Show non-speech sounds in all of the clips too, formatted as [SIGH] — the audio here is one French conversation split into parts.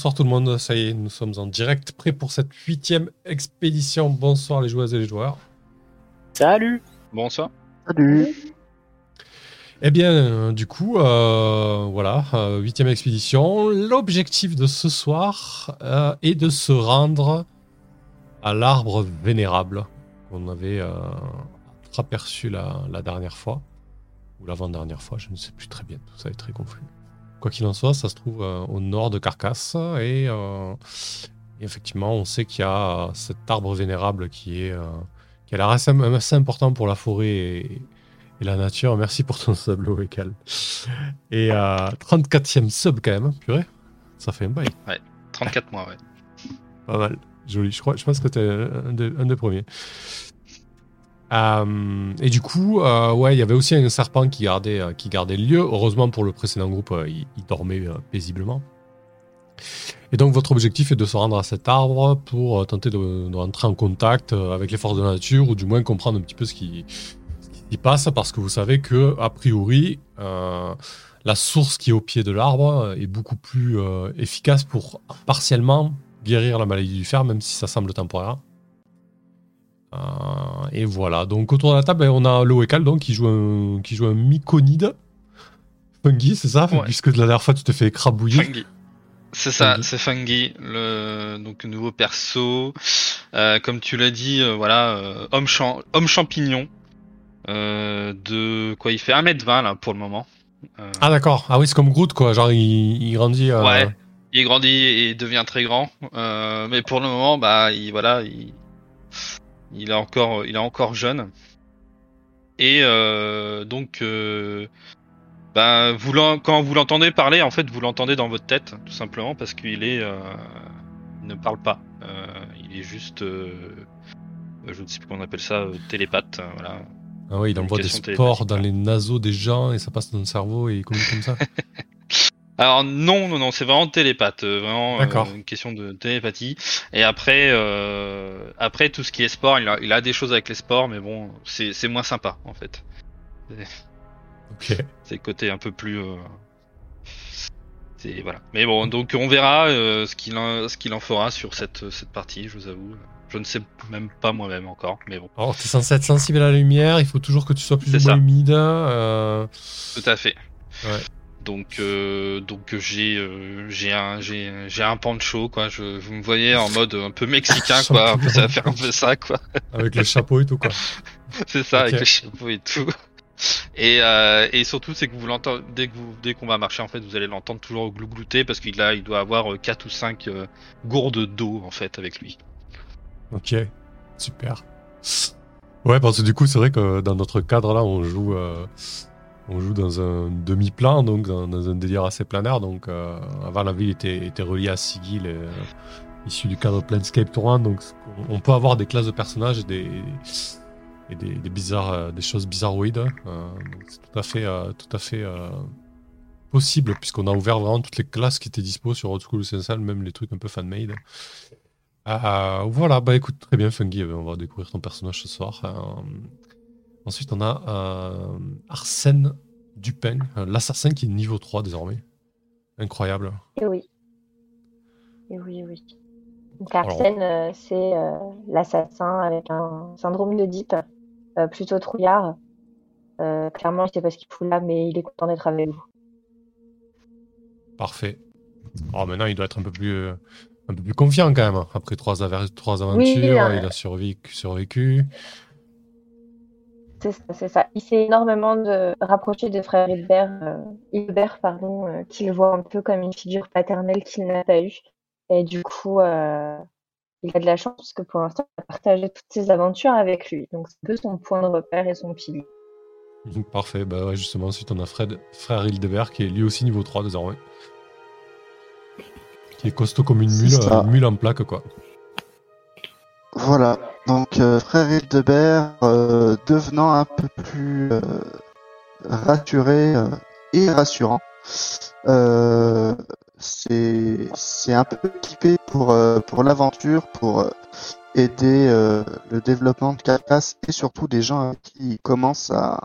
Bonsoir tout le monde, ça y est, nous sommes en direct, prêts pour cette huitième expédition. Bonsoir les joueuses et les joueurs. Salut Bonsoir. Salut. Eh bien, euh, du coup, euh, voilà, euh, huitième expédition. L'objectif de ce soir euh, est de se rendre à l'arbre vénérable qu'on avait euh, aperçu la, la dernière fois, ou l'avant-dernière fois, je ne sais plus très bien, tout ça est très confus. Quoi qu'il en soit, ça se trouve euh, au nord de Carcasse, et, euh, et effectivement, on sait qu'il y a euh, cet arbre vénérable qui est... euh, qui a l'air assez, assez important pour la forêt et, et la nature. Merci pour ton sub, Loécal. Et euh, 34e sub quand même, hein, purée. Ça fait un bail. 34 mois, ouais. Pas mal. Joli. Je, crois, je pense que t'es un, des- un des premiers. Euh, et du coup, euh, ouais, il y avait aussi un serpent qui gardait, euh, qui gardait le lieu. Heureusement pour le précédent groupe, il, dormait paisiblement. Et donc votre objectif est de se rendre à cet arbre pour tenter de, rentrer en contact avec les forces de la nature ou du moins comprendre un petit peu ce qui, ce qui passe parce que vous savez que a priori la source qui est au pied de l'arbre est beaucoup plus efficace pour partiellement guérir la maladie du fer, même si ça semble temporaire. Euh, et voilà, donc autour de la table, ben, on a Loécal donc, qui, joue un, qui joue un myconide. Fungi, c'est ça? Ouais. Puisque la dernière fois tu te fais écrabouiller. Fungi. C'est ça, c'est Fungi, le donc nouveau perso. Euh, comme tu l'as dit, euh, voilà, euh, homme, champ... homme champignon. De quoi il fait 1m20 là pour le moment. Ah d'accord, ah oui c'est comme Groot quoi, genre il, il grandit... Ouais. Il grandit et devient très grand, mais pour le moment, bah, il voilà, il, il est encore, il est encore jeune. Et euh, donc, euh, vous l'en- quand vous l'entendez parler, en fait, vous l'entendez dans votre tête, tout simplement, parce qu'il est, euh, il ne parle pas. Il est juste, je ne sais plus comment on appelle ça, télépathe, euh, voilà. Ah ouais, il envoie des spores télépathique, dans les naseaux des gens et ça passe dans le cerveau et il communique comme ça. [LAUGHS] Alors non, non, non, c'est vraiment télépathe, euh, vraiment euh, une question de télépathie. Et après, euh, après tout ce qui est sport, il a, il a des choses avec les sports, mais bon, c'est c'est moins sympa en fait. [LAUGHS] ok. C'est le côté un peu plus. euh, c'est voilà. Mais bon, donc on verra euh, ce qu'il en, ce qu'il en fera sur cette cette partie. Je vous avoue, je ne sais même pas moi-même encore, mais bon, Alors t'es censé être sensible à la lumière, il faut toujours que tu sois plus ou moins humide. euh, tout à fait. Ouais. Donc euh, donc j'ai euh, j'ai un j'ai j'ai un pancho quoi. Je vous me voyez en mode un peu mexicain quoi. Un peu, ça va faire un peu ça quoi. avec le chapeau et tout quoi. [LAUGHS] C'est ça, avec le chapeau et tout. Et, euh, et surtout, c'est que vous l'entendez dès que vous, dès qu'on va marcher, en fait, vous allez l'entendre toujours glouglouter parce qu'il a, il doit avoir 4 ou 5 gourdes d'eau en fait avec lui. Ok, super. Ouais, parce que du coup, c'est vrai que dans notre cadre là, on joue, euh, on joue dans un demi-plan, donc dans, un délire assez planaire. Donc, euh, avant, la ville était, était reliée à Sigil, euh, issu du cadre Planescape Tour 1. Donc, on, peut avoir des classes de personnages et des, et des, bizarres, euh, des choses bizarroïdes. Euh, donc c'est tout à fait, euh, euh, possible, puisqu'on a ouvert vraiment toutes les classes qui étaient dispo sur Old School Essential, même les trucs un peu fan-made. Euh, voilà, bah écoute, très bien, Fungi, euh, on va découvrir ton personnage ce soir. Ensuite, on a euh, Arsène Dupin, euh, l'assassin qui est niveau 3 désormais. Incroyable. Et oui. Et oui, oui. Donc Arsène, euh, c'est l'assassin avec un syndrome d'Oedipe, euh, plutôt trouillard. Clairement, je sais pas ce qu'il fout là, mais il est content d'être avec vous. Parfait. Oh, maintenant, il doit être un peu plus, euh, un peu plus confiant quand même. Après trois, aventures, euh, il a survécu. survécu. C'est ça, c'est ça. Il s'est énormément de rapproché de frère Hilbert, euh, Hilbert pardon, euh, qu'il voit un peu comme une figure paternelle qu'il n'a pas eue. Et du coup, euh, il a de la chance parce que pour l'instant, il a partagé toutes ses aventures avec lui. Donc, c'est un peu son point de repère et son pilier. Parfait. Bah ouais, justement, ensuite, on a Fred, frère Hildebert, qui est lui aussi niveau 3 désormais. Qui est costaud comme une mule, euh, une mule en plaque, quoi. Voilà. Donc, euh, frère Hildebert euh, devenant un peu plus euh, rassuré et rassurant. C'est un peu équipé pour pour l'aventure, pour aider le développement de Carcasse et surtout des gens qui il commence à,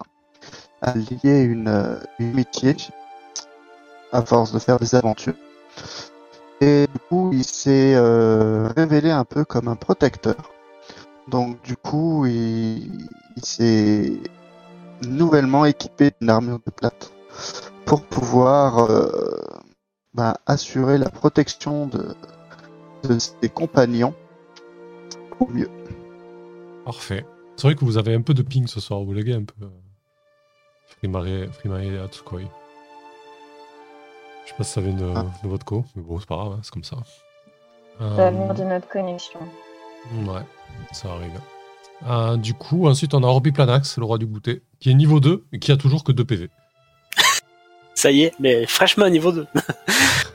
à lier une, une amitié à force de faire des aventures. Et du coup, il s'est euh, révélé un peu comme un protecteur. Donc du coup, il, s'est nouvellement équipé d'une armure de plate pour pouvoir euh, bah, assurer la protection de, ses compagnons au mieux. Parfait. C'est vrai que vous avez un peu de ping ce soir, vous léguez un peu. euh, Frimae, Frimae Atsukoi. Je sais pas si ça vient de, Ah. de votre co, mais bon, c'est pas grave, hein, c'est comme ça. Ça va Euh, venir de notre connexion. Ouais, ça arrive. Euh, du coup, ensuite, on a Orbiplanax, le roi du goûter, qui est niveau 2 et qui a toujours que 2 PV. [LAUGHS] Ça y est, mais fraîchement niveau 2. [LAUGHS]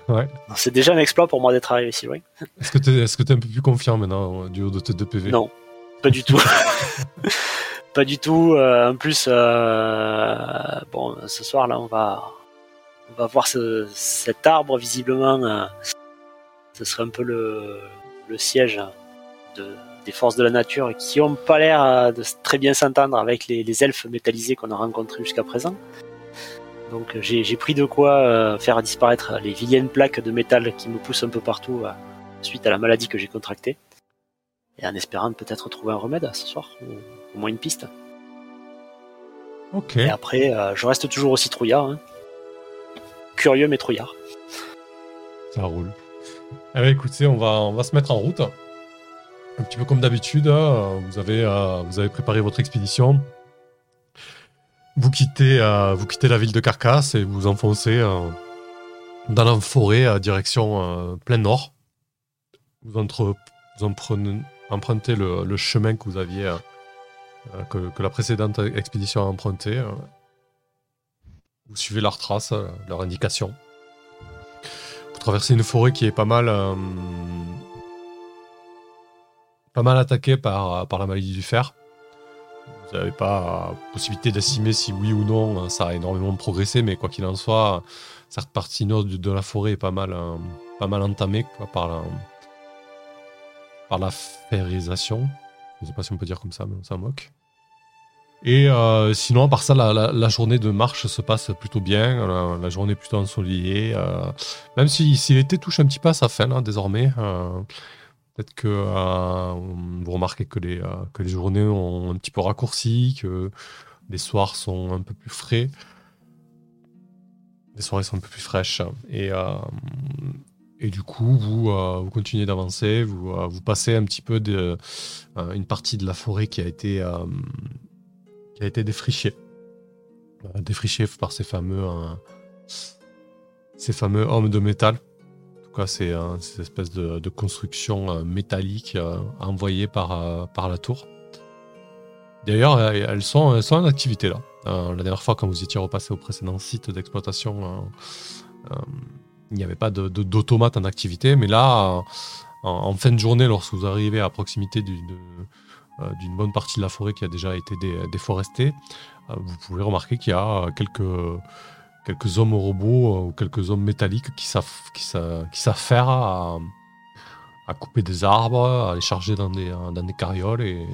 Ouais. C'est déjà un exploit pour moi d'être arrivé si loin. Est-ce que t'es est -ce que es un peu plus confiant maintenant du haut de tes 2 PV Non, pas du tout. [LAUGHS] pas du tout. euh, en plus, euh, bon, ce soir là, on va, on va voir ce- cet arbre visiblement. euh, ce serait un peu le, le siège de, des forces de la nature qui ont pas l'air euh, de très bien s'entendre avec les, les elfes métallisés qu'on a rencontrés jusqu'à présent. Donc euh, j'ai j'ai pris de quoi euh, faire disparaître les vilaines plaques de métal qui me poussent un peu partout euh, suite à la maladie que j'ai contractée. Et en espérant peut-être trouver un remède ce soir, ou au moins une piste. Ok. Et après, euh, je reste toujours aussi trouillard. hein. Curieux mais trouillard. Ça roule. Eh ben, écoutez, on va, on va se mettre en route. Un petit peu comme d'habitude, hein, vous, avez, euh, vous avez préparé votre expédition. Vous quittez, euh, vous quittez la ville de Carcasse et vous enfoncez euh, dans la forêt à direction plein nord. Vous, entre, empruntez le, chemin que vous aviez, que la précédente expédition a emprunté. Vous suivez leurs traces, euh, leurs indications. Vous traversez une forêt qui est pas mal, euh, attaquée par, la maladie du fer. Vous n'avez pas possibilité d'estimer si oui ou non euh, ça a énormément progressé, mais quoi qu'il en soit, cette partie nord de, la forêt est pas mal, euh, entamée par, la, par la. Je ne sais pas si on peut dire comme ça, mais on s'en moque. Et euh, sinon, à part ça, la, journée de marche se passe plutôt bien. La, journée est plutôt ensoleillée. euh, même si, l'été touche un petit peu à sa fin, là, désormais. euh, Peut-être que vous remarquez que les, journées ont un petit peu raccourci, que les soirs sont un peu plus frais. Les soirées sont un peu plus fraîches. Et, du coup, vous, continuez d'avancer. Vous, passez un petit peu une partie de la forêt qui a été, qui a été défrichée. Euh, défrichée par ces fameux, euh, ces fameux hommes de métal. En tout cas, c'est euh, cette espèce de, de construction euh, métallique envoyée par, la tour. D'ailleurs, elles sont, en activité là. La dernière fois, quand vous étiez repassé au précédent site d'exploitation, il n'y avait pas de- de- d'automate en activité, mais là, en, fin de journée, lorsque vous arrivez à proximité d'une euh, d'une bonne partie de la forêt qui a déjà été dé- déforestée, euh, vous pouvez remarquer qu'il y a euh, quelques, quelques hommes robots euh, ou quelques hommes métalliques qui savent, qui sa- qui savent faire à, à couper des arbres, à les charger dans des, euh, dans des carrioles et,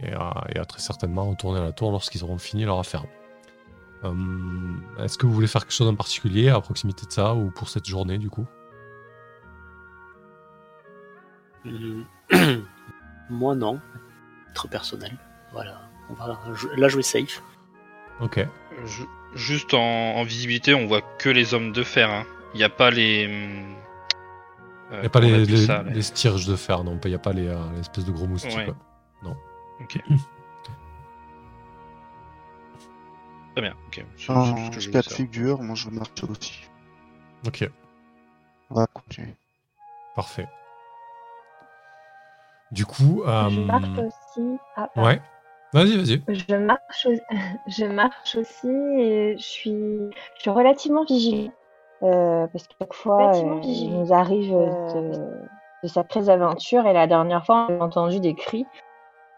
et, à, très certainement retourner à la tour lorsqu'ils auront fini leur affaire. Euh, Est-ce que vous voulez faire quelque chose en particulier à proximité de ça ou pour cette journée du coup? [CLEARS THROAT] Moi non. Trop personnel. Voilà. On va jouer safe. Ok. Ju- Juste en, en visibilité, on voit que les hommes de fer. hein. Il n'y a pas les. euh, Il n'y a pas les, appelle les, ça, les stierges de fer, non. Il n'y a pas les, euh, les espèces de gros moustiques. Ouais. quoi. Ok. [LAUGHS] Très bien. Ok. En cas de figure, moi je marche aussi. Ok, On va continuer. parfait. Du coup, euh, Je marche aussi. Ah, ouais. Vas-y, vas-y. Je marche, [LAUGHS] je marche aussi et je suis, je suis relativement vigilante. Euh, parce que chaque fois, euh, il nous arrive Euh, de, de sacrées aventures. Et la dernière fois, on a entendu des cris.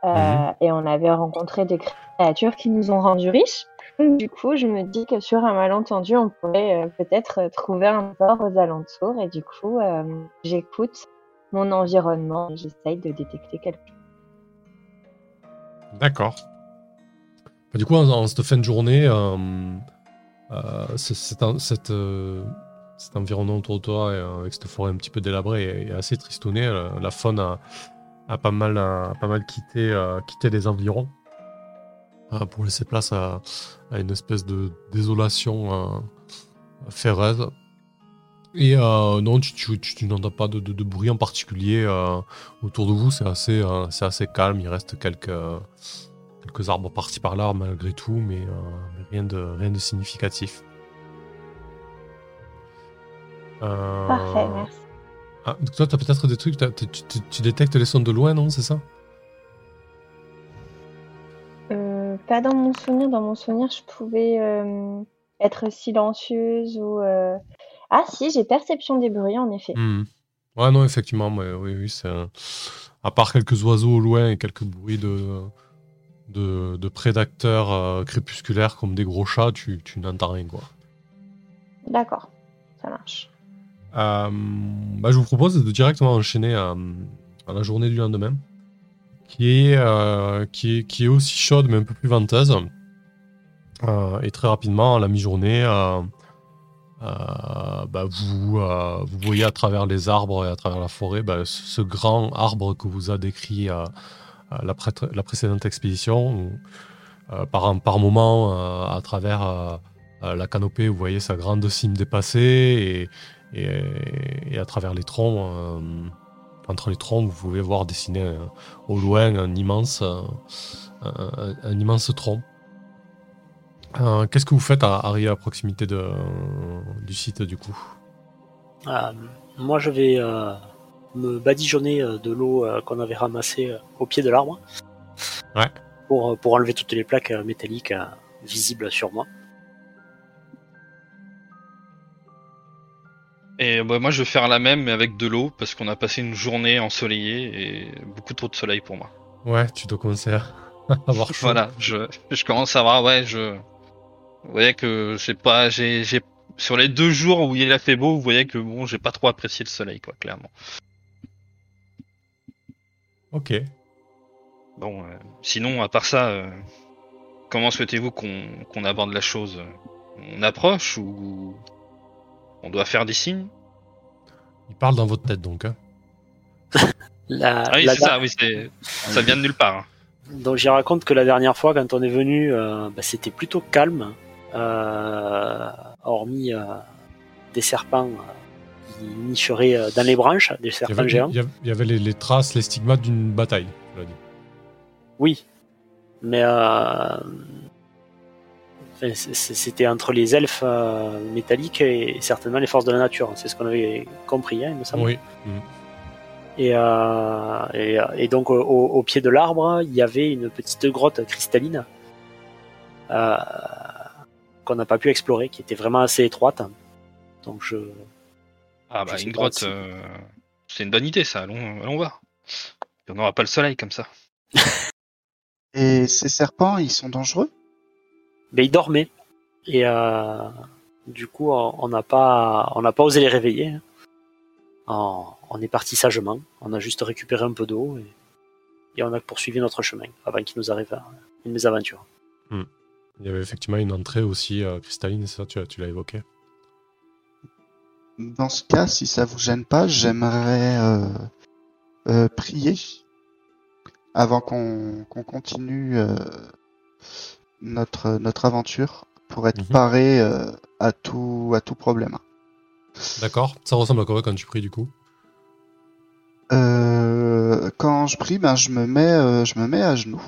Euh, Mhm. Et on avait rencontré des créatures qui nous ont rendus riches. Donc, du coup, je me dis que sur un malentendu, on pourrait euh, peut-être euh, trouver un port aux alentours. Et du coup, euh, j'écoute mon environnement et j'essaye de détecter quelque chose. D'accord. Bah, Du coup, en, en cette fin de journée, euh, euh, euh, cet environnement autour de toi, et, euh, avec cette forêt un petit peu délabrée et, assez tristonnée, la, la faune a, pas mal, pas mal quitté, euh, quitté les environs euh, pour laisser place à, à une espèce de désolation euh, féreuse. Et euh, non, tu, tu, tu- tu n'entends pas de, de- de bruit en particulier euh, autour de vous. C'est assez, euh, c'est assez calme. Il reste quelques, quelques arbres par-ci par-là malgré tout, mais, mais rien, de, rien de significatif. Parfait, merci. ah, donc toi, tu as peut-être des trucs. tu, détectes les sons de loin, non C'est ça? Pas dans mon souvenir. Dans mon souvenir, je pouvais être silencieuse ou. Euh, Ah si, j'ai perception des bruits en effet. Hmm. Ouais, non, effectivement, mais oui, oui, c'est un- à part quelques oiseaux au loin et quelques bruits de, de, de prédateurs euh, crépusculaires comme des gros chats, tu, tu n'entends rien, quoi. D'accord, ça marche. Euh, bah, je vous propose de directement enchaîner à, à la journée du lendemain, qui est, euh, qui, est, qui est aussi chaude mais un peu plus venteuse. Euh, et très rapidement, à la mi-journée, euh, euh, bah, vous, euh, vous voyez à travers les arbres et à travers la forêt bah, ce, grand arbre que vous a décrit euh, euh, la, précédente expédition. euh, par, par moment, euh, à travers euh, euh, la canopée, vous voyez sa grande cime dépassée et, à travers les troncs, euh, entre les troncs, vous pouvez voir dessiner euh, au loin un euh, un, un- un immense tronc. Euh, Qu'est-ce que vous faites à arriver à proximité de, du site du coup? Euh, moi, je vais euh, me badigeonner euh, de l'eau euh, qu'on avait ramassée euh, au pied de l'arbre. Ouais. Pour, euh, pour enlever toutes les plaques euh, métalliques euh, visibles sur moi. Et bah, moi, je vais faire la même, mais avec de l'eau, parce qu'on a passé une journée ensoleillée et beaucoup trop de soleil pour moi. Ouais, tu dois commencer à [LAUGHS] avoir chaud. Voilà, je, je commence à voir, ouais, je. Vous voyez que j'ai pas. j'ai j'ai Sur les deux jours où il a fait beau, vous voyez que bon, j'ai pas trop apprécié le soleil, quoi, clairement. Ok. Bon, euh, sinon, à part ça, euh, comment souhaitez-vous qu'on qu'on aborde la chose? On approche ou on doit faire des signes? Il parle dans votre tête donc. Hein. [LAUGHS] La, Ah oui, c'est ça, oui, c'est ça vient de nulle part. hein. Donc j'y raconte que la dernière fois, quand on est venu, euh, bah, c'était plutôt calme, hormis euh, des serpents euh, qui nicheraient euh, dans les branches, des Il y serpents avait, géants. il y avait- les, les traces, les stigmates d'une bataille. dit. Oui, mais euh, c'était entre les elfes euh, métalliques et certainement les forces de la nature. C'est ce qu'on avait compris, hein, il me semble. Oui. Mm. Et, euh, et, et donc au, au pied de l'arbre, il y avait une petite grotte cristalline euh, qu'on n'a pas pu explorer, qui était vraiment assez étroite. Donc je, Ah bah Je une grotte, si- euh, c'est une bonne idée ça. Allons, allons voir. Et on n'aura pas le soleil comme ça. [LAUGHS] Et ces serpents, ils sont dangereux? Mais il dormait. Et euh, du coup, on n'a pas, on n'a pas osé les réveiller. hein. On, on est parti sagement. On a juste récupéré un peu d'eau et, et on a poursuivi notre chemin avant qu'il nous arrive euh, une mésaventure. Il y avait effectivement une entrée aussi euh, cristalline, ça, tu, tu l'as évoqué. Dans ce cas, si ça vous gêne pas, j'aimerais euh, euh, prier avant qu'on continue euh, notre notre aventure pour être Mhm. paré à tout à tout problème. D'accord. Ça ressemble à quoi quand tu pries du coup? Quand je prie, ben je me mets je me mets à genoux.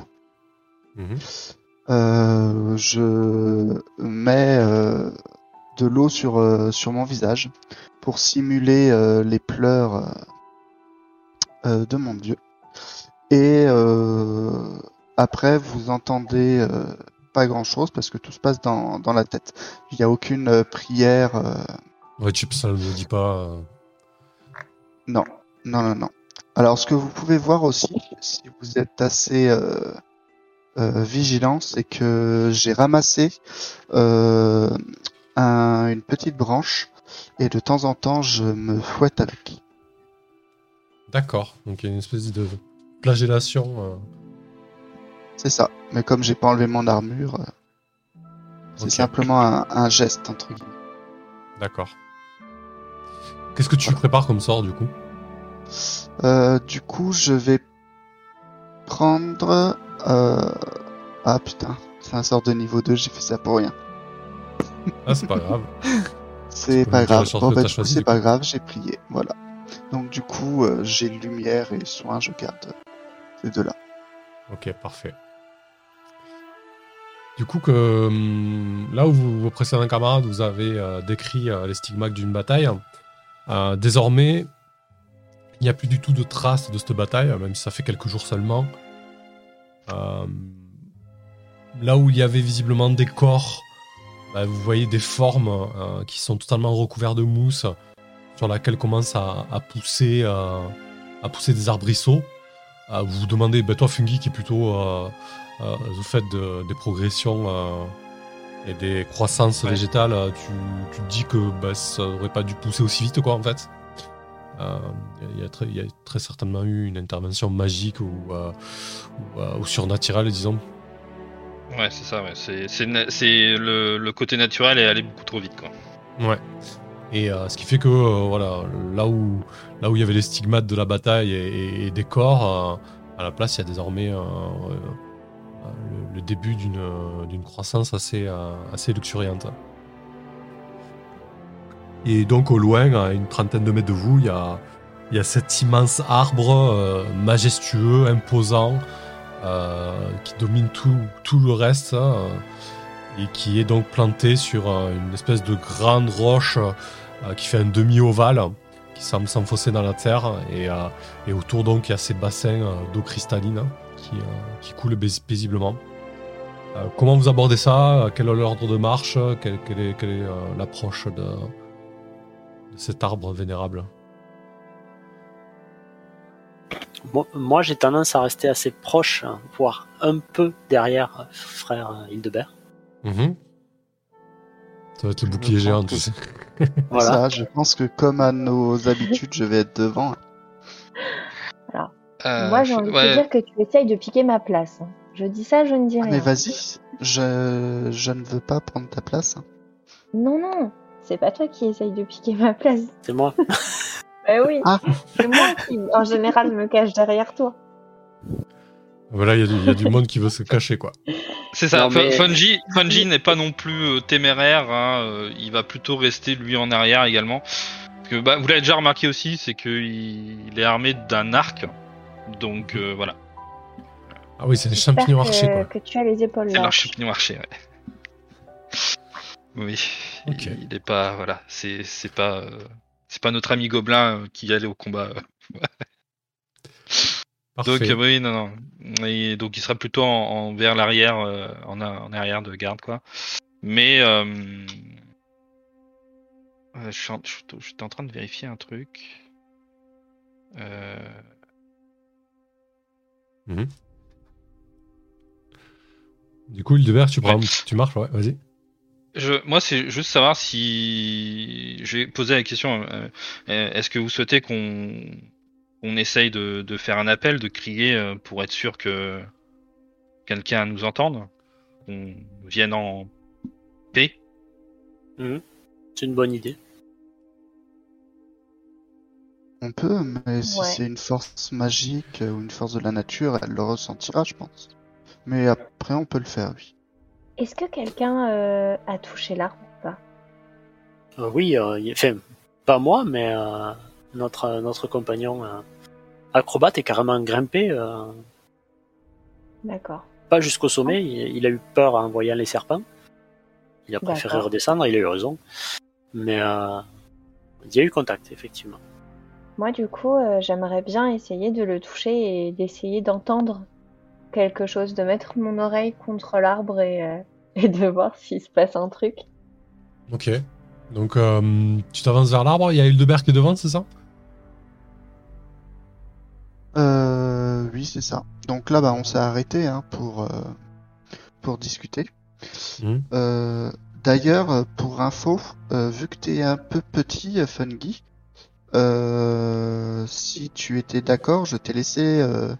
Mhm. Je mets euh, de l'eau sur euh, sur mon visage pour simuler euh, les pleurs euh, euh, de mon dieu. Et euh, après, vous entendez euh, pas grand chose parce que tout se passe dans, dans la tête. Il n'y a aucune euh, prière. euh, Ouais, Chip, ça ne le dit pas. euh. Non, non, non, non. Alors, ce que vous pouvez voir aussi, si vous êtes assez euh, vigilant, c'est que j'ai ramassé euh, un- une petite branche et de temps en temps, je me fouette avec. D'accord. Donc il y a une espèce de flagellation. euh. C'est ça. Mais comme j'ai pas enlevé mon armure, c'est simplement un, un geste entre guillemets. D'accord. Qu'est-ce que tu prépares comme sort du coup? Euh, du coup, je vais prendre. Euh... Ah putain, c'est un sort de niveau 2, j'ai fait ça pour rien. Ah, c'est pas grave. [LAUGHS] C'est pas grave. Bon, bah, du coup, c'est pas grave, j'ai plié. Voilà. Donc, du coup, euh, j'ai lumière et soin, je garde ces deux-là. Ok, parfait. Du coup, que hum, là où vous- vos précédents camarades vous avez euh, décrit euh, les stigmates d'une bataille, désormais, il n'y a plus du tout de traces de cette bataille, même si ça fait quelques jours seulement. Euh, là où il y avait visiblement des corps, bah, vous voyez des formes euh, qui sont totalement recouvertes de mousse, sur laquelle commencent à, à pousser, euh, à pousser des arbrisseaux. Vous vous demandez, bah, toi Fungi qui est plutôt vous faites de- des progressions et des croissances Ouais. végétales, tu, tu te dis que bah, ça aurait pas dû pousser aussi vite quoi en fait. Euh, Il y, a très- il y a très certainement eu une intervention magique ou, euh, ou, euh, ou surnaturelle disons. Ouais, c'est ça, ouais. C'est, le, le côté naturel est allé beaucoup trop vite, quoi. Ouais. Et euh, ce qui fait que euh, voilà, là où là où il y avait les stigmates de la bataille et, des corps, euh, à la place il y a désormais le, le début d'une croissance assez assez luxuriante. Et donc au loin, à une trentaine de mètres de vous, il y a il y a cet immense arbre euh, majestueux, imposant, euh, qui domine tout tout le reste. hein, et qui est donc planté sur euh, une espèce de grande roche euh, qui fait un demi-ovale qui semble s'enfoncer dans la terre et, euh, et autour donc il y a ces bassins euh, d'eau cristalline qui, euh, qui coulent paisiblement. Euh, comment vous abordez ça? Quel est l'ordre de marche? Quelle, quelle est, euh, l'approche de cet arbre vénérable Moi, moi, j'ai tendance à rester assez proche, hein, voire un peu derrière euh, frère euh, Hildebert. Mhm. Ça va être le bouclier géant, tu sais. [LAUGHS] Voilà. Ça, je pense que comme à nos habitudes, je vais être devant. Euh, Moi, j'ai envie de te dire que tu essayes de piquer ma place. hein. Je dis ça, je ne dis Ah, rien. mais vas-y, je... je ne veux pas prendre ta place. Non, non, c'est pas toi qui essaye de piquer ma place. C'est moi. [LAUGHS] Bah oui, Ah. c'est moi qui, en général, me cache derrière toi. Voilà, il y, a du- il y a du monde qui veut se cacher, quoi. C'est ça. Non, mais- Fun- Fungi, Fungi n'est pas non plus euh, téméraire. hein, euh, il va plutôt rester lui en arrière également. Parce que bah, vous l'avez déjà remarqué aussi, c'est qu'il il est armé d'un arc. Donc euh, voilà, Ah oui, c'est des champignons que, archers, quoi. que tu as les épaules c'est là. l'archer pignon archer. Ouais. Oui. Il, il est pas voilà, c'est c'est pas euh, c'est pas notre ami gobelin euh, qui allait au combat. [LAUGHS] Donc oui, non, non. Et donc il sera plutôt en, en- vers l'arrière, euh, en, en arrière de garde, quoi. Mais je, suis en, suis en train de vérifier un truc. Euh, Du coup, Hildebert, tu, prends, Ouais. tu marches, ouais, vas-y. Je, moi, c'est juste savoir si j'ai posé la question. euh, euh, Est-ce que vous souhaitez qu'on qu'on essaye de, de faire un appel, de crier euh, pour être sûr que quelqu'un nous entende, qu'on vienne en paix? C'est une bonne idée. On peut, mais si Ouais. c'est une force magique ou une force de la nature, elle le ressentira, je pense. Mais après, on peut le faire, oui. Est-ce que quelqu'un euh, a touché l'arbre ou pas? Euh, oui, euh, enfin, pas moi, mais notre, notre compagnon acrobate est carrément grimpé, D'accord. pas jusqu'au sommet. Il, il a eu peur en voyant les serpents. Il a préféré redescendre, il a eu raison. Mais il y a eu contact, effectivement. Moi, du coup, j'aimerais bien essayer de le toucher et d'essayer d'entendre quelque chose, de mettre mon oreille contre l'arbre et, euh, [LAUGHS] et de voir s'il se passe un truc. Ok. Donc, euh, tu t'avances vers l'arbre, il y a Hildebert qui est devant, c'est ça? Euh, oui, c'est ça. Donc là, bah, on s'est arrêté hein, pour, euh, pour discuter. Euh, D'ailleurs, pour info, euh, vu que t'es un peu petit, euh, Fungi, euh, si tu étais d'accord, je t'ai laissé euh,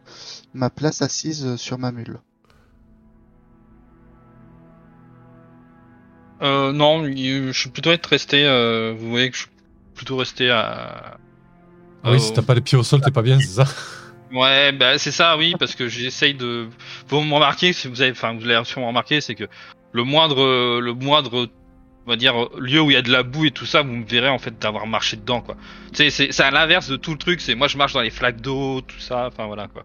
ma place assise euh, sur ma mule. Euh, non, je suis plutôt être resté. euh, vous voyez que je, plutôt rester à. Ah oui, si t'as pas les pieds au sol, t'es pas bien, c'est ça? Ouais, bah c'est ça, oui, parce que j'essaye de. Vous me remarquez, si vous avez, enfin, vous l'avez sûrement remarqué, c'est que le moindre, le moindre, on va dire lieu où il y a de la boue et tout ça, vous me verrez en fait d'avoir marché dedans, quoi. C'est à l'inverse de tout le truc. C'est moi, je marche dans les flaques d'eau, tout ça, enfin voilà, quoi.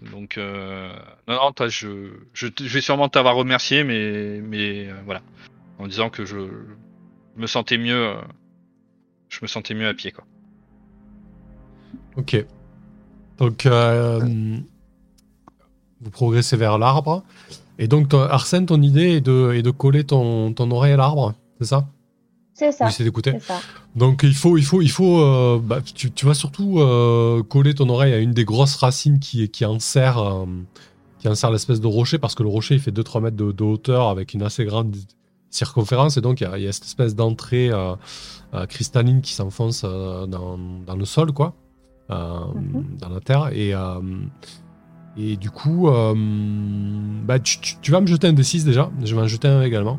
Donc, euh... non, non, toi, je, je, vais sûrement t'avoir remercié, mais, mais euh, voilà, en disant que je, je me sentais mieux, euh, je me sentais mieux à pied, quoi. Ok. Donc, euh, vous progressez vers l'arbre. Et donc, ton- Arsène, ton idée est de, est de coller ton, ton oreille à l'arbre, c'est ça? C'est ça. D'écouter. Donc, il faut, il faut, il faut euh, bah, tu, tu vas surtout euh, coller ton oreille à une des grosses racines qui, qui enserre, euh, qui enserre l'espèce de rocher, parce que le rocher, il fait 2-3 mètres de, de hauteur avec une assez grande circonférence. Et donc, il y a, il y a cette espèce d'entrée cristalline qui s'enfonce dans, dans le sol, quoi. Mhm. dans la terre. Et, et du coup, euh, bah, tu, tu- tu vas me jeter un D6 déjà. Je vais en jeter un également.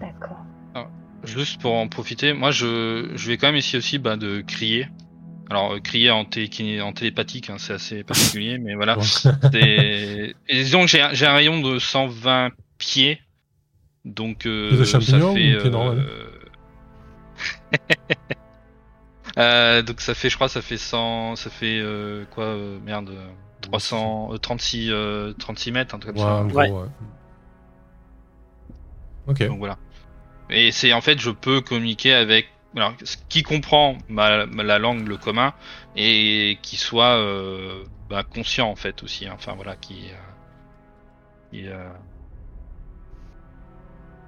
D'accord. Juste pour en profiter, moi je, je vais quand même essayer aussi bah, de crier. Alors euh, crier en, télé- en télépathique, hein, c'est assez particulier, mais voilà. [LAUGHS] Et disons que j'ai un, rayon de 120 pieds, donc euh, de ça champignon fait. ou pieds normaux [LAUGHS] euh, donc ça fait, je crois, ça fait 100, ça fait euh, quoi, euh, merde, euh, 300, euh, 36, euh, 36 mètres, un truc comme Ouais, ça. en gros, Ouais. ouais. Ok. Donc voilà. Et c'est en fait, je peux communiquer avec alors, qui comprend ma, ma- la langue, le commun, et qui soit euh, bah, conscient en fait aussi. hein. Enfin voilà, qui, euh, qui, euh,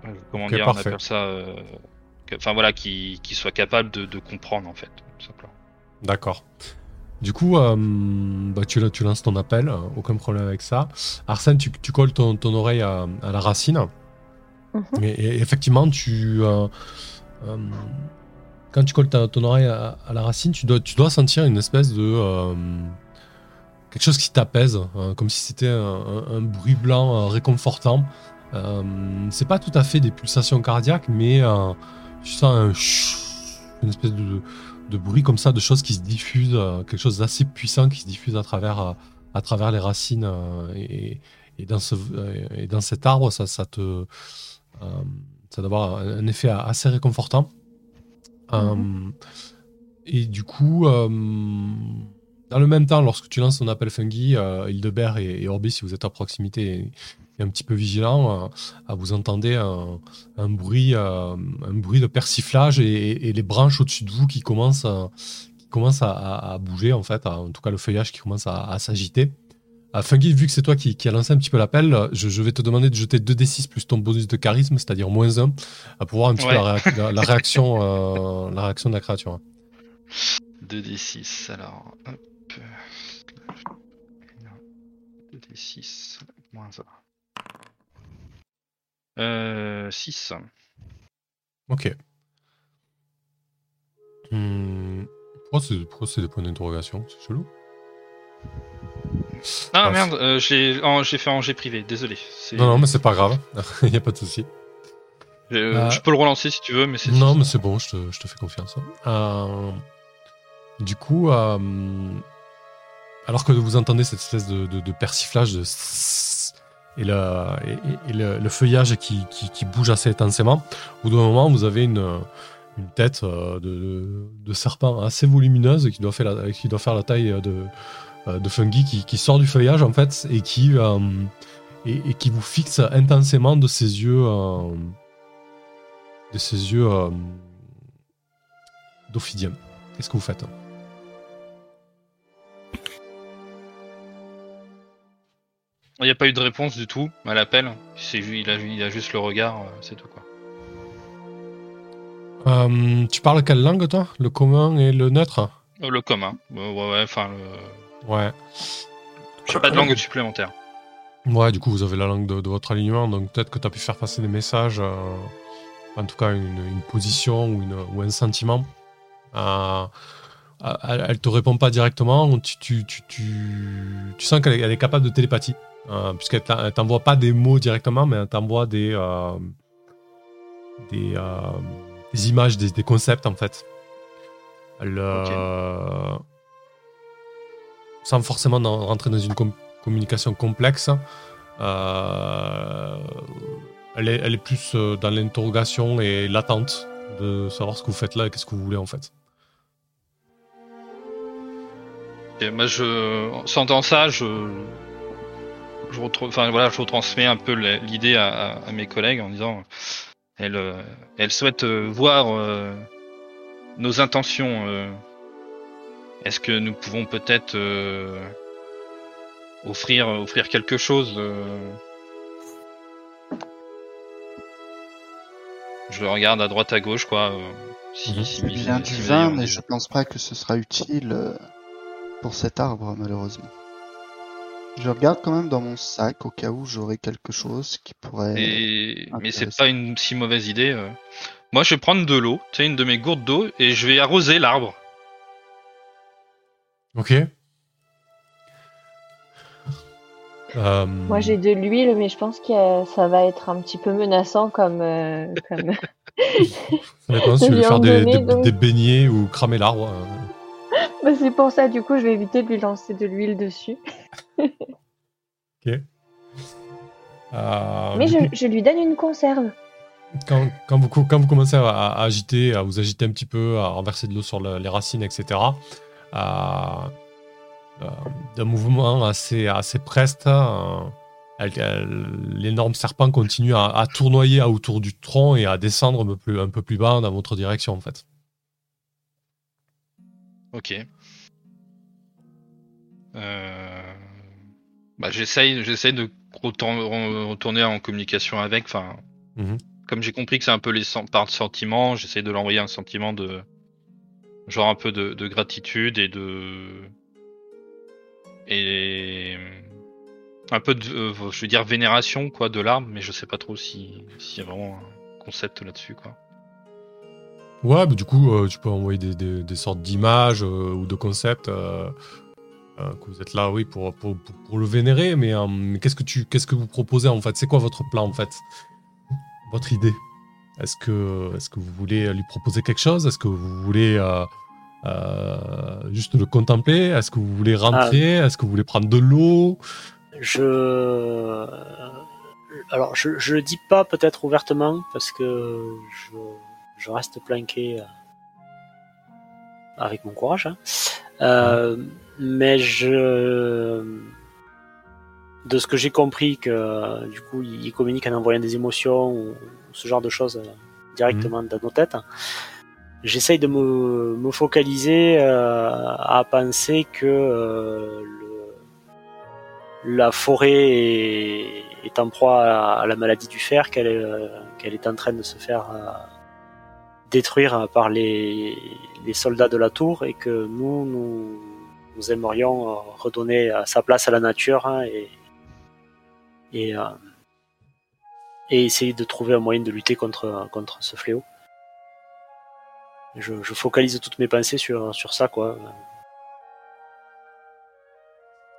euh, comment dire, parfait. on appelle ça. Enfin voilà, qui, qui soit capable de, de comprendre en fait, tout simplement. D'accord. Du coup, euh, bah, tu, tu lances ton appel, euh, aucun problème avec ça. Arsène, tu, tu colles ton, ton oreille à, à la racine. Mhm. Et, et effectivement, tu, euh, euh, quand tu colles ta- ton oreille à, à la racine, tu dois, tu dois sentir une espèce de. euh, quelque chose qui t'apaise, hein, comme si c'était un, un- un bruit blanc euh, réconfortant. Euh, c'est pas tout à fait des pulsations cardiaques, mais euh, tu sens un chut, une espèce de, de bruit comme ça, de choses qui se diffusent, euh, quelque chose d'assez puissant qui se diffuse à travers, euh, à travers les racines. euh, et, et dans ce, et dans cet arbre, ça, ça te. ça doit avoir un, effet assez réconfortant. Euh, et du coup, dans le même temps, lorsque tu lances ton appel fungi, euh, Hildebert et, et Orbi, si vous êtes à proximité et, un petit peu vigilant, euh, vous entendez un, un bruit, euh, un bruit de persiflage et, et les branches au-dessus de vous qui commencent, à, qui commencent à, à- à bouger, en fait, en tout cas le feuillage qui commence à, à s'agiter. Ah, Fungi, vu que c'est toi qui, qui a lancé un petit peu l'appel, je, je vais te demander de jeter 2d6 plus ton bonus de charisme, c'est-à-dire moins 1, pour voir un petit Ouais. peu la, réac- la- la [LAUGHS] réaction, euh, la réaction de la créature. 2d6, alors. Hop. 2d6, moins 1. Euh, 6. Ok. Hmm, Pourquoi c'est des points d'interrogation? C'est chelou. Ah Ah, merde, euh, j'ai en- fait en G privé, désolé. Non, non, mais c'est pas grave. [LAUGHS] Il n'y a pas de souci. Je, Euh, je peux le relancer si tu veux, mais c'est. Non, mais c'est bon, je te, je te fais confiance. Euh, du coup, euh, alors que vous entendez cette espèce de, de- de persiflage de et, le, feuillage qui, bouge assez intensément, au bout d'un moment, vous avez une, tête euh, de, serpent assez volumineuse qui doit faire la, taille de, euh, fungi qui, sort du feuillage en fait et qui, euh, et, qui vous fixe intensément de ses yeux. euh, de ses yeux. Qu'est-ce que vous faites? Il n'y a pas eu de réponse du tout à l'appel. C'est il a, il a juste le regard, euh, c'est tout quoi. Euh, Tu parles quelle langue toi? Le commun et le neutre? Euh, le commun. Ouais, ouais, enfin, le... Ouais. j'ai pas de langue supplémentaire. Ouais, du coup, vous avez la langue de, de votre alignement, donc peut-être que tu as pu faire passer des messages, euh, en tout cas une, une position ou, une, ou un sentiment. Euh, elle, elle te répond pas directement, tu, tu, tu, tu, tu sens qu'elle est, elle est capable de télépathie, euh, puisqu'elle t'envoie pas des mots directement, mais elle t'envoie des, euh, des, euh, des images, des, des concepts en fait. Elle, Sans forcément dans- rentrer dans une com- communication complexe, euh, elle, est, elle est plus dans l'interrogation et l'attente de savoir ce que vous faites là et qu'est-ce que vous voulez en fait. Et moi, je, en sentant ça, je, je, retrouve, enfin, voilà, je retransmets un peu l'idée à, à- à mes collègues en disant, elle, euh, elle souhaite euh, voir euh, nos intentions. euh. Est-ce que nous pouvons peut-être euh, offrir, offrir quelque chose. Je regarde à droite à gauche, quoi. si, Mhm. si- bien si du vin, mais je pense pas que ce sera utile pour cet arbre, malheureusement. Je regarde quand même dans mon sac au cas où j'aurais quelque chose qui pourrait. Et... Mais c'est pas une si mauvaise idée. euh. Moi, je vais prendre de l'eau, tu sais, une de mes gourdes d'eau, et je vais arroser l'arbre. Ok. Euh, Moi j'ai de l'huile, mais je pense que euh, ça va être un petit peu menaçant comme. euh, comme... [LAUGHS] ça dépend si tu veux faire des, des- donc. des beignets ou cramer l'arbre. euh. C'est pour ça, du coup, je vais éviter de lui lancer de l'huile dessus. [LAUGHS] Euh, mais je, coup, je lui donne une conserve. quand, quand vous, quand vous commencez à, à agiter, à vous agiter un petit peu, à renverser de l'eau sur le- les racines, etc., euh, euh, d'un mouvement assez, assez preste, euh, l'énorme serpent continue à, à tournoyer autour du tronc et à descendre un peu plus, un peu plus bas dans votre direction, en fait. Ok. Euh... Bah, j'essaye, j'essaye de retourner, en communication avec. Enfin, Mhm. comme j'ai compris que c'est un peu les par de sentiments, j'essaye de l'envoyer un sentiment de, genre un peu de, de gratitude et de et un peu de, euh, je veux dire vénération quoi de l'arbre, mais je sais pas trop si s'il y a vraiment un concept là-dessus quoi. Ouais, bah, du coup, euh, tu peux envoyer des, des- des sortes d'images euh, ou de concepts que vous êtes là, oui, pour, pour, pour- pour le vénérer. Mais, euh, mais qu'est-ce que tu, qu'est-ce que vous proposez en fait? C'est quoi votre plan en fait? Votre idée? Est-ce que, est-ce que vous voulez lui proposer quelque chose? Est-ce que vous voulez euh, euh, juste le contempler? Est-ce que vous voulez rentrer? Est-ce que vous voulez prendre de l'eau? Je. Alors, je, je le dis pas peut-être ouvertement parce que je, je reste planqué euh, avec mon courage. hein. Euh, mais je. De ce que j'ai compris, que du coup, il communique en envoyant des émotions ou ce genre de choses euh, directement dans nos têtes. J'essaye de me, me focaliser euh, à penser que euh, le, la forêt est, est en proie à, la maladie du fer, qu'elle est, euh, qu'elle est en train de se faire euh, détruire par les, les soldats de la tour et que nous, nous, nous aimerions euh, redonner euh, sa place à la nature hein, et, et, euh, et essayer de trouver un moyen de lutter contre, contre ce fléau. Je, je focalise toutes mes pensées sur, sur ça, quoi.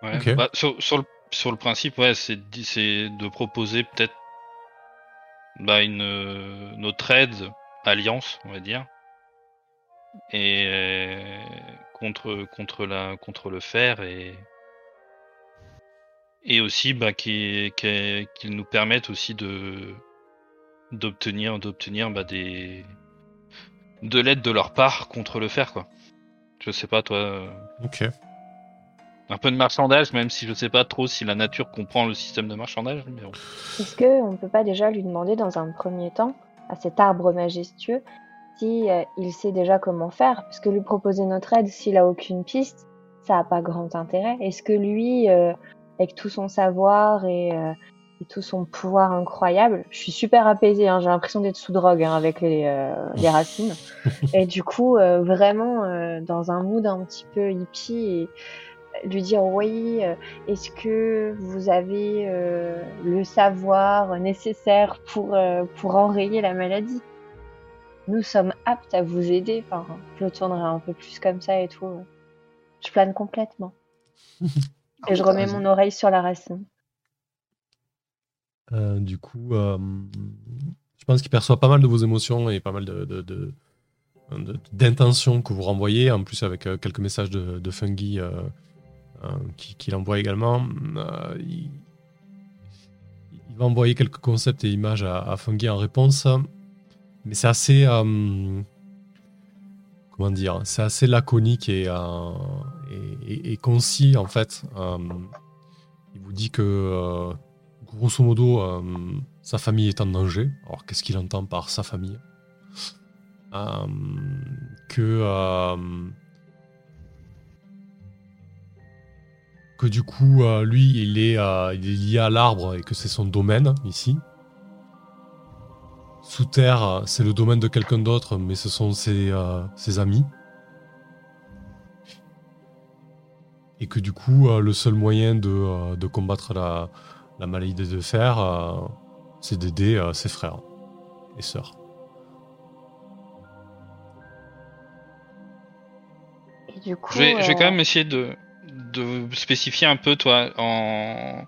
Ouais. Bah, sur, sur, le, sur le principe, ouais, c'est de proposer peut-être bah, une notre aide alliance, on va dire, et euh, contre contre la contre le fer et et aussi bah, qui qui- qu'ils nous permettent aussi de d'obtenir d'obtenir bah, des de l'aide de leur part contre le fer, quoi. Je sais pas, toi. euh, Ok. un peu de marchandage, même si je sais pas trop si la nature comprend le système de marchandage. Mais bon. Est-ce qu'on ne peut pas déjà lui demander dans un premier temps, à cet arbre majestueux, si euh, il sait déjà comment faire Parce que lui proposer notre aide, s'il a aucune piste, ça n'a pas grand intérêt. Est-ce que lui, euh, avec tout son savoir et, euh, et tout son pouvoir incroyable, je suis super apaisée, hein, j'ai l'impression d'être sous drogue hein, avec les, les racines. [LAUGHS] et du coup, vraiment dans un mood un petit peu hippie et lui dire oui, est-ce que vous avez euh, le savoir nécessaire pour, euh, pour enrayer la maladie? Nous sommes aptes à vous aider. Enfin, je le tournerai un peu plus comme ça et tout. Je plane complètement. [LAUGHS] Et je remets mon oreille sur la racine. Euh, du coup, euh, Je pense qu'il perçoit pas mal de vos émotions et pas mal de, de- de- de- d'intentions que vous renvoyez, en plus avec euh, quelques messages de, de Fungi euh, euh, qui- qu'il envoie également. Euh, il, il va envoyer quelques concepts et images à, à Fungi en réponse, mais c'est assez. euh, comment dire C'est assez laconique et, euh, et, concis en fait. Euh, il vous dit que grosso modo, sa famille est en danger. Alors, qu'est-ce qu'il entend par sa famille? Que. que du coup, lui, il est, il est lié à l'arbre et que c'est son domaine ici. Sous terre, euh, c'est le domaine de quelqu'un d'autre, mais ce sont ses, euh, ses amis. Et que du coup, euh, le seul moyen de, euh, de combattre la, la maladie de fer, euh, c'est d'aider euh, ses frères et sœurs. Et du coup, Je vais, je vais quand même essayer de, de spécifier un peu, toi, en...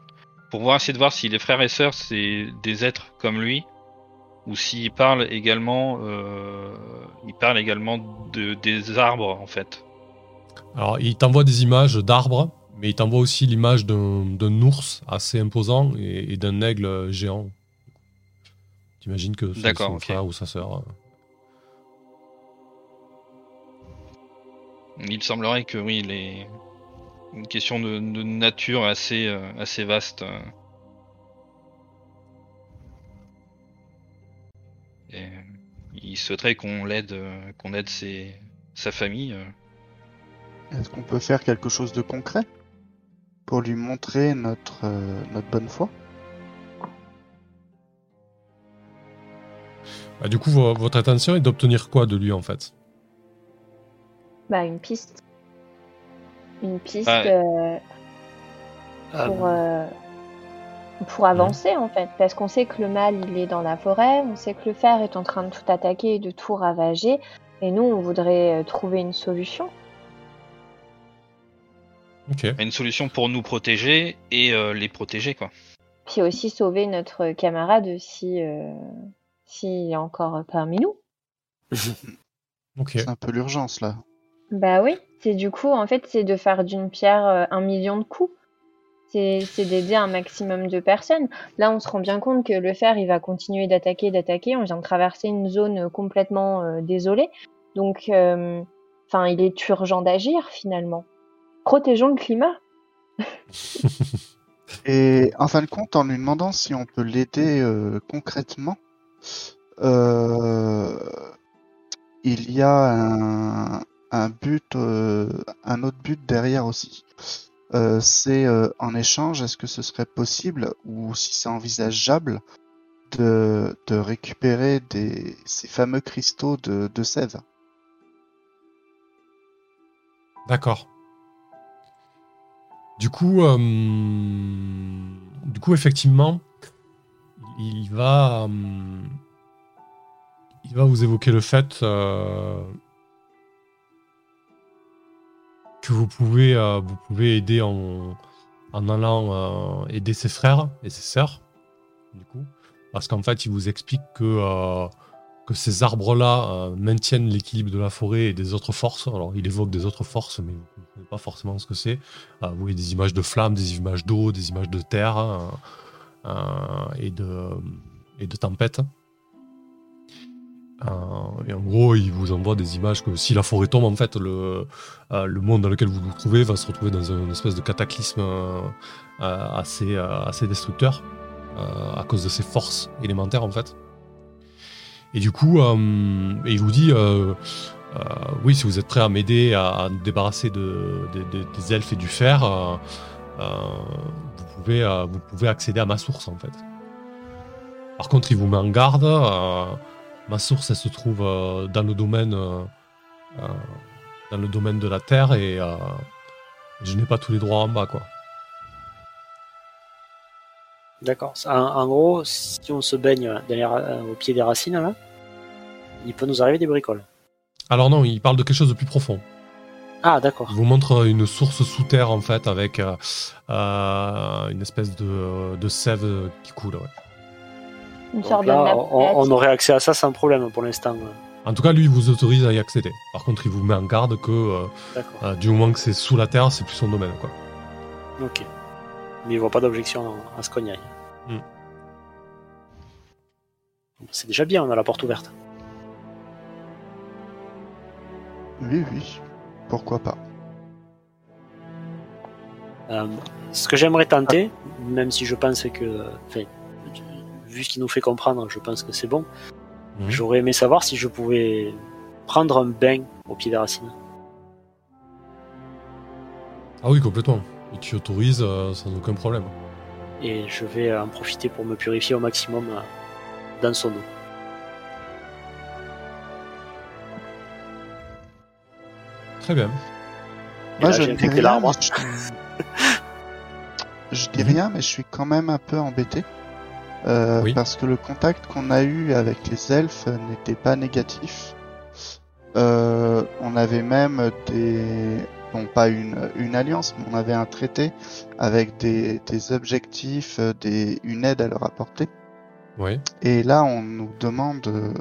pour voir, essayer de voir si les frères et sœurs, c'est des êtres comme lui, ou s'il parle également, euh, il parle également de, des arbres, en fait. Alors, il t'envoie des images d'arbres, mais il t'envoie aussi l'image d'un ours assez imposant et, et d'un aigle géant. T'imagines que c'est son ok. frère ou sa sœur. Il semblerait que oui, les une question de, de nature assez euh, assez vaste. Il souhaiterait qu'on l'aide, euh, qu'on aide ses, sa famille. euh. Est-ce qu'on peut faire quelque chose de concret pour lui montrer notre, euh, notre bonne foi? Bah, du coup, vo- votre intention est d'obtenir quoi de lui en fait? Bah, une piste. Une piste Ah euh, Euh, pour, euh, pour avancer en fait. Parce qu'on sait que le mal il est dans la forêt, on sait que le fer est en train de tout attaquer et de tout ravager. Et nous, on voudrait euh, trouver une solution. Ok. Une solution pour nous protéger et euh, les protéger quoi. Puis aussi sauver notre camarade si euh, s'il est encore parmi nous. [LAUGHS] Ok. C'est un peu l'urgence là. Bah oui, c'est du coup, en fait, c'est de faire d'une pierre euh, un million de coups. C'est d'aider un maximum de personnes. Là, on se rend bien compte que le fer, il va continuer d'attaquer, d'attaquer. On vient de traverser une zone euh, complètement euh, désolée. Donc, euh, enfin, il est urgent d'agir finalement. Protégeons le climat. [LAUGHS] Et en fin de compte, en lui demandant si on peut l'aider concrètement, il y a un, but, un autre but derrière aussi. Euh, c'est euh, en échange, est-ce que ce serait possible ou si c'est envisageable de, récupérer ces fameux cristaux de, sève? D'accord. Du coup, euh, du coup, effectivement, il va, euh, il va vous évoquer le fait euh, que vous pouvez, euh, vous pouvez aider en, en allant euh, aider ses frères et ses sœurs, du coup, parce qu'en fait, il vous explique que euh, que ces arbres-là maintiennent l'équilibre de la forêt et des autres forces. Alors, il évoque des autres forces, mais vous ne savez pas forcément ce que c'est. Vous voyez des images de flammes, des images d'eau, des images de terre hein, et, de, et de tempêtes. Euh, et en gros, il vous envoie des images que si la forêt tombe, en fait, le, euh, monde dans lequel vous vous trouvez va se retrouver dans une espèce de cataclysme euh, assez, destructeur à cause de ces forces élémentaires, en fait. Et du coup, il vous dit, oui, si vous êtes prêt à m'aider à, à débarrasser de, de- de- des elfes et du fer, vous, pouvez, vous pouvez accéder à ma source, en fait. Par contre, il vous met en garde. Ma source, elle se trouve euh, dans le domaine, euh, euh, dans le domaine de la terre et je n'ai pas tous les droits en bas, quoi. D'accord. En, en gros, si on se baigne derrière, euh, au pied des racines, là, il peut nous arriver des bricoles. Alors non, il parle de quelque chose de plus profond. Ah, d'accord. Il vous montre une source sous terre en fait avec euh, une espèce de, de sève qui coule. ouais. Une Donc sorte là, de on, aurait accès à ça sans problème pour l'instant. En tout cas, lui, il vous autorise à y accéder. Par contre, il vous met en garde que euh, euh, du moment que c'est sous la terre, c'est plus son domaine. Quoi. Ok. Mais il voit pas d'objection à ce qu'on y aille. C'est déjà bien, on a la porte ouverte. Oui, oui. Pourquoi pas. Euh, ce que j'aimerais tenter, même si je pense que, vu ce qu'il nous fait comprendre, je pense que c'est bon. Mhm. J'aurais aimé savoir si je pouvais prendre un bain au pied des racines. Ah oui, complètement. Il t'y autorise euh, sans aucun problème. Et je vais en profiter pour me purifier au maximum euh, dans son eau. Très bien. Et Moi, là, je dis rien, mais [LAUGHS] je... dis rien, mais je suis quand même un peu embêté. Euh, Oui. Parce que le contact qu'on a eu avec les elfes n'était pas négatif. Euh, on avait même des... Bon, pas une, une alliance, mais on avait un traité avec des, des objectifs, euh, des, une aide à leur apporter. Oui. Et là, on nous demande de,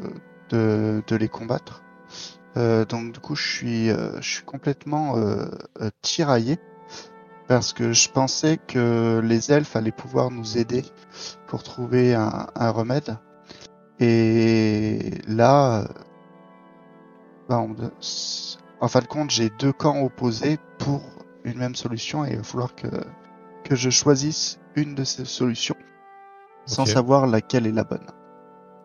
de, de les combattre. Euh, donc du coup, je suis, euh, je suis complètement euh, tiraillé parce que je pensais que les elfes allaient pouvoir nous aider pour trouver un, un remède. Et là, bah, on- en fin de compte, j'ai deux camps opposés pour une même solution et il va falloir que, que je choisisse une de ces solutions sans savoir laquelle est la bonne.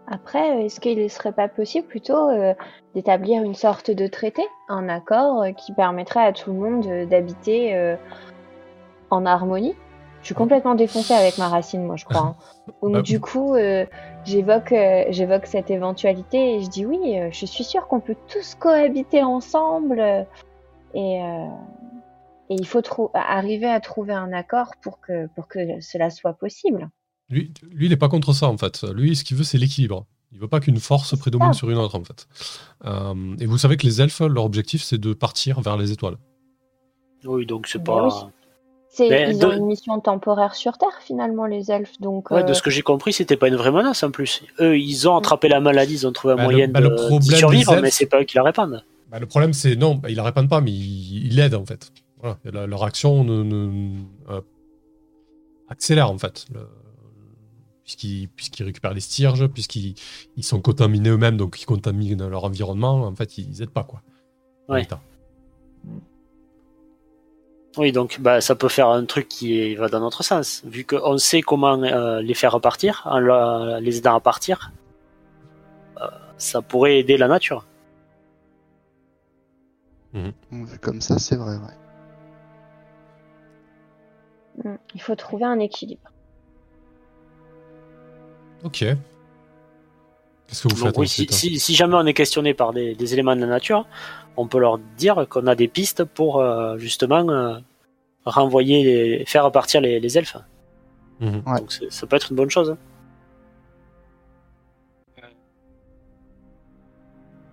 Après, est-ce qu'il ne serait pas possible plutôt euh, d'établir une sorte de traité, un accord euh, qui permettrait à tout le monde euh, d'habiter euh, en harmonie Je suis complètement défoncée avec ma racine, moi, je crois. hein. [LAUGHS] Donc, Bah, du coup, euh, j'évoque, euh, j'évoque cette éventualité et je dis oui, euh, je suis sûre qu'on peut tous cohabiter ensemble et, euh, et il faut arriver à trouver un accord pour que, pour que cela soit possible. Lui, lui, il n'est pas contre ça, en fait. Lui, ce qu'il veut, c'est l'équilibre. Il veut pas qu'une force prédomine ça. sur une autre, en fait. Euh, et vous savez que les elfes, leur objectif, c'est de partir vers les étoiles. Oui, donc c'est Ben pas. oui. C'est, Ben, ils de- ont une mission temporaire sur Terre finalement, les elfes. Donc, Ouais, euh, de ce que j'ai compris, c'était pas une vraie menace en plus. Eux, ils ont attrapé la maladie, ils ont trouvé un Bah, le- moyen bah, le de, survivre, elfes- mais c'est pas eux qui la répandent. Bah, le problème, c'est non, bah, ils la répandent pas, mais ils ils l'aident, en fait. Voilà. Et la- leur action ne, ne- euh, accélère, en fait. Le- puisqu'ils, puisqu'ils récupèrent les stierges, puisqu'ils ils sont contaminés eux-mêmes, donc ils contaminent leur environnement, en fait, ils aident pas, quoi. Ouais. Oui, donc bah, ça peut faire un truc qui va dans notre sens. Vu qu'on sait comment euh, les faire repartir, en la- les aidant à partir, euh, ça pourrait aider la nature. Vu comme ça, c'est vrai, ouais. mm, il faut trouver un équilibre. Ok. Qu'est-ce que vous Donc faites oui, si, si- si jamais on est questionné par des, des éléments de la nature, on peut leur dire qu'on a des pistes pour euh, justement euh, renvoyer, les, faire repartir les, les elfes. Mhm. Ouais. Donc ça peut être une bonne chose. hein.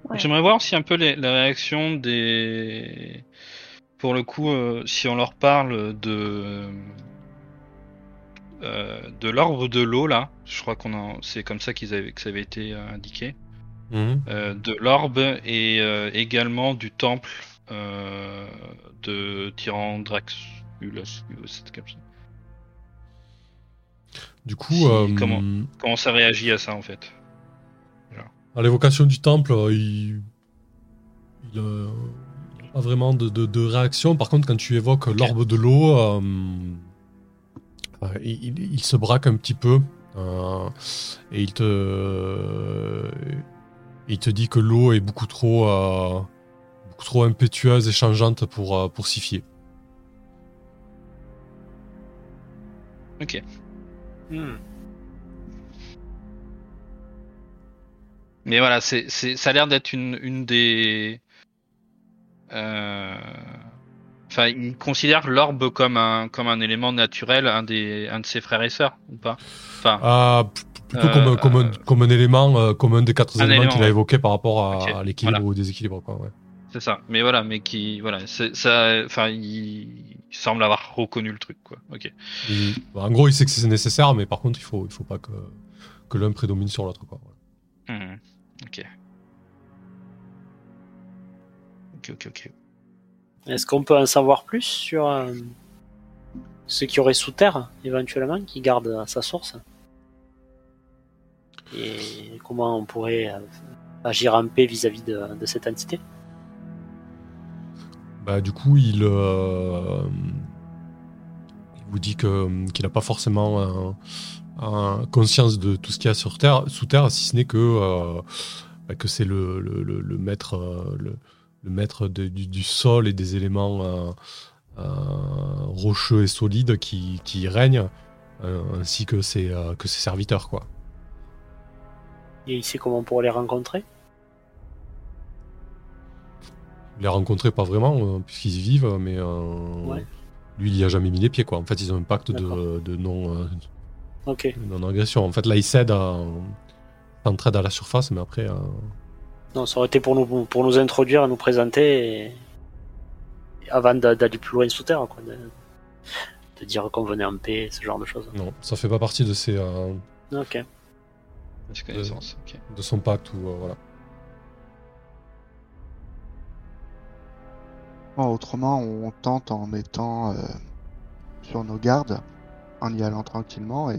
Ouais. J'aimerais voir aussi un peu les, la réaction des. Pour le coup, euh, si on leur parle de. euh, de l'orbe de l'eau là, je crois qu'on a, c'est comme ça qu'ils avaient, que ça avait été euh, indiqué, Mhm. euh, de l'orbe et euh, également du temple euh, de Tyrandraxulus. Du coup, Si, comment Comment ça réagit à ça en fait à l'évocation du temple, il il, a pas vraiment de, de- de réaction. Par contre, quand tu évoques l'orbe de l'eau, euh, euh, il, il- il se braque un petit peu euh, et il te, il te dit que l'eau est beaucoup trop, euh, beaucoup trop impétueuse et changeante pour, euh, pour s'y fier. Ok. Hmm. Mais voilà, c'est, c'est, ça a l'air d'être une, une des. euh, Enfin, il considère l'orbe comme un, comme un élément naturel, un, des, un de ses frères et sœurs, ou pas? Enfin, Ah, plutôt Euh, comme, un- comme, un, euh, comme un élément, euh, comme un des quatre un éléments élément, qu'il a évoqué par rapport à, l'équilibre voilà. ou au déséquilibre. Quoi, ouais. c'est ça. Mais voilà, mais qui. Voilà, c'est, ça. Enfin, il, il semble avoir reconnu le truc, quoi. Ok. Il- bah, en gros, il sait que c'est nécessaire, mais par contre, il faut, il faut pas que, que l'un prédomine sur l'autre. quoi. Mhm. Ok. Ok, ok, ok. Est-ce qu'on peut en savoir plus sur euh, ce qui aurait sous terre, éventuellement, qui garde sa source? Et comment on pourrait euh, agir en paix vis-à-vis de, cette entité? Bah, du coup, il, euh, vous dit qu'il n'a pas forcément conscience de tout ce qu'il y a sous terre, si ce n'est que euh, bah, que c'est le, le, maître le, maître du, sol et des éléments rocheux et solides qui, qui règnent, euh, ainsi que ses, que ses serviteurs, quoi. Et il sait comment on pourrait les rencontrer Les rencontrer pas vraiment, euh, puisqu'ils y vivent, mais euh, Ouais. lui, il y a jamais mis les pieds, quoi. En fait, ils ont un pacte de, de non. euh, non-agression. En fait, là, il cède à. S'entraide à la surface, mais après. euh, Non, ça aurait été pour nous, pour nous introduire, nous présenter, et- avant d'a- d'aller plus loin sous terre, quoi. De, de dire qu'on venait en paix, ce genre de choses. non, ça fait pas partie de, euh, Ok. Ok. de son pacte ou. euh, voilà. Bon, autrement, on tente en étant euh, sur nos gardes, en y allant tranquillement et,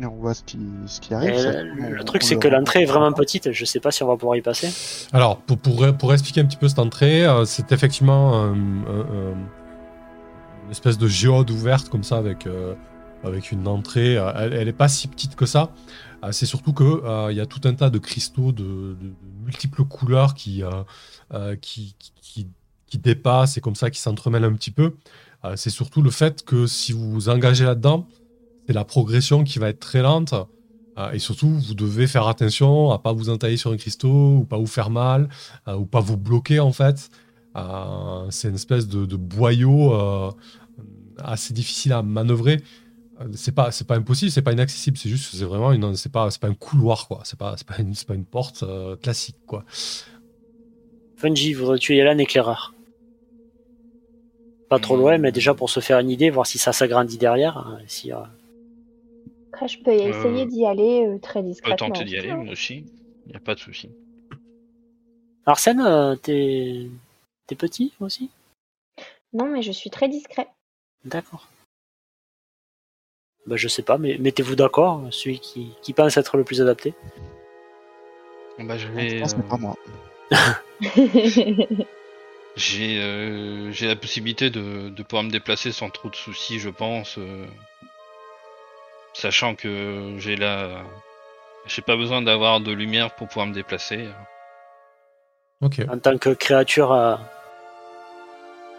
et on voit ce qui, ce qui arrive. Ça, le, on- le truc, on c'est le que l'entrée est vraiment petite, je sais pas si on va pouvoir y passer. Alors, pour, pour, pour expliquer un petit peu cette entrée, euh, c'est effectivement euh, un- un- une espèce de géode ouverte comme ça avec, euh, avec une entrée. Elle, elle est pas si petite que ça. Euh, c'est surtout que euh, il y a tout un tas de cristaux de, multiples couleurs qui, euh, euh, qui, dépassent et comme ça qui s'entremêlent un petit peu. C'est surtout le fait que si vous vous engagez là-dedans, c'est la progression qui va être très lente. Et surtout, vous devez faire attention à pas vous entailler sur un cristaux ou pas vous faire mal ou pas vous bloquer en fait. C'est une espèce de, de boyau assez difficile à manœuvrer. Euh, C'est pas, c'est pas impossible, c'est pas inaccessible, c'est juste, c'est vraiment une, c'est pas, c'est pas un couloir quoi. C'est pas, c'est pas une, c'est pas une porte euh, classique quoi. Fungi, voudrais-tu y aller en éclaireur Pas trop loin, mais déjà pour se faire une idée, voir si ça s'agrandit derrière. hein, si, euh, Après, je peux essayer Euh, d'y aller euh, très discrètement. tenter d'y aller, moi aussi. Il n'y a pas de souci. Arsène, euh, t'es t'es petit aussi? Non, mais je suis très discret. D'accord. Bah, je sais pas, mais mettez-vous d'accord, celui qui, qui pense être le plus adapté. Bah, je Je vais, pense que c'est euh, pas moi. [LAUGHS] J'ai euh, j'ai la possibilité de, de pouvoir me déplacer sans trop de soucis, je pense. euh, sachant que j'ai la. J'ai pas besoin d'avoir de lumière pour pouvoir me déplacer. Ok. En tant que créature euh,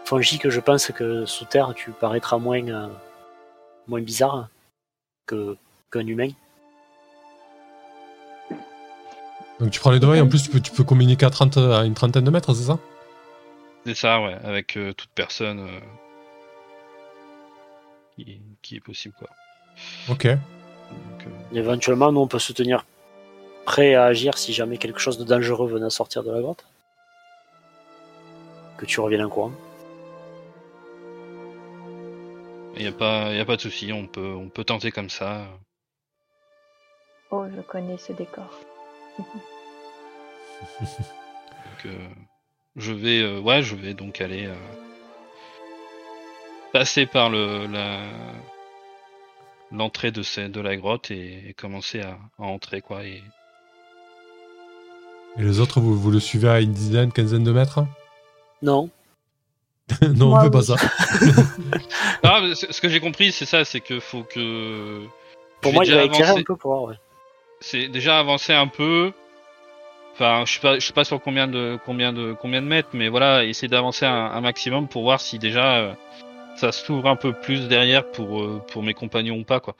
fongique, je pense que sous terre, tu paraîtras moins, euh, moins bizarre que qu'un humain. Donc tu prends les devants et en plus tu peux, tu peux communiquer à, 30, à une trentaine de mètres, c'est ça? C'est ça, ouais, avec euh, toute personne euh, qui, qui est possible, quoi. Ok. Donc, euh, Éventuellement, nous, on peut se tenir prêt à agir si jamais quelque chose de dangereux venait à sortir de la grotte? Que tu reviennes en courant? Il n'y a, pas- y a pas de souci, on peut, on peut tenter comme ça. oh, je connais ce décor. Donc, euh, je vais, euh, ouais, je vais donc aller euh, passer par le la l'entrée de ces- de la grotte et, et commencer à, à entrer quoi. Et Et les autres, vous, vous le suivez à une dizaine, quinzaine de mètres? Non. Non, Moi, on fait pas ça. [LAUGHS] ah, mais ce que j'ai compris, c'est ça, c'est que faut que Pour je moi, vais il va éclairer un peu pour voir, ouais. c'est déjà avancer un peu. Enfin, je sais pas, je sais pas sur combien de combien de combien de mètres, mais voilà, essayer d'avancer un, un maximum pour voir si déjà euh, ça s'ouvre un peu plus derrière pour euh, pour mes compagnons ou pas quoi.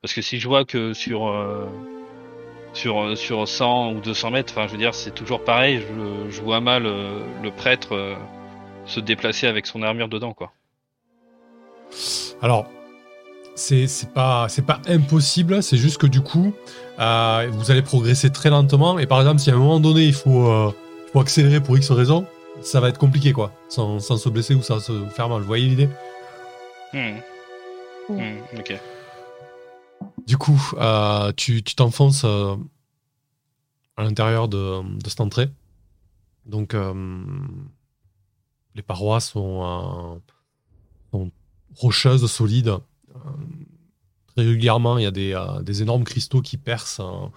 Parce que si je vois que sur euh, sur euh, sur 100 ou 200 mètres, enfin, je veux dire, c'est toujours pareil. Je, je vois mal euh, le prêtre euh, se déplacer avec son armure dedans quoi. Alors, c'est c'est pas, c'est pas impossible, c'est juste que du coup, euh, vous allez progresser très lentement. Et par exemple, si à un moment donné, il faut, euh, il faut accélérer pour X raison, ça va être compliqué, quoi. Sans, sans se blesser ou sans se faire mal. Vous voyez l'idée? Hmm. Hmm, ok. Du coup, euh, tu tu t'enfonces euh, à l'intérieur de, de cette entrée. Donc, euh, les parois sont, rocheuses, solides. Très régulièrement, il y a des, euh, énormes cristaux qui percent, euh,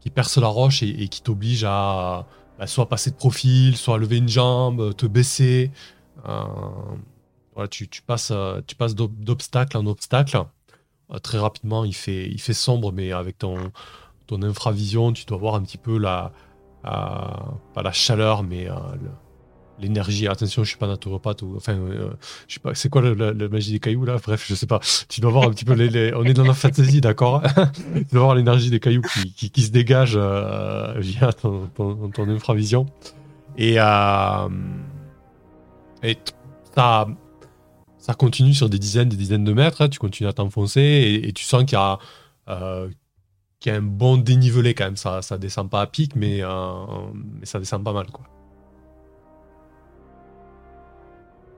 qui percent la roche et, qui t'obligent à bah, soit passer de profil, soit lever une jambe, te baisser. Euh, voilà, tu, passes, tu passes d'ob- d'obstacle en obstacle. Très rapidement, il fait, il fait sombre, mais avec ton, infravision, tu dois voir un petit peu la, pas la chaleur, mais le- l'énergie. Attention, je suis pas naturopathe ou enfin, euh, je sais pas. C'est quoi la, magie des cailloux là? Bref, je sais pas. Tu dois voir un petit peu les. on est dans la fantasy, d'accord? Tu dois voir l'énergie des cailloux qui, qui, se dégage euh, via ton, infravision. Et euh, ça, ça continue sur des dizaines, des dizaines de mètres. hein. tu continues à t'enfoncer et, et tu sens qu'il y a a un bon dénivelé quand même. Ça, ça descend pas à pic, mais, mais ça descend pas mal, quoi.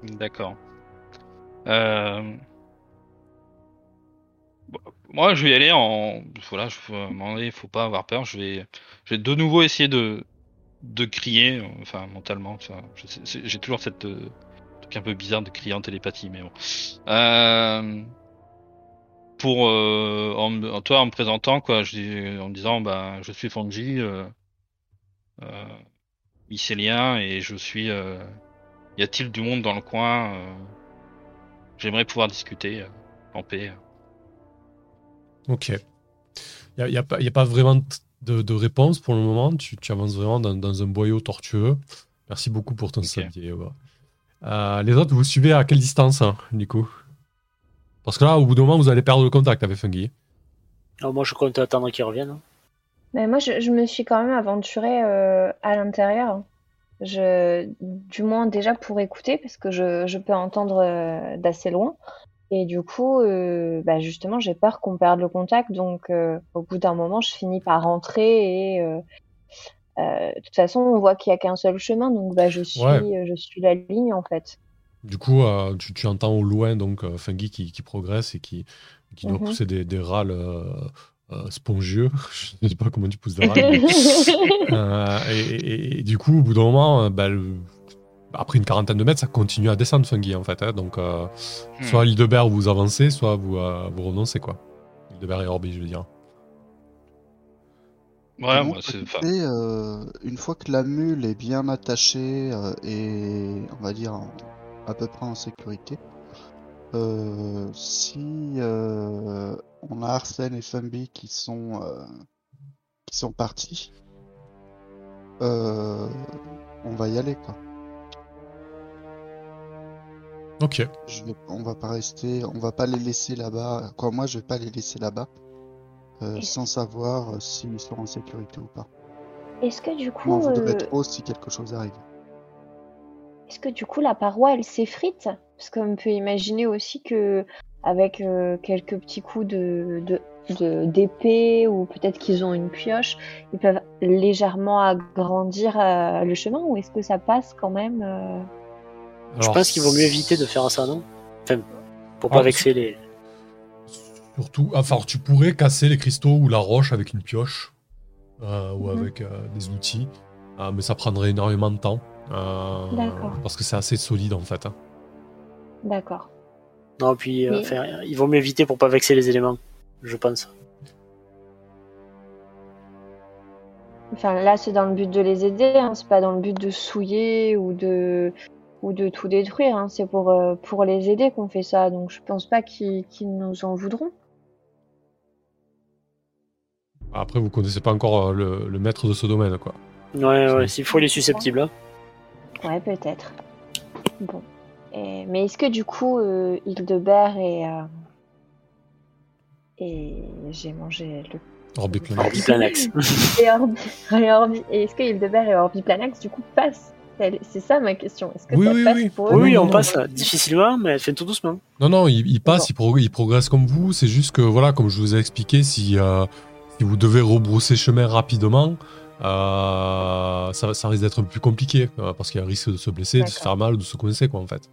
D'accord. Euh, Moi, je vais y aller en. Voilà, je... donné, il faut pas avoir peur. Je vais, je vais de nouveau essayer de de crier, enfin mentalement. J'ai toujours cette euh, truc un peu bizarre de crier en télépathie, mais bon. Euh, Pour euh, en, en- toi, en me présentant quoi, je dis, en me disant, bah, je suis Fonji, euh, euh, mycélien, et je suis. Y a-t-il du monde dans le coin euh, J'aimerais pouvoir discuter euh, en paix. Ok. Il n'y a, y a pas- y a pas vraiment de, de réponse pour le moment. Tu, tu avances vraiment dans, dans un boyau tortueux. Merci beaucoup pour ton Ok. sablier. ouais. Euh, les autres, vous suivez à quelle distance, hein, du coup? Parce que là, au bout d'un moment, vous allez perdre le contact avec Fungi. Alors, moi, je compte attendre qu'ils reviennent. hein. Mais moi, je, je me suis quand même aventurée euh, à l'intérieur. Je, du moins déjà pour écouter, parce que je, je peux entendre euh, d'assez loin. Et du coup, euh, bah justement, j'ai peur qu'on perde le contact. Donc, euh, au bout d'un moment, je finis par rentrer. Et euh, de toute façon, on voit qu'il y a qu'un seul chemin. Donc, bah, je suis, Ouais. je suis la ligne en fait. Du coup, tu, tu entends au loin donc Fungi qui, qui progresse et qui, qui doit Mhm. pousser des, des râles euh, spongieux. [LAUGHS] Je ne sais pas comment tu pousses mais- [LAUGHS] Euh, et, et- et du coup, au bout d'un moment, euh, bah, le- après une quarantaine de mètres, ça continue à descendre Fungi en fait. hein. donc, euh, Hmm. soit Hildebert vous avancez, soit vous, euh, vous renoncez quoi. Hildebert et Orbi, je veux dire. Ouais, De mon moi, c'est. enfin, côté, euh, une fois que la mule est bien attachée euh, et on va dire à peu près en sécurité, euh, si euh, on a Arsène et Fumby qui sont euh, qui sont partis, euh, on va y aller quoi. Ok. Je on va pas rester, on va pas les laisser là-bas. Quoi, moi je vais pas les laisser là-bas euh, sans savoir s'ils sont en sécurité ou pas. Est-ce que du coup, m'en voudrais euh, trop si quelque chose arrive? Est-ce que du coup la paroi elle s'effrite? Parce qu'on peut imaginer aussi que avec euh, quelques petits coups de d'épée ou peut-être qu'ils ont une pioche, ils peuvent légèrement agrandir euh, le chemin ou est-ce que ça passe quand même euh, Je pense qu'il vaut mieux éviter de faire ça, non? Enfin, pour pas Ah, vexer les. Surtout, enfin, tu pourrais casser les cristaux ou la roche avec une pioche euh, ou Mhm. avec euh, des outils, euh, mais ça prendrait énormément de temps. euh, D'accord. Parce que c'est assez solide en fait. hein. D'accord. Non, puis euh, Mais- enfin, il vaut mieux éviter pour pas vexer les éléments, je pense. Enfin là c'est dans le but de les aider, hein, c'est pas dans le but de souiller ou de ou de tout détruire, hein, c'est pour euh, pour les aider qu'on fait ça. Donc je pense pas qu'ils qu'ils nous en voudront. Après, vous connaissez pas encore euh, le, le maître de ce domaine, quoi. Ouais, ouais, s'il faut, il est susceptible. hein. Ouais, peut-être. Bon. Et- mais est-ce que du coup, euh, Hildebert et. euh, et j'ai mangé le. Orbiplanax. Orbiplanax. [LAUGHS] Et Orbi. et Orbi- et est-ce que Hildebert et Orbiplanax, du coup, passent C'est ça ma question. Est-ce que Oui, ça oui, passe oui. pour eux Oui, non, on non, passe ouais. difficilement, mais fait tout doucement. Non, non, il, il passe, Bon. il, prog- il progresse comme vous. C'est juste que, voilà, comme je vous ai expliqué, si, euh, si vous devez rebrousser chemin rapidement, euh, ça, ça risque d'être un peu plus compliqué. euh, parce qu'il y a un risque de se blesser, de se faire mal ou de se coincer, quoi, en fait.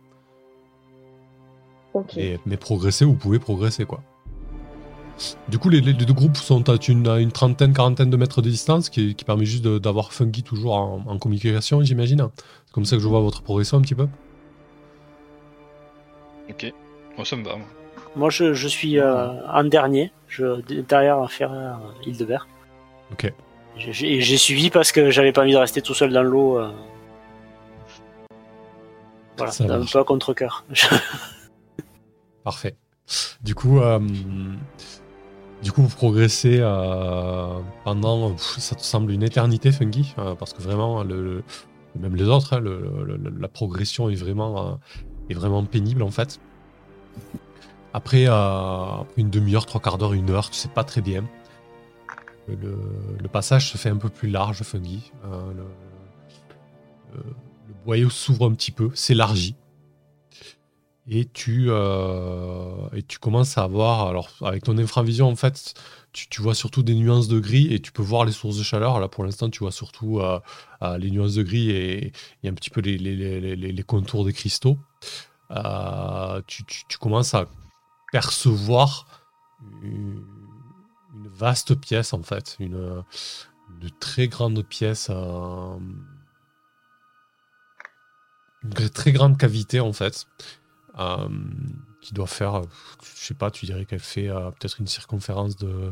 Et- mais progresser, vous pouvez progresser, quoi. Du coup, les, les deux groupes sont à une, à une trentaine, quarantaine de mètres de distance, qui, qui permet juste de- d'avoir Funky toujours en, en communication, j'imagine. C'est comme ça que je vois votre progression un petit peu. Ok. Moi, ça me va. moi. Moi, je, je suis euh, en dernier, je, derrière Ferrer Hildebert. Ok. J'ai- suivi parce que j'avais pas envie de rester tout seul dans l'eau. euh. Voilà, Ça un peu à contre-coeur. [LAUGHS] Parfait. Du coup, euh, du coup, vous progressez euh, pendant, ça te semble une éternité, Funky, euh, parce que vraiment, même les autres, hein, la progression est vraiment, pénible en fait. Après, après une demi-heure, trois quarts d'heure, une heure, tu sais pas très bien. Le, passage se fait un peu plus large, le- le boyau s'ouvre un petit peu, s'élargit et tu, euh, et tu commences à avoir, alors avec ton infravision en fait, tu, vois surtout des nuances de gris et tu peux voir les sources de chaleur. Là pour l'instant, tu vois surtout euh, euh, les nuances de gris et, un petit peu les, contours des cristaux. Tu, commences à percevoir une, vaste pièce en fait, une, une très grande pièce. une très grande cavité en fait qui doit faire, euh, je sais pas, tu dirais qu'elle fait euh, peut-être une circonférence de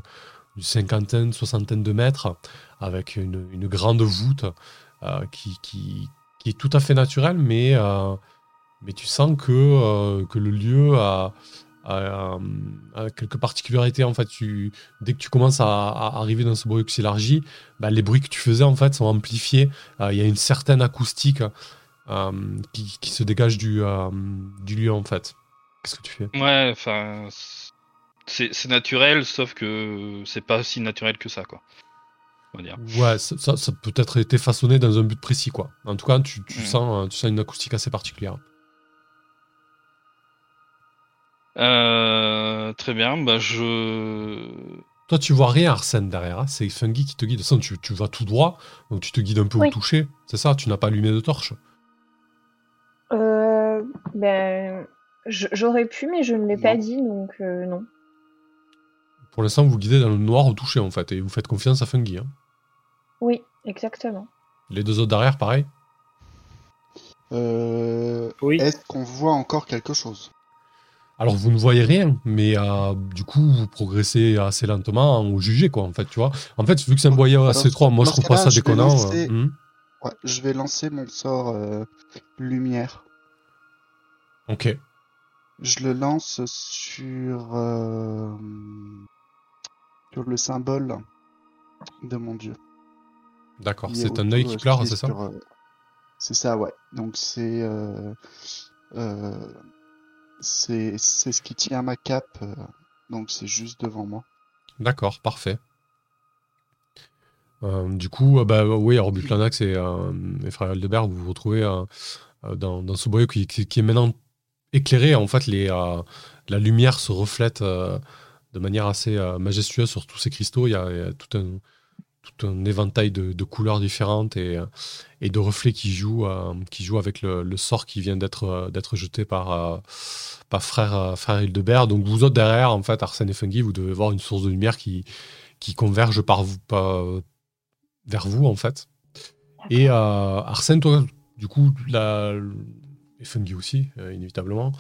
cinquantaine, soixantaine de mètres, avec une, grande voûte euh, qui, est tout à fait naturelle, mais, euh, mais tu sens que, euh, que le lieu a, quelques particularités. En fait, dès que tu commences à, arriver dans ce boyau qui s'élargit, bah, les bruits que tu faisais en fait sont amplifiés. Euh, Il y a une certaine acoustique euh, qui, qui se dégage du, euh, du lieu en fait. Qu'est-ce que tu fais? Ouais, enfin, c'est c'est naturel, sauf que c'est pas si naturel que ça, quoi. On va dire. Ouais, ça, ça, ça peut être été façonné dans un but précis quoi. En tout cas, tu, tu Mm. sens, euh, tu sens une acoustique assez particulière. Euh, très bien, bah je. Toi, tu vois rien, Arsène, derrière. hein. C'est Fungi qui te guide. De toute façon, tu, tu vas tout droit, donc tu te guides un peu au toucher. C'est ça, tu n'as pas allumé de torche? Euh, ben, j'aurais pu, mais je ne l'ai pas Non. dit, donc euh, non. Pour l'instant, vous guidez dans le noir au toucher en fait, et vous faites confiance à Fungi. hein. Oui, exactement. Les deux autres derrière, pareil. Euh, Oui. Est-ce qu'on voit encore quelque chose? Alors vous ne voyez rien, mais euh, du coup vous progressez assez lentement au jugé quoi en fait, tu vois. En fait, vu que c'est un boyau assez Dans- étroit, moi je trouve pas ça je vais déconnant. lancer- euh, hum. Ouais, je vais lancer mon sort euh, lumière. Ok. Je le lance sur euh, sur le symbole de mon dieu. D'accord. C'est un œil euh, qui pleure, est c'est ça euh, C'est ça, ouais. Donc c'est euh, euh, ce qui tient ma cape. euh, donc c'est juste devant moi. D'accord, parfait. Euh, du coup, euh, bah oui, Butlanax et, euh, et Frère Aldebert, vous vous retrouvez euh, dans, ce boyau qui, est maintenant éclairé. En fait, la lumière se reflète de manière assez majestueuse sur tous ces cristaux. Il y a, tout, un, éventail de, couleurs différentes et, de reflets qui jouent, avec le, sort qui vient d'être jeté par, frère, frère Hildebert. Donc vous autres derrière, en fait, Arsène et Fungi, vous devez voir une source de lumière qui, converge par vous, vers vous, en fait. Et euh, Arsène, toi, du coup, la, et Fungi aussi, euh, inévitablement,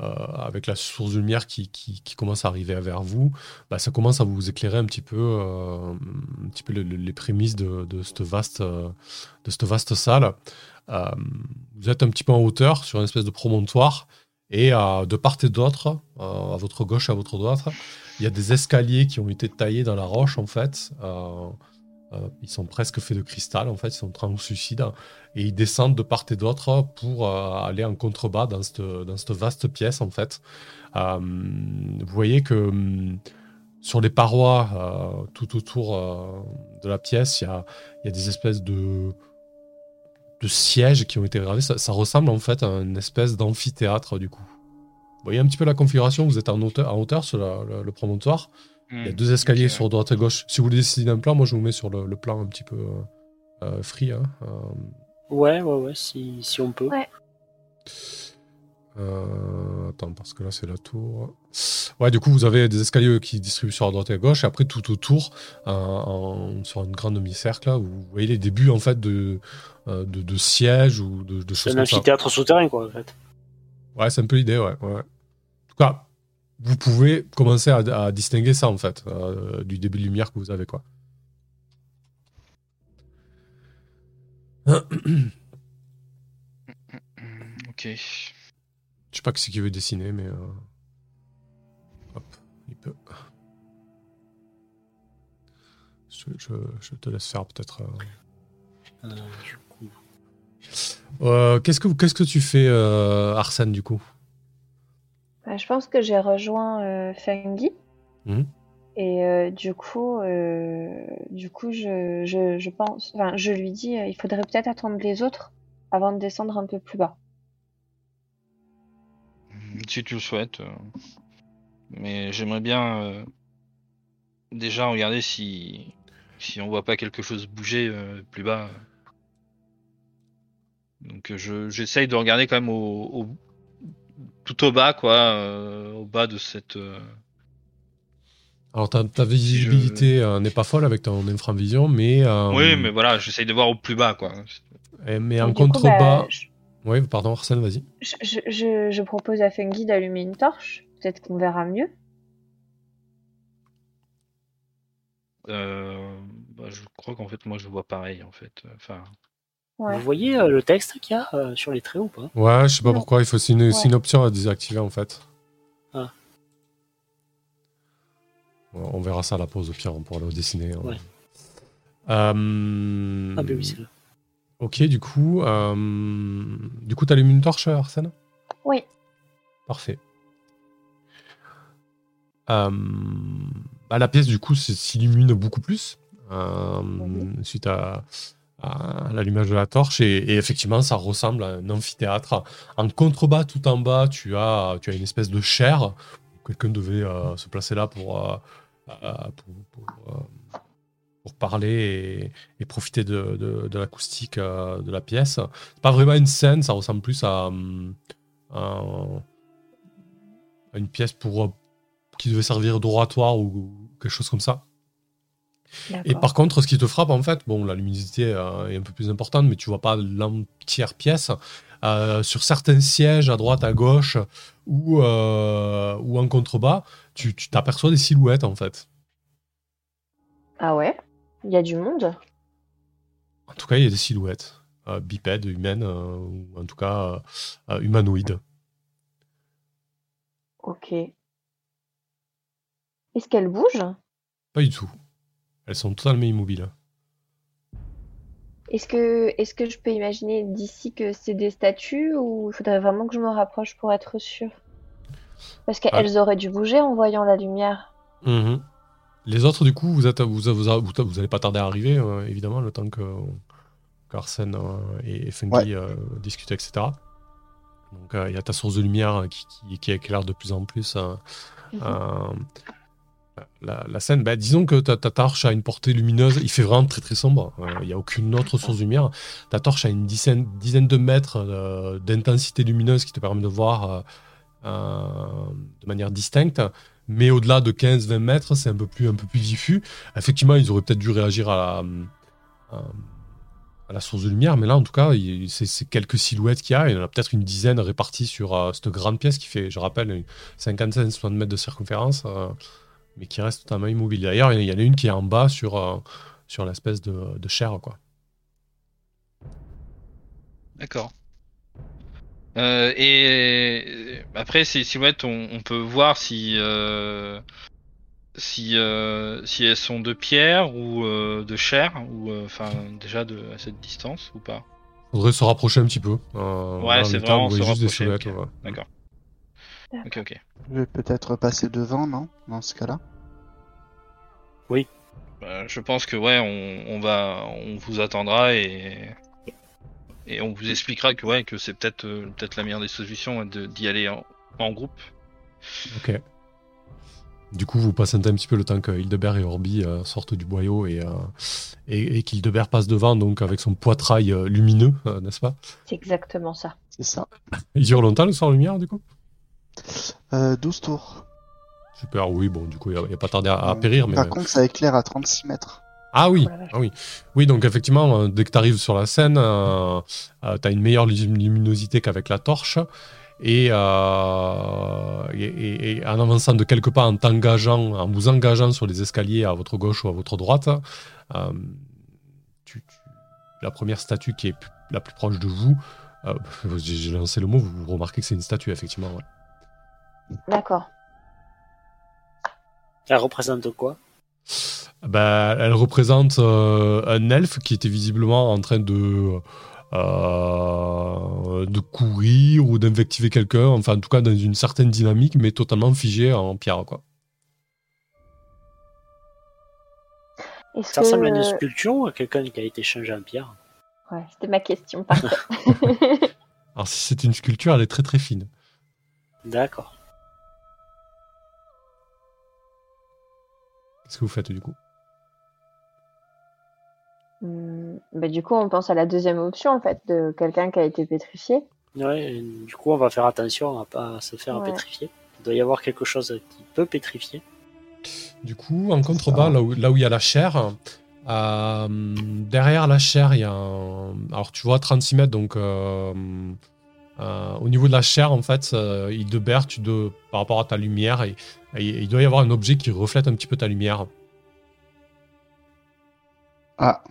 euh, avec la source de lumière qui, qui, qui commence à arriver vers vous, bah, ça commence à vous éclairer un petit peu, euh, un petit peu le- le- les prémices de, de cette vaste, de cette vaste salle. Vous êtes un petit peu en hauteur sur une espèce de promontoire. Et de part et d'autre, à votre gauche et à votre droite, il y a des escaliers qui ont été taillés dans la roche, en fait. Euh, ils sont presque faits de cristal, en fait, ils sont translucides. Et ils descendent de part et d'autre pour euh, aller en contrebas dans cette, dans cette vaste pièce, en fait. Euh, vous voyez que hum, sur les parois, tout autour de la pièce, il y a, y a des espèces de, de sièges qui ont été gravés. Ça, ressemble en fait à une espèce d'amphithéâtre, du coup. Vous voyez un petit peu la configuration, vous êtes en hauteur, en hauteur sur le promontoire. Il y a deux escaliers sur droite et gauche. Si vous voulez décider d'un plan, moi je vous mets sur le, le plan un petit peu euh, euh, free. hein. Euh, Ouais, ouais, ouais, si, si on peut. Ouais. euh, attends, parce que là c'est la tour. Ouais, du coup, vous avez des escaliers qui distribuent sur la droite et à gauche, et après, tout autour, euh, en- sur une grande demi-cercle, là, vous voyez les débuts, en fait, de, euh, de, de sièges ou de, de C'est choses un comme ça. amphithéâtre souterrain, quoi, en fait. Ouais, c'est un peu l'idée, ouais, ouais. En tout cas, vous pouvez commencer à, à distinguer ça, en fait, euh, du début de lumière que vous avez, quoi. [COUGHS] Ok. Je sais pas qui c'est qui veut dessiner, mais... euh, Hop, il peut... Je, je- je te laisse faire, peut-être... euh. Euh, du coup, Euh, qu'est-ce que qu'est-ce que tu fais euh, Arsène du coup? Bah, je pense que j'ai rejoint euh, Fungi. Mhm. Et euh, du coup, euh, du coup, je, je, je pense, enfin, je lui dis, euh, il faudrait peut-être attendre les autres avant de descendre un peu plus bas. Si tu le souhaites. Mais j'aimerais bien euh, déjà regarder si si on voit pas quelque chose bouger euh, plus bas. Donc je j'essaye de regarder quand même au, au- tout au bas quoi, euh, au bas de cette. euh, Alors ta, ta visibilité euh, n'est pas folle avec ton infravision, mais euh, Oui, mais voilà, j'essaye de voir au plus bas quoi. eh, mais en contrebas. bah, je, Oui, pardon Arsène, vas-y. je, je, je- je propose à Fungi d'allumer une torche. Peut-être qu'on verra mieux. Euh, bah, je crois qu'en fait moi je vois pareil en fait. Enfin. Ouais. Vous voyez euh, le texte qu'il y a euh, sur les traits ou pas? Ouais, je sais pas Non. pourquoi. Il faut c'est une, c'est Ouais. une option à désactiver en fait. Ah. On verra ça à la pause au pire, on pourra le dessiner. hein. Ouais. Euh, Ah, ben oui, c'est là. Ok, du coup, euh, du coup, t'allumes une torche, Arsène? Oui. Parfait. Euh, bah, la pièce, du coup, s'illumine beaucoup plus suite à, à l'allumage de la torche. Et, effectivement, ça ressemble à un amphithéâtre. En contrebas, tout en bas, tu as, tu as une espèce de chaire. Quelqu'un devait euh, se placer là pour, euh, euh, pour, parler et, profiter de, de- l'acoustique de la pièce. C'est pas vraiment une scène, ça ressemble plus à, à- une pièce pour qui devait servir d'oratoire ou quelque chose comme ça. Et par contre, ce qui te frappe, en fait, bon, la luminosité euh, est un peu plus importante, mais tu vois pas l'entière pièce. Euh, sur certains sièges, à droite, à gauche, ou, euh, ou en contrebas, tu t'aperçois des silhouettes, en fait. Ah ouais? Il y a du monde? En tout cas, il y a des silhouettes. bipèdes, humaines, ou en tout cas humanoïdes. Ok. Est-ce qu'elle bouge Pas du tout. Elles sont totalement immobiles. Est-ce que, est-ce que je peux imaginer d'ici que c'est des statues ou il faudrait vraiment que je me rapproche pour être sûr Parce qu'elles auraient dû bouger en voyant la lumière. Mhm. Les autres, du coup, vous êtes, vous, vous, vous, vous allez pas tarder à arriver, euh, évidemment, le temps que qu'Arsène euh, et Funky euh, discutent, etc. Donc, euh, il y a ta source de lumière qui, qui, qui éclaire de plus en plus euh, Mhm. euh, la, scène. Bah, disons que ta, torche a une portée lumineuse. Il fait vraiment très très sombre. Euh, Il n'y a aucune autre source de lumière. Ta torche a une dizaine, de mètres euh, d'intensité lumineuse qui te permet de voir euh, de manière distincte. Mais au-delà de 15-20 mètres, c'est un peu plus, un peu plus diffus. Effectivement, ils auraient peut-être dû réagir à la, à, la source de lumière, mais là, en tout cas, c'est quelques silhouettes qu'il y a. Il y en a peut-être une dizaine réparties sur cette grande pièce qui fait, je rappelle, une 55-60 mètres de circonférence, mais qui reste totalement immobile. D'ailleurs, il y en a une qui est en bas sur, euh, sur l'espèce de, de chair, quoi. D'accord. Euh, et après ces silhouettes, on, on peut voir si euh, si euh, si elles sont de pierre ou de chair ou enfin déjà de à cette distance ou pas? Faudrait se rapprocher un petit peu. Ouais, c'est vraiment se juste des rapprocher, silhouettes, ok. ouais. D'accord. Ok ok. Je vais peut-être passer devant, non Dans ce cas-là. Bah, je pense que ouais, on, on va, on vous attendra et et on vous expliquera que ouais, que c'est peut-être euh, peut-être la meilleure des solutions de- d'y aller en, en groupe. Ok. Du coup, vous patientez un petit peu le temps que Hildebert et Orbi euh, sortent du boyau et, euh, et, et qu'Hildebert passe devant, donc avec son poitrail euh, lumineux, euh, n'est-ce pas? C'est exactement ça. C'est ça. Il dure longtemps le sort lumière, du coup? Euh, 12 tours. Super, oui, bon, du coup, il n'y a, pas tardé à, à périr. Mais... Par contre, ça éclaire à 36 mètres. Ah oui, ah oui. Oui, donc effectivement, euh, dès que tu arrives sur la scène, euh, tu as une meilleure lum- luminosité qu'avec la torche. Et, euh, et, et- et en avançant de quelques pas, en t'engageant, en vous engageant sur les escaliers à votre gauche ou à votre droite, euh, tu- tu- la première statue qui est la plus proche de vous, euh, [LAUGHS] j'ai j'ai lancé le mot, vous remarquez que c'est une statue, effectivement. ouais. D'accord. Elle représente quoi? Bah, elle représente euh, un elfe qui était visiblement en train de, euh, de courir ou d'invectiver quelqu'un, enfin en tout cas dans une certaine dynamique, mais totalement figé en pierre. Quoi. Est-ce Ça ressemble à une sculpture ou à quelqu'un qui a été changé en pierre? Ouais, c'était ma question. [LAUGHS] Alors si c'est une sculpture, elle est très très fine. D'accord. Qu'est-ce que vous faites du coup? Hmm, bah, du coup, on pense à la deuxième option, en fait, de quelqu'un qui a été pétrifié. Ouais, et du coup, on va faire attention à pas se faire Ouais. pétrifier. Il doit y avoir quelque chose qui peut pétrifier. Du coup, en contrebas, là où, là où il y a la chair, euh, derrière la chair, il y a un... Alors, tu vois, 36 mètres, donc... euh, euh, au niveau de la chair, en fait, euh, Hildebert, tu dois, par rapport à ta lumière, et, il doit y avoir un objet qui reflète un petit peu ta lumière. Ah.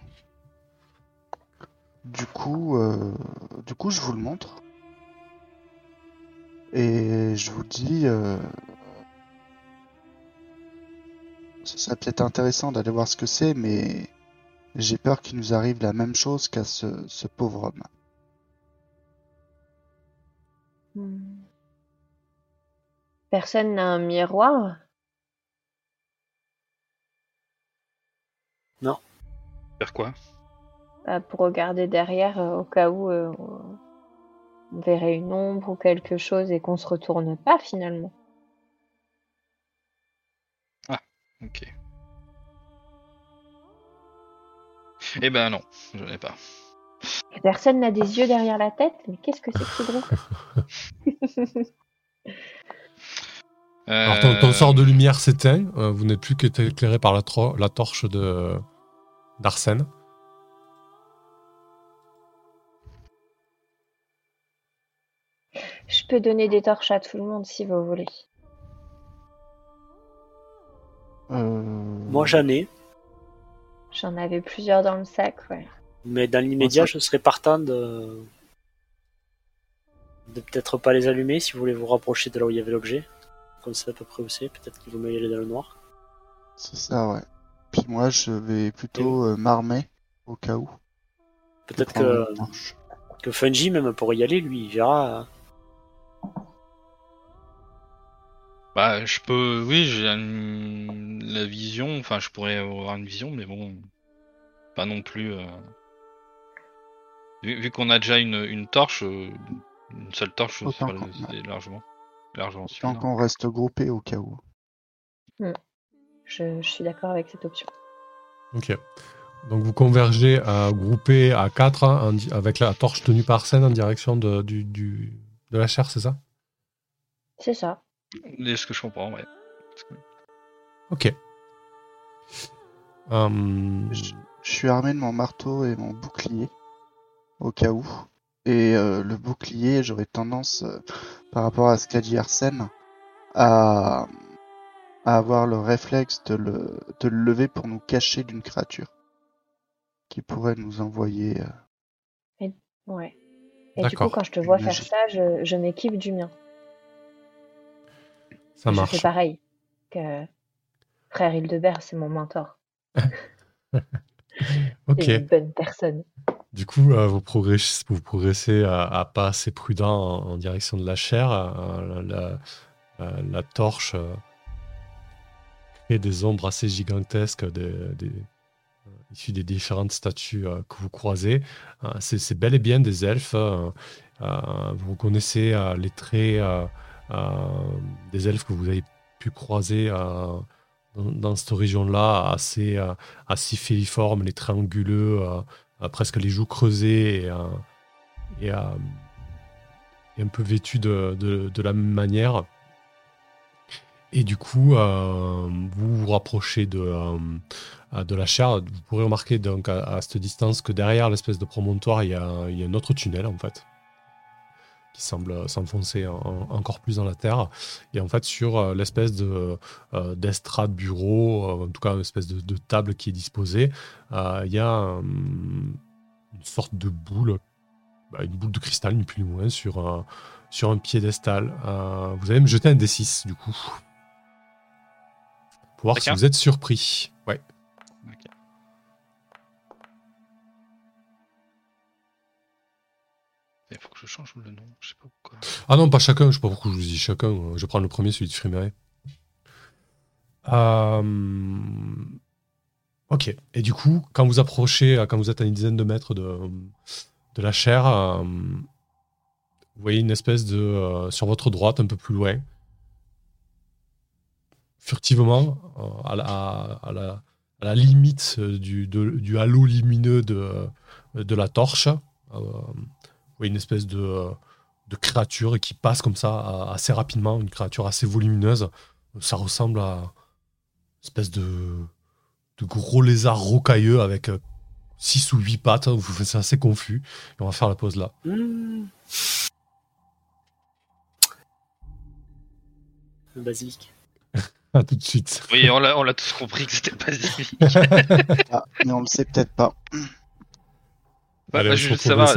Du coup, euh, du coup, je vous le montre. Et je vous dis, ce serait peut-être intéressant d'aller voir ce que c'est, mais j'ai peur qu'il nous arrive la même chose qu'à ce pauvre homme. Personne n'a un miroir? Faire quoi? Bah, pour regarder derrière euh, au cas où euh, on verrait une ombre ou quelque chose et qu'on se retourne pas finalement. Ok. Eh ben non, je n'ai pas. Personne n'a des yeux derrière la tête Mais qu'est-ce que c'est que ce groupe [LAUGHS] Alors, ton, ton Euh, sort de lumière s'éteint, euh, vous n'êtes plus qu'éclairé par la, tro- la torche de d'Arsène. Je peux donner des torches à tout le monde si vous voulez. Euh, Moi, j'en ai, J'en avais plusieurs dans le sac, ouais. Mais dans l'immédiat, je serais partant de. de peut-être pas les allumer si vous voulez vous rapprocher de là où il y avait l'objet. Comme ça, à peu près où c'est. Peut-être qu'il vaut mieux y aller dans le noir. c'est ça, ouais. Puis moi, je vais plutôt euh, m'armer au cas où. Peut-être que, que Fungi, même pour y aller, lui, il verra. hein. Bah, je peux. Oui, j'ai une- la vision. Enfin, je pourrais avoir une vision, mais bon. Pas non plus. euh, Vu, vu qu'on a déjà une, une torche, euh, une seule torche, c'est qu'on- largement. Largement Tant suffisant. qu'on reste groupé au cas où. Je, je suis d'accord avec cette option. Ok. Donc vous convergez à grouper à 4 avec la torche tenue par Arsène en direction de, du, du- de la chair, c'est ça? C'est ça. C'est ce que je comprends, ouais. Ok. Hum, Je, je suis armé de mon marteau et mon bouclier au cas où. Et euh, le bouclier, j'aurais tendance, euh, par rapport à ce qu'a dit Arsène, à, à avoir le réflexe de le, de le lever pour nous cacher d'une créature qui pourrait nous envoyer. euh, Ouais. Et du coup, quand je te vois faire ça, je, je m'équipe du mien. ça je marche. fais pareil. Que frère Hildebert, c'est mon mentor. [LAUGHS] Ok. C'est une bonne personne. Du coup, euh, vous, progressez, à, pas assez prudent en, direction de la chair. euh, la, torche euh, crée des ombres assez gigantesques des, des- euh, issues des différentes statues euh, que vous croisez. Euh, c'est bel et bien des elfes. euh, euh, vous reconnaissez euh, les traits euh, euh, des elfes que vous avez pu croiser euh, dans, cette région-là, assez, euh, assez filiformes, les traits anguleux. euh, euh, presque les joues creusées et, un peu vêtus de, la même manière. et du coup, euh, vous vous rapprochez de, euh, de la chair. Vous pourrez remarquer donc à, cette distance que derrière l'espèce de promontoire, il y a un autre tunnel en fait qui semble s'enfoncer en- encore plus dans la terre. Et en fait, sur euh, l'espèce de euh, d'estrade bureau, euh, en tout cas, une espèce de, de table qui est disposée, il y a euh, une sorte de boule, bah, une boule de cristal, ni plus ni moins, sur, un- sur un piédestal. Vous allez me jeter un D6, du coup. Pour voir si vous êtes surpris. Il faut que je change le nom, je sais pas pourquoi. Ah non, pas chacun, je sais pas pourquoi je vous dis chacun. euh, Je vais prendre le premier, celui de Friméry. Euh, Ok. Et du coup, quand vous approchez, euh, quand vous êtes à une dizaine de mètres de, de la chair, euh, vous voyez une espèce de. sur votre droite, un peu plus loin, furtivement, à, la, à la- limite du, du halo lumineux de, de la torche, euh, vous voyez une espèce de, euh, de créature qui passe comme ça euh, assez rapidement, une créature assez volumineuse. Ça ressemble à une espèce de, de gros lézard rocailleux avec 6 ou 8 pattes. C'est assez confus. Et on va faire la pause là. Hmm. Le basilic. [LAUGHS] À tout de suite. Oui, on l'a on l'a tous compris que c'était pas basilic. [LAUGHS] Ah, mais on le sait peut-être pas. Bah, Allez, bah, je veux savoir.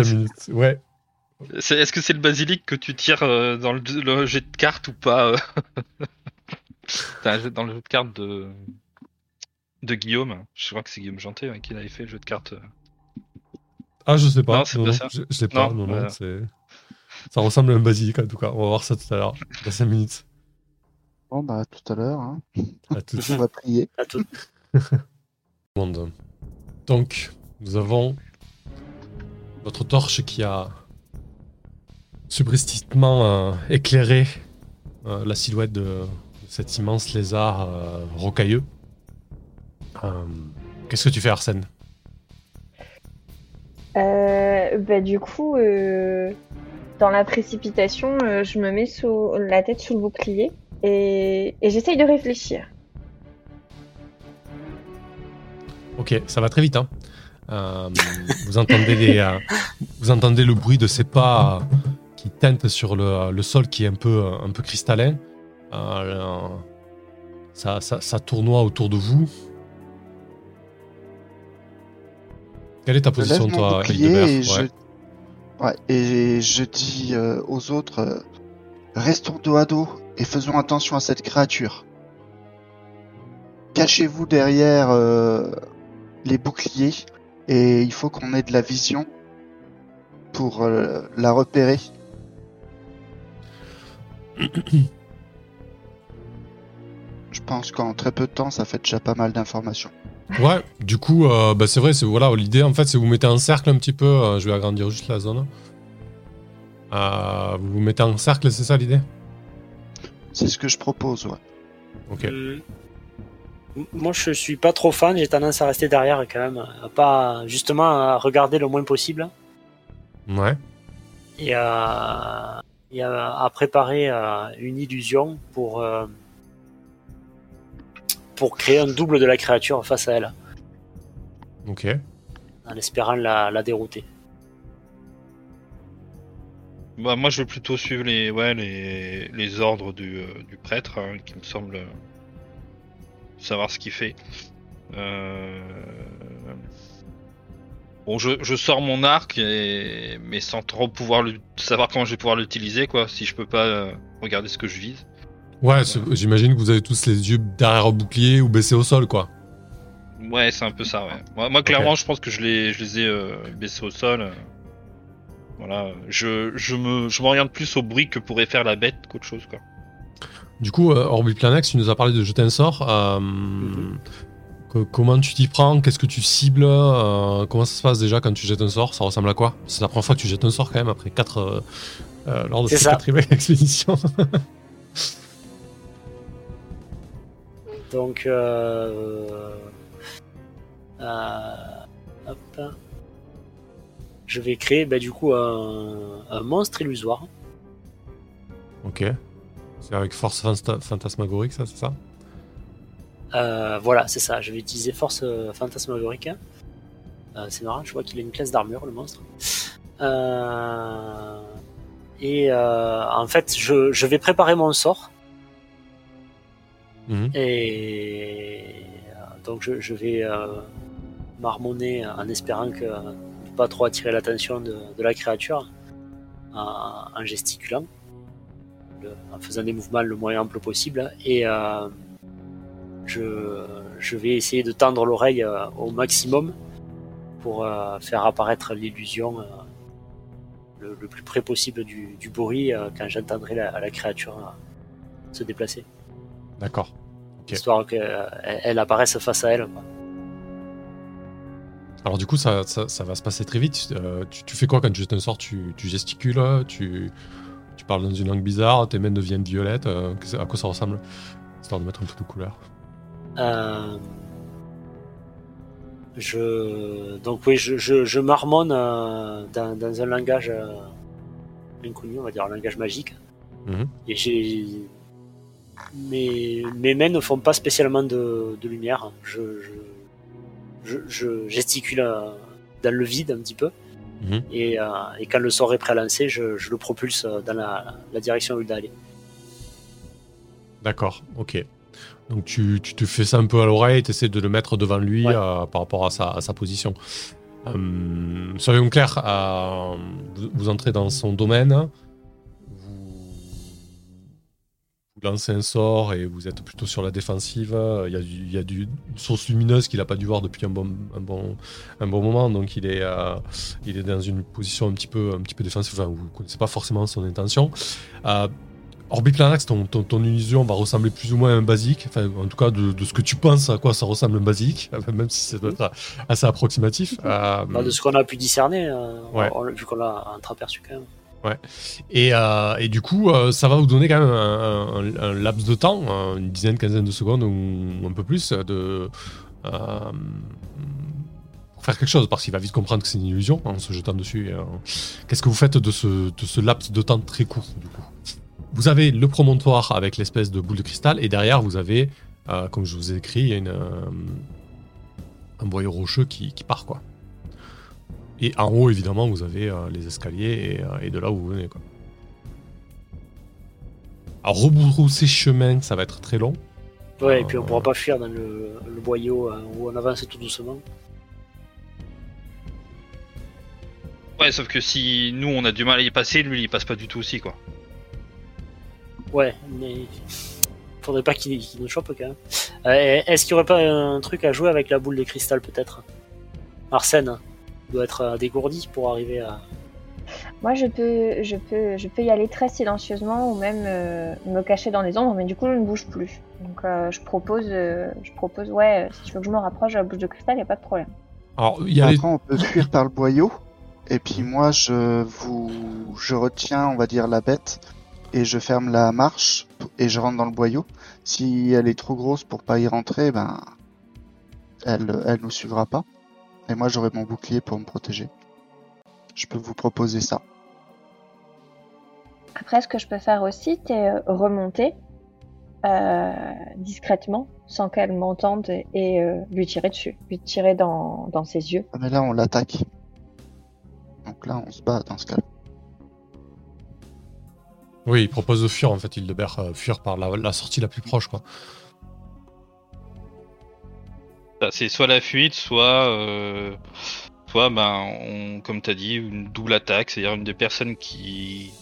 Ouais. Est-ce que c'est le basilic que tu tires euh, dans le, le jet de cartes ou pas euh [LAUGHS] T'as un jet dans le jeu de cartes de de Guillaume. Je crois que c'est Guillaume Janté ouais, qui l'avait fait le jeu de cartes. euh. Ah, je sais pas. Non, c'est pas ça. Je, je sais pas. Non, Non, non, voilà. c'est- Ça ressemble à un basilic en tout cas. On va voir ça tout à l'heure. Dans 5 minutes. Bon, bah, à tout à l'heure. Hein. À tout On va prier. À tout. [LAUGHS] Donc, nous avons votre torche qui a subrepticement euh, éclairé euh, la silhouette de, de cet immense lézard euh, rocailleux. Qu'est-ce que tu fais, Arsène? Euh, bah, du coup, euh, dans la précipitation, euh, je me mets sous la tête sous le bouclier et, et j'essaye de réfléchir. Ok, ça va très vite. Hein. Vous, entendez les, vous entendez le bruit de ces pas qui tentent sur le, le sol qui est un peu, un peu cristallin. Euh, ça, ça, ça tournoie autour de vous. Quelle est ta position, toi, et je... Ouais. Ouais, et je dis euh, aux autres, euh, restons dos à dos et faisons attention à cette créature. Cachez-vous derrière les boucliers et il faut qu'on ait de la vision pour la repérer. Je pense qu'en très peu de temps, ça fait déjà pas mal d'informations. Ouais, du coup, euh, bah, c'est vrai, c'est voilà, l'idée en fait, c'est vous mettez en cercle un petit peu. euh, je vais agrandir juste la zone. Euh, vous vous mettez en cercle, c'est ça l'idée? C'est ce que je propose, ouais. Ok. M- Moi, je suis pas trop fan. J'ai tendance à rester derrière quand même, à pas justement à regarder le moins possible Ouais. et à, et à, à préparer euh, une illusion pour euh, pour créer un double de la créature face à elle, Ok. en espérant la, la dérouter. Bah, moi, je vais plutôt suivre les, ouais, les, les ordres du, euh, du prêtre, hein, qui me semble savoir ce qu'il fait. Euh... Bon, je, je sors mon arc, et... mais sans trop pouvoir le... savoir comment je vais pouvoir l'utiliser, quoi, si je peux pas euh, regarder ce que je vise. Ouais, j'imagine que vous avez tous les yeux derrière un bouclier ou baissés au sol, quoi. Ouais, c'est un peu ça, ouais. Moi, moi, clairement, je pense que je les, je les ai euh, baissés au sol. euh. Voilà, je, je me, je m'oriente plus au bruit que pourrait faire la bête qu'autre chose, quoi. Du coup, Orbiplanex, tu nous as parlé de jeter un sort. euh, que- comment tu t'y prends? Qu'est-ce que tu cibles? Euh, Comment ça se passe déjà quand tu jettes un sort? Ça ressemble à quoi? C'est la première fois que tu jettes un sort quand même après 4 lors de cette quatrième [LAUGHS] expédition. Donc, euh, euh, hop. je vais créer bah, du coup un, un monstre illusoire. ok. C'est avec force fantasmagorique, ça, c'est ça? Euh, voilà, c'est ça. Je vais utiliser force euh, fantasmagorique. Euh, c'est marrant, je vois qu'il a une classe d'armure, le monstre. Euh, et euh, en fait, je, je vais préparer mon sort. Mhm. Et donc, je, je vais euh, marmonner en espérant que ne pas trop attirer l'attention de, de la créature en, en gesticulant, le- en faisant des mouvements le moins ample possible. Et euh, je, je vais essayer de tendre l'oreille euh, au maximum pour euh, faire apparaître l'illusion euh, le, le plus près possible du, du bruit quand j'entendrai la, la créature se déplacer, D'accord. Ok. histoire qu'elle elle apparaisse face à elle. quoi. Alors du coup, ça, ça, ça va se passer très vite. Euh, tu, tu fais quoi quand tu jettes un sort? Tu, tu gesticules, tu, tu parles dans une langue bizarre, tes mains deviennent violettes. euh, à quoi ça ressemble? Histoire de mettre un peu de couleur. Euh, je donc oui, je, je, je marmonne euh, dans, dans un langage euh, inconnu, on va dire un langage magique. Mhm. Et j'ai mes, mes mains ne font pas spécialement de, de lumière. Je, je, gesticule dans le vide un petit peu. Mhm. Et, euh, et quand le sort est prêt à lancer, je, je le propulse dans la, la direction où il doit aller. D'accord, ok. Donc tu, tu te fais ça un peu à l'oreille, tu essaies de le mettre devant lui Ouais. euh, par rapport à sa, à sa position. Euh, soyons clairs, euh, vous, vous entrez dans son domaine, vous, vous lancez un sort et vous êtes plutôt sur la défensive. Il y a, du- il y a du- une source lumineuse qu'il n'a pas dû voir depuis un bon, un bon, un bon moment, donc il est, euh, il est dans une position un petit peu, un petit peu défensive. Enfin, vous ne connaissez pas forcément son intention. Orbiplanax, ton, ton, ton illusion va ressembler plus ou moins à un basique. Enfin, en tout cas, de, de ce que tu penses à quoi ça ressemble un basique, [LAUGHS] même si ça doit être assez approximatif. [LAUGHS] Euh, Bah, de ce qu'on a pu discerner, euh, Ouais. on- vu qu'on l'a entreaperçu quand même. et, euh, et du coup, euh, ça va vous donner quand même un, un- un laps de temps, une dizaine, quinzaine de secondes ou un peu plus, de euh, pour faire quelque chose, parce qu'il va vite comprendre que c'est une illusion en se jetant dessus. euh, Qu'est-ce que vous faites de ce, de ce laps de temps très court, du coup? Vous avez le promontoire avec l'espèce de boule de cristal, et derrière, vous avez, euh, comme je vous ai écrit, il y a une, euh, un boyau rocheux qui, qui part, quoi. Et en haut, évidemment, vous avez euh, les escaliers et, euh, et de là où vous venez. Quoi. Alors, rebrousser chemin, ça va être très long. Ouais, et puis on pourra pas fuir dans le, le boyau euh, où on avance tout doucement. Ouais, sauf que si nous on a du mal à y passer, lui il y passe pas du tout aussi quoi. Ouais, mais faudrait pas qu'il nous chope quand même. Euh, Est-ce qu'il y aurait pas un truc à jouer avec la boule de cristal peut-être? Arsène doit être euh, dégourdi pour arriver à. Moi, je peux, je peux, je peux y aller très silencieusement ou même euh, me cacher dans les ombres, mais du coup, je ne bouge plus. Donc, euh, je propose, euh, je propose, ouais, si tu veux que je me rapproche de la bouche de cristal, il y a pas de problème. Alors, il y a les... Après, on peut fuir par le boyau. Et puis moi, je vous, je retiens, on va dire, la bête et je ferme la marche et je rentre dans le boyau. Si elle est trop grosse pour pas y rentrer, ben, elle, elle nous suivra pas. Et moi, j'aurai mon bouclier pour me protéger. Je peux vous proposer ça. Après, ce que je peux faire aussi, c'est euh, remonter euh, discrètement, sans qu'elle m'entende, et euh, lui tirer dessus, lui tirer dans, dans ses yeux. Ah, Mais là, on l'attaque. Donc là, on se bat dans ce cas. Oui, il propose de fuir, en fait, Hildebert, euh, fuir par la, la sortie la plus proche, quoi. Ça, C'est soit la fuite, soit, euh, soit ben, on, comme t'as dit, une double attaque, c'est-à-dire une des personnes qui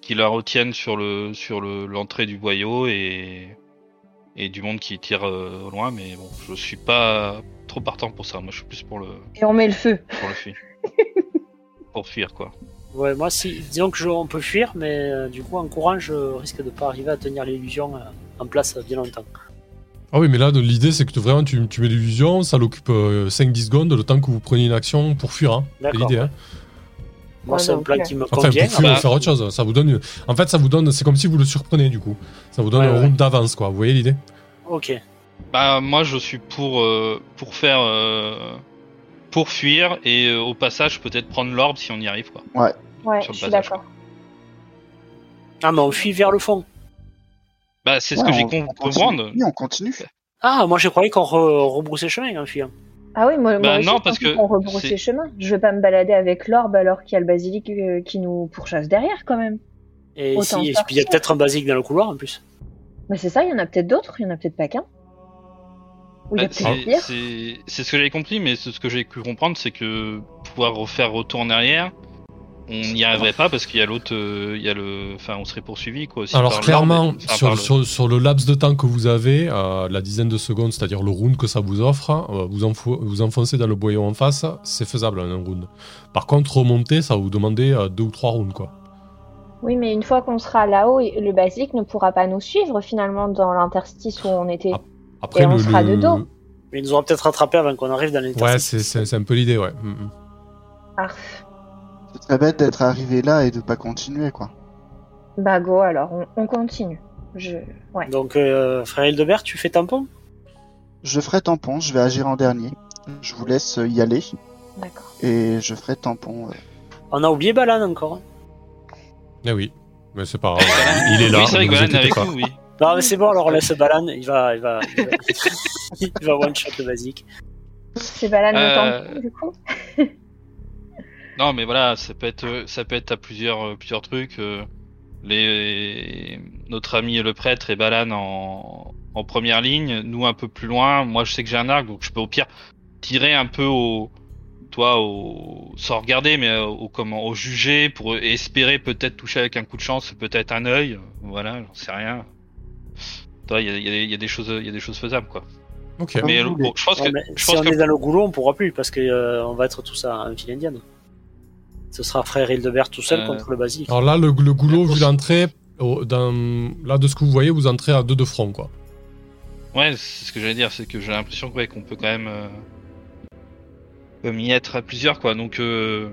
qui la retiennent sur le sur le l'entrée du boyau et et du monde qui tire euh, au loin. Mais bon, je suis pas trop partant pour ça. Moi, je suis plus pour le Et on met le feu. pour le fuir, [LAUGHS] pour fuir quoi. Ouais, moi si, disons que je, on peut fuir, mais euh, du coup en courant, je risque de pas arriver à tenir l'illusion euh, en place bien longtemps. Ah oui, mais là, l'idée, c'est que tu- vraiment, tu, tu mets l'illusion, ça l'occupe euh, 5-10 secondes, le temps que vous preniez une action pour fuir. Hein. C'est D'accord, l'idée. ouais. Hein. Moi, Ouais, c'est un plan euh, qui me Enfin, convient. pour fuir bah- ou faire autre chose. Ça vous donne une- En fait, ça vous donne... C'est comme si vous le surprenez, du coup. Ça vous donne Ouais, un ouais. round d'avance, quoi. Vous voyez l'idée? Ok. Bah moi, je suis pour euh, pour faire euh, pour fuir et euh, au passage peut-être prendre l'orbe si on y arrive quoi. Ouais, Sur je suis d'accord. Ah, mais on fuit vers le fond. Bah, c'est ce Ouais, que j'ai compris on continue. comprendre. Oui, on continue. Ah, moi je croyais qu'on re- rebroussait chemin en fuyant. Ah oui, moi, Bah moi aussi, non, parce que qu'on les chemins. Je vais pas me balader avec l'orbe alors qu'il y a le basilic euh, qui nous pourchasse derrière quand même. Et si, et puis il y a peut-être un basique dans le couloir en plus. Mais c'est ça, il y en a peut-être d'autres, il y en a peut-être pas qu'un. Bah, c'est- ce que j'avais compris, mais ce que j'ai cru comprendre, c'est que pouvoir refaire retour en arrière, on n'y arriverait pas parce qu'il y a l'autre, euh, il y a le, enfin, on serait poursuivi quoi. aussi Alors par clairement, enfin, sur, par le- sur, sur le laps de temps que vous avez, euh, la dizaine de secondes, c'est-à-dire le round que ça vous offre, euh, vous, vous enfoncez dans le boyau en face, c'est faisable en un round. Par contre, remonter, ça va vous demander euh, deux ou trois rounds, quoi. Oui, mais une fois qu'on sera là-haut, le basilic ne pourra pas nous suivre finalement dans l'interstice où on était. Ah, Après, Et on le, sera le- de dos. Mais ils nous auront peut-être rattrapé avant qu'on arrive dans Ouais, l'interstice. c'est- c'est c'est un peu l'idée, ouais. Mm, mm. Arf. C'est très bête d'être arrivé là et de pas continuer, quoi. Bah go alors, on, on continue. Je... Ouais. Donc, euh, frère Hildebert, tu fais tampon? Je ferai tampon, je vais agir en dernier. Je vous laisse y aller D'accord. et je ferai tampon. euh. On a oublié Balan encore. Eh oui, mais c'est pas grave. Il est là, Oui, c'est vrai que Balan est avec pas. nous, oui. Non, mais c'est bon, alors on laisse Balan, il va, il va, il va, [LAUGHS] il va one shot le basique. C'est balade Euh, temps du coup [LAUGHS] Non, mais voilà, ça peut être, ça peut être à plusieurs, euh, plusieurs trucs. euh, Les, notre ami le prêtre et Balan en, en première ligne, nous un peu plus loin. Moi, je sais que j'ai un arc, donc je peux au pire tirer un peu au, toi, au, sans regarder, mais au, au- comment, au juger pour espérer peut-être toucher avec un coup de chance, peut-être un œil. Voilà, j'en sais rien. Il y a, y des- il y a des choses, il y a des choses faisables, quoi. Ok. Mais euh, bon, je pense Ouais, que, mais je si pense on que est dans le goulot, on pourra plus parce que euh, on va être tous à un fil indien. Ce sera frère Hildebert tout seul Euh, contre le basique. Alors là, le, le goulot, vu l'entrée, dans- là, de ce que vous voyez, vous entrez à deux de front, quoi. Ouais, c'est ce que j'allais dire, c'est que j'ai l'impression ouais, qu'on peut quand même euh, y être à plusieurs, quoi. Donc, euh...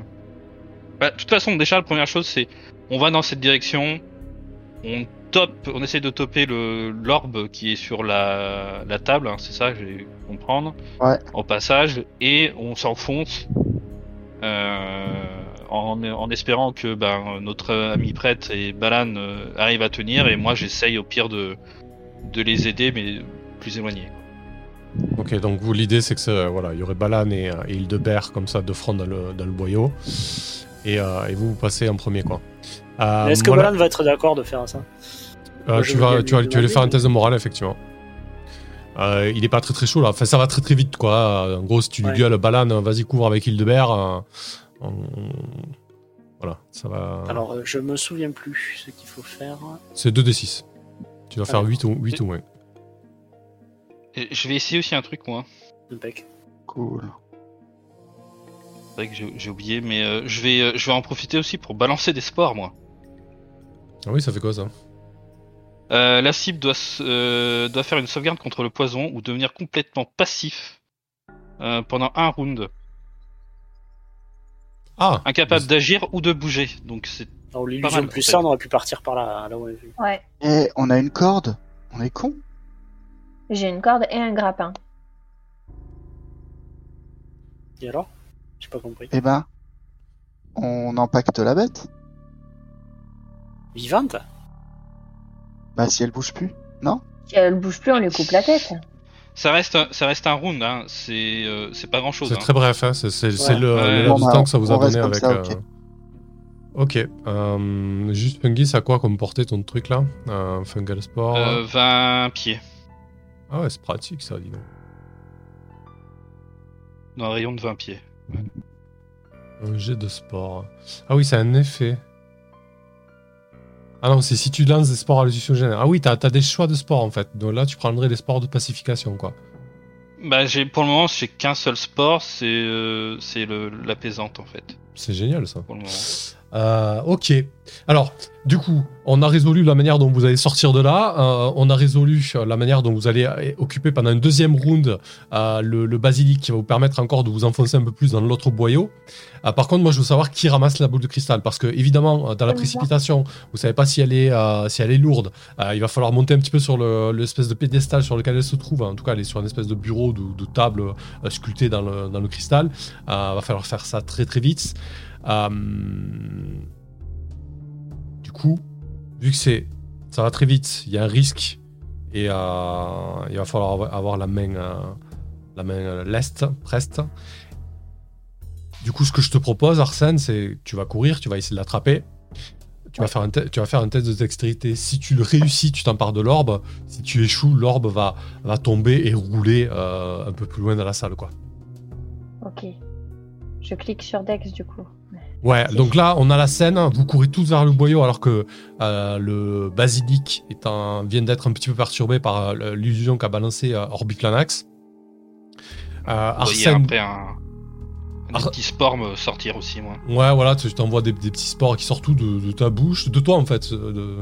bah, de toute façon, déjà, la première chose, c'est on va dans cette direction, on top, on essaie de toper le l'orbe qui est sur la, la table, hein, c'est ça, que j'ai pu comprendre. Ouais. En passage, et on s'enfonce. Euh, en, en espérant que ben, notre ami prêtre et Balan euh, arrivent à tenir et moi j'essaye au pire de, de les aider mais plus éloignés. Ok, donc vous, l'idée, c'est que ça, voilà, il y aurait Balan et, euh, et Hildebert comme ça de front dans le, dans le boyau. Et, euh, et vous, vous passez en premier, quoi. Euh, Est-ce que moi, Balan va être d'accord de faire ça? Euh, tu, vas, tu, vas, tu vas lui faire un demander, test de morale, effectivement. Euh, il est pas très très chaud là. Enfin, ça va très très vite quoi. En gros, si tu lui Ouais. gueules Balan, vas-y, couvre avec Hildebert. euh, on- Voilà, ça va. Alors, je me souviens plus ce qu'il faut faire. C'est 2d6. Tu dois faire Ah. 8 ou, 8 ou moins. Et je vais essayer aussi un truc moi, Impec. Cool. c'est vrai que j'ai j'ai oublié mais euh, je, vais, euh, je vais en profiter aussi pour balancer des sports moi. Ah oui, ça fait quoi ça? Euh, la cible doit, euh, doit faire une sauvegarde contre le poison ou devenir complètement passif euh, pendant un round. Ah Incapable d'agir ou de bouger. Donc c'est Pas mal, plus ça, on aurait pu partir par là, là où on est vu. Ouais. Et on a une corde? On est con J'ai une corde et un grappin. Et alors? J'ai pas compris. Eh ben, on empaquete la bête Vivante Bah si elle bouge plus. Non? Si elle bouge plus, on lui coupe la tête. ça reste un- ça reste un round. Hein. C'est euh, c'est pas grand chose. C'est très bref, hein. c'est Ouais. le, Ouais. le Bon, bah, temps que ça vous a donné avec. ça, euh, Ok. euh, juste Pungy, c'est à quoi comme portée ton truc là? Un Fungal Sport Euh, 20 pieds Ah ouais, c'est pratique ça, dis donc. dans un rayon de 20 pieds. Un jet de sport. Ah oui, c'est un effet. Ah non, c'est si tu lances des sports hallucinogènes. Ah oui, t'as as des choix de sports en fait. Donc là, tu prendrais des sports de pacification quoi. Bah j'ai pour le moment j'ai qu'un seul sport, c'est euh, c'est l'apaisante en fait C'est génial ça. pour le moment. Euh, ok. Alors, du coup, on a résolu la manière dont vous allez sortir de là. Euh, on a résolu euh, la manière dont vous allez occuper pendant un deuxième round euh, le, le basilic qui va vous permettre encore de vous enfoncer un peu plus dans l'autre boyau. Par contre, moi, je veux savoir qui ramasse la boule de cristal parce que évidemment, dans la précipitation, vous savez pas si elle est si elle est lourde. Il va falloir monter un petit peu sur le- l'espèce de pédestal sur lequel elle se trouve. En tout cas, elle est sur une espèce de bureau de, de table sculptée dans le, dans le cristal. Euh, va falloir faire ça très très vite. Euh, du coup, vu que c'est ça va très vite. Il y a un risque et euh, il va falloir avoir- la main, euh, leste, preste. Du coup, ce que je te propose, Arsène, c'est tu vas courir, tu vas essayer de l'attraper. Tu, vas faire un tu vas faire un test de dextérité. Si tu le réussis, tu t'empares de l'orbe. Si tu échoues, l'orbe va, tomber et rouler un peu plus loin dans la salle. Quoi. Ok. Je clique sur Dex du coup. Ouais, donc là, on a la scène. Vous courez tous vers le boyau alors que euh, le basilic est un- vient d'être un petit peu perturbé par euh, l'illusion qu'a balancé euh, Orbiclanax. Euh, Vous voyez Arsène, après un, un Ar- petit sport me sortir aussi, moi. ouais, voilà, tu t'envoies des, des petits spores qui sortent tout de, de ta bouche, de toi en fait. De,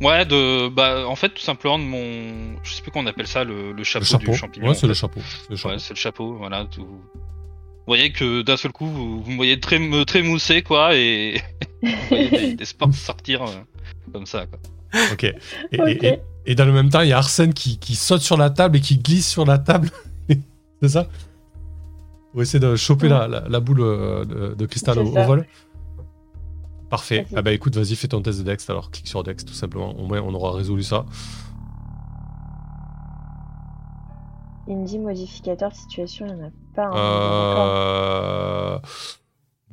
Ouais, de, bah, en fait, tout simplement de mon, je sais plus qu'on appelle ça, le, le chapeau, le chapeau. du champignon. ouais, c'est le chapeau. c'est le chapeau. Ouais, c'est le chapeau, voilà. Tout... Vous voyez que d'un seul coup, vous, vous me voyez très, me trémousser, quoi, et [LAUGHS] vous voyez des, [LAUGHS] sortir euh, comme ça, quoi. Ok. Et, Ok. et- et- et dans le même temps, il y a Arsène qui, qui saute sur la table et qui glisse sur la table. [LAUGHS] c'est ça? Pour essayer de choper la, la- la boule euh, de, de cristal au, vol? Parfait. Ah bah écoute, vas-y, fais ton test de Dex alors. Clique sur Dex tout simplement. Au moins, on aura résolu ça. Il me dit modificateur de situation, il n'y en a hein. Euh...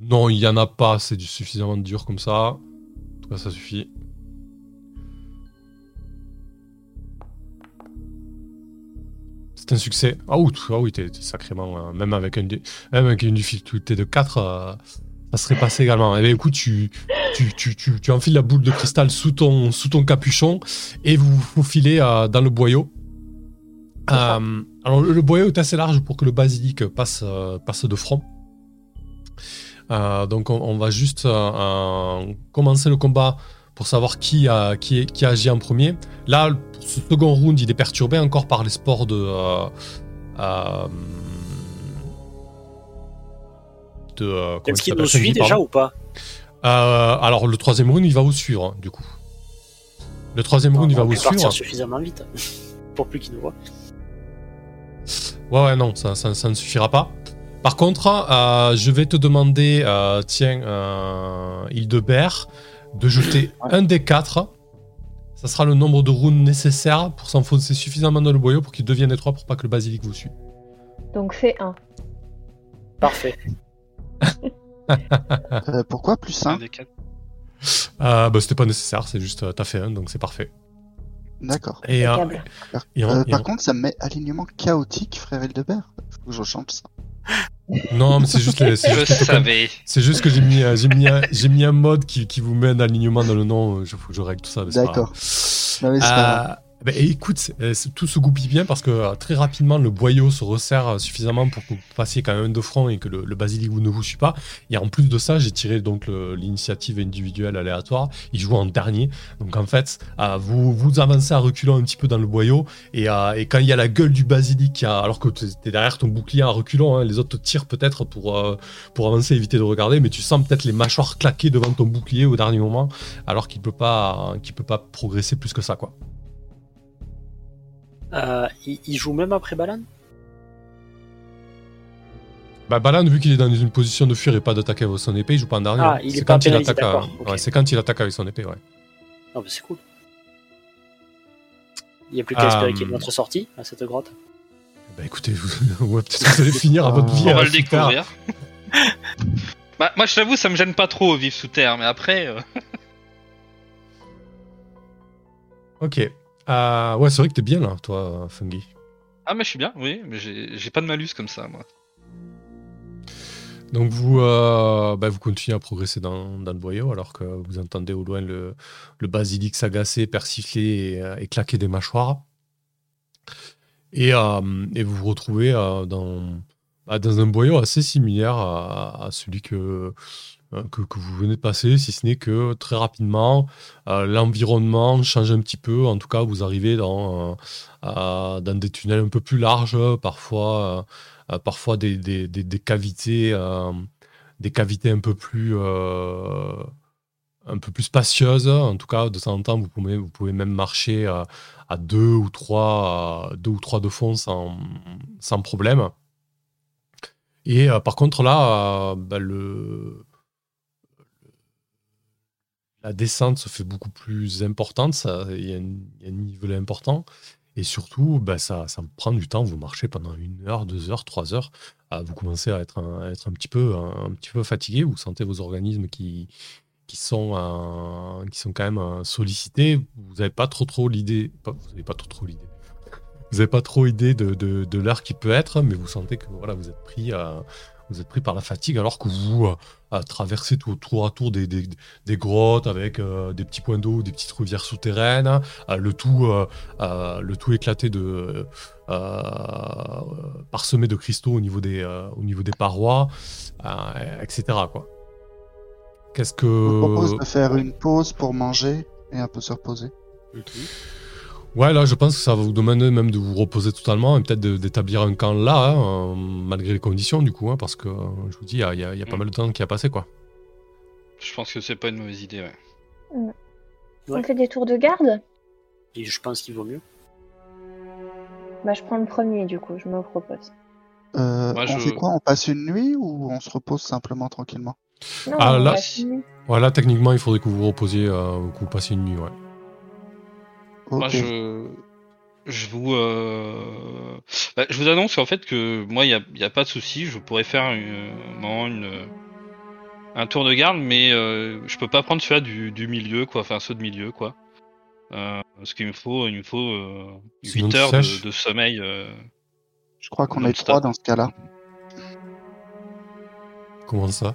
Non, il y en a pas. C'est suffisamment dur comme ça. En tout cas, ça suffit. C'est un succès. Ah, ah oui, t'es sacrément. euh, même, avec un, même avec une difficulté de 4, euh, ça serait passé également. Eh bien, écoute, tu, tu, tu, tu, enfiles la boule de cristal sous ton, sous ton capuchon et vous vous euh, dans le boyau. Euh, alors, le, le boyau est assez large pour que le basilic passe, euh, passe de front. Euh, donc, on, on va juste euh, euh, commencer le combat pour savoir qui a, qui, est- qui a agi en premier. Là, ce second round, il est perturbé encore par les spores de. euh, euh, euh, Est-ce il qu'il nous suit déjà pardon. ou pas? Euh, Alors, le troisième round, il va vous suivre, hein, du coup. Le troisième round, il va On vous peut partir suivre. suffisamment vite [LAUGHS] pour plus qu'il nous voit. Ouais, ouais, non, ça, ça, ça ne suffira pas. Par contre, euh, je vais te demander, euh, tiens, euh, Hildebert, de jeter [COUGHS] un des quatre. Ça sera le nombre de rounds nécessaires pour s'enfoncer suffisamment dans le boyau pour qu'il devienne étroit pour pas que le basilic vous suive. Donc fais 1. Parfait. [LAUGHS] Euh, pourquoi plus Un? 1 des quatre. Euh, bah, c'était pas nécessaire, c'est juste, euh, t'as fait un, donc c'est parfait. D'accord. Et, euh, et Euh, et par contre, ça me met alignement chaotique, frère Hildebert. Faut que je change ça. [LAUGHS] non, mais c'est juste, les- c'est Je juste les tokens. savais. C'est juste que j'ai mis, euh, j'ai mis, un- j'ai mis un mode qui, qui vous met un alignement dans le nom. Il faut que je règle tout ça. mais c'est pas D'accord. grave. Non, mais c'est pas ben, écoute, euh, tout se goupille bien parce que euh, très rapidement le boyau se resserre euh, suffisamment pour que vous passiez quand même de front et que le, basilic vous ne vous suit pas. Et en plus de ça, j'ai tiré donc l'initiative individuelle aléatoire. Il joue en dernier. Donc en fait, vous avancez à reculant un petit peu dans le boyau et, quand il y a la gueule du basilic, alors que tu es derrière ton bouclier en reculant, hein, les autres te tirent peut-être pour, euh, pour avancer, éviter de regarder, mais tu sens peut-être les mâchoires claquer devant ton bouclier au dernier moment, alors qu'il peut pas, peut pas progresser plus que ça, quoi. Euh, il, il joue même après Balan? Bah Balan, vu qu'il est dans une position de fuir et pas d'attaquer avec son épée, il joue pas en dernier. Ah, hein. il c'est est pas quand il attaque. à- d'accord, ok. ouais, c'est quand il attaque avec son épée, ouais. Ah bah c'est cool. Il n'y a plus qu'à espérer Euh, qu'il y ait notre sortie à cette grotte. Bah écoutez, vous, [LAUGHS] ouais, peut-être que vous allez finir à votre vie. On à va le sous terre. découvrir. [LAUGHS] bah, moi, je t'avoue, ça me gêne pas trop vivre sous terre, mais après, euh, Ok. Euh, ouais, c'est vrai que t'es bien là, toi, Fungi. ah, mais je suis bien, oui, mais j'ai pas de malus comme ça, moi. Donc vous, euh, bah, vous continuez à progresser dans, dans le boyau alors que vous entendez au loin le, le basilic s'agacer, persifler et, euh, et claquer des mâchoires. Et, euh, et vous vous retrouvez euh, dans, bah, dans un boyau assez similaire à, à celui que, que, que vous venez de passer, si ce n'est que très rapidement, euh, l'environnement change un petit peu. En tout cas, vous arrivez dans, euh, dans des tunnels un peu plus larges, parfois. euh, parfois des, des, des, cavités, des cavités un peu plus, un peu plus spacieuses. En tout cas, de temps en temps, vous pouvez, vous pouvez même marcher à deux ou trois, deux ou trois de fond sans, sans problème. Et par contre, là, bah, le, la descente se fait beaucoup plus importante, il y, a un- niveau important. Et surtout, bah, ça, prend du temps. Vous marchez pendant une heure, deux heures, trois heures. Vous commencez à être un, à petit peu, fatigué. Vous sentez vos organismes qui, sont, quand même sollicités. Vous n'avez pas trop, trop l'idée. Vous n'avez pas trop, trop l'idée. De, de, l'heure qui peut être, mais vous sentez que voilà, vous êtes pris, euh, vous êtes pris par la fatigue alors que vous euh, à traverser tout, tour à tour des, des, des grottes avec euh, des petits points d'eau, des petites rivières souterraines, euh, le tout, euh, euh, le tout éclaté de euh, parsemé de cristaux au niveau des, euh, au niveau des parois, euh, etc. Quoi. Qu'est-ce Je vous propose que de faire une pause pour manger et un peu se reposer. Ouais, là, je pense que ça va vous demander même de vous reposer totalement et peut-être d'établir un camp là, hein, malgré les conditions, du coup, hein, parce que euh, je vous dis, il y a, il y a- il y a pas Mm. mal de temps qui a passé, quoi. Je pense que c'est pas une mauvaise idée, ouais. Ouais. On fait des tours de garde? Et je pense qu'il vaut mieux. Bah, je prends le premier, du coup, je me propose. Euh, Moi, on je- fait quoi? On passe une nuit ou on se repose simplement tranquillement? Non, Ah, on là. Voilà, techniquement, il faudrait que vous vous reposiez, euh, que vous passiez une nuit, ouais. Moi, je, je vous, euh, bah, je vous annonce en fait que moi, il y a, pas de souci, je pourrais faire une, un tour de garde, mais euh, je peux pas prendre celui du, du milieu, quoi, enfin ceux de milieu, quoi. Euh, parce qu'il me faut, il me faut euh, Sinon, 8 tu heures de, de sommeil. euh, Je crois qu'on est trois dans ce cas-là. Comment ça?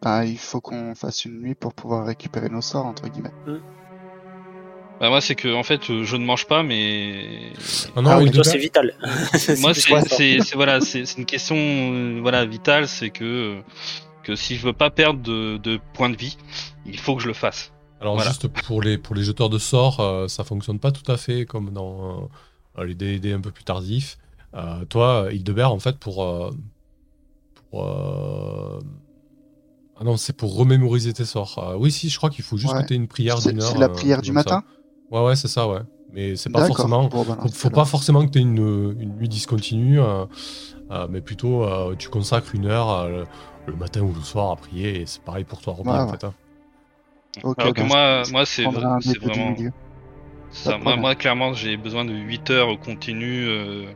Ben, il faut qu'on fasse une nuit pour pouvoir récupérer nos sorts, entre guillemets. Bah, moi, c'est que en fait, euh, je ne mange pas, mais Ah non, Ah oui, c'est vital. [LAUGHS] moi, c'est voilà, c'est c'est une question euh, voilà vitale, c'est que que si je veux pas perdre de, de points de vie, il faut que je le fasse. Alors Voilà. juste pour les, pour les jeteurs de sorts, euh, ça fonctionne pas tout à fait comme dans euh, les D&D un peu plus tardifs. Euh, toi, Hildebert, en fait, pour... euh, pour euh, Ah non, c'est pour remémoriser tes sorts. Euh, oui, si, je crois qu'il faut juste Ouais. que tu aies une prière C'est d'une heure. c'est la euh, prière du ça. Ouais, ouais, c'est ça, ouais. Mais c'est pas forcément... Bon, dans Faut, pas forcément que tu aies une, une nuit discontinue, euh, euh, mais plutôt euh, tu consacres une heure euh, le matin ou le soir à prier, et c'est pareil pour toi, Robin, Ouais, en ouais. fait. hein. Ok, Alors que ben, moi, moi, c'est vraiment milieu. ça. Moi, moi, clairement, j'ai besoin de 8 heures continues euh,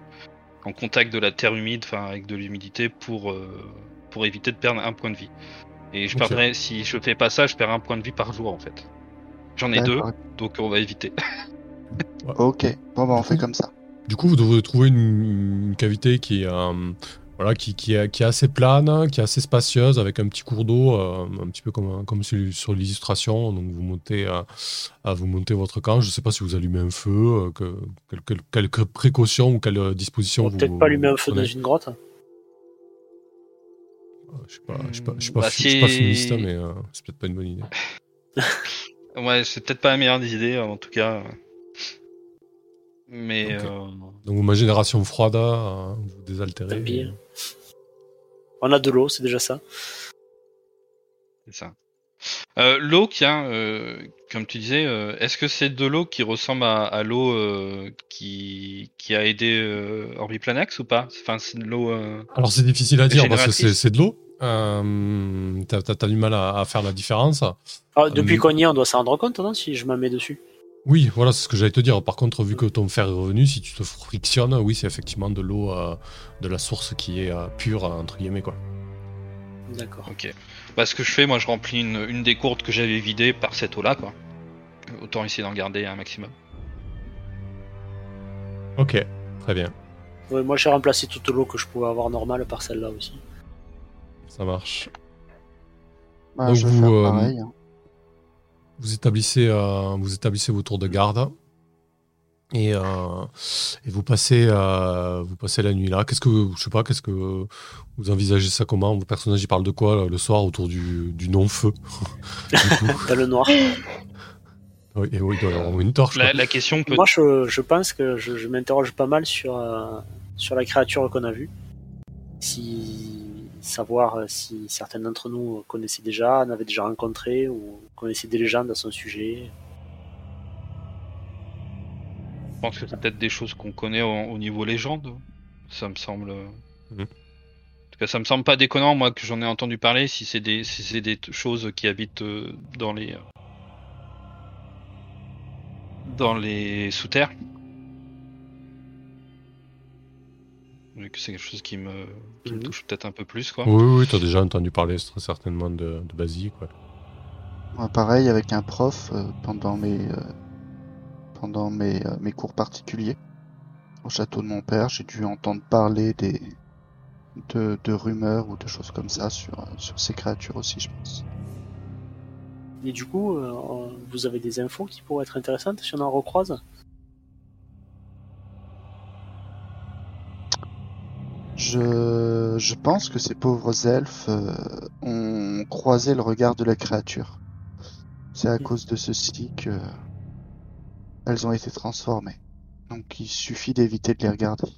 en contact de la terre humide, enfin avec de l'humidité pour euh, pour éviter de perdre un point de vie. Et je perdrais, si je fais pas ça, je perds un point de vie par jour en fait. J'en ai deux, donc on va éviter. [LAUGHS] Ok, bon, bah, on fait comme ça. Du coup, vous devrez trouver une, une cavité qui est, euh, voilà, qui, qui, est, qui est assez plane, qui est assez spacieuse, avec un petit cours d'eau, euh, un petit peu comme, comme sur l'illustration. Donc, vous montez, euh, vous montez votre camp. Je ne sais pas si vous allumez un feu, euh, que, quel- quel- quelques précautions ou quelles dispositions On vous peut-être pas allumer un feu prenez. dans une grotte. Euh, Je pas, je sais pas, je sais pas, Bah, je suis pas si- fumiste, mais euh, c'est peut-être pas une bonne idée. Ouais, c'est peut-être pas la meilleure des idées en tout cas. Mais euh, Donc, ma génération froide, euh, vous désaltérez. Et- On a de l'eau, c'est déjà ça. c'est ça. Euh, l'eau, tiens, euh, comme tu disais, euh, est-ce que c'est de l'eau qui ressemble à, à l'eau euh, qui, qui a aidé euh, Henri Planax ou pas? Enfin, c'est de l'eau. euh, Alors c'est difficile à dire parce que c'est de l'eau. Euh, T'as t'as- t'as du mal à, à faire la différence. Ah, depuis Euh, qu'on y est, on doit s'en rendre compte, non Si je m'en mets dessus. Oui, voilà, c'est ce que j'allais te dire. Par contre, vu que ton fer est revenu, si tu te frictionnes, oui, c'est effectivement de l'eau euh, de la source qui est euh, pure, entre guillemets. Quoi. D'accord. Ok. Bah, ce que je fais, moi, je remplis une, une des gourdes que j'avais vidée par cette eau-là, quoi. Autant essayer d'en garder un maximum. Ok, très bien, Ouais, moi, j'ai remplacé toute l'eau que je pouvais avoir normale par celle-là aussi. Ça marche. Bah, Donc je vais vous, faire euh, pareil. hein. Vous établissez, euh, vous établissez vos tours de garde et, euh, et vous passez, euh, vous passez la nuit là. Qu'est-ce que, je sais pas, qu'est-ce que vous envisagez ça comment? Vos personnages ils parlent de quoi là, le soir autour du, du non-feu? [LAUGHS] Du coup. [LAUGHS] Dans le noir. [LAUGHS] Oui, et oui, il doit y avoir une torche. La, question peut. Moi, je, je pense que je, je m'interroge pas mal sur, euh, sur la créature qu'on a vue. Si savoir euh, si certains d'entre nous connaissaient déjà, en avaient déjà rencontré ou connaissaient des légendes à son sujet. Je pense que c'est peut-être des choses qu'on connaît au, au niveau légende. Ça me semble. tout cas, ça me semble pas déconnant, moi, que j'en ai entendu parler, si c'est des, si c'est des choses qui habitent euh, dans les, euh, dans les sous-terres. Vu que c'est quelque chose qui me, qui me Mhm. touche peut-être un peu plus, quoi. Oui, oui, t'as déjà entendu parler très certainement de, de Basique. Ouais. Moi, pareil avec un prof euh, pendant mes euh, pendant mes, euh, mes cours particuliers au château de mon père, j'ai dû entendre parler des de, de rumeurs ou de choses comme ça sur sur ces créatures aussi, je pense. Et du coup, euh, vous avez des infos qui pourraient être intéressantes si on en recroise? Je je pense que ces pauvres elfes euh, ont croisé le regard de la créature. C'est à Mm. cause de ceci que elles ont été transformées. Donc il suffit d'éviter de les regarder.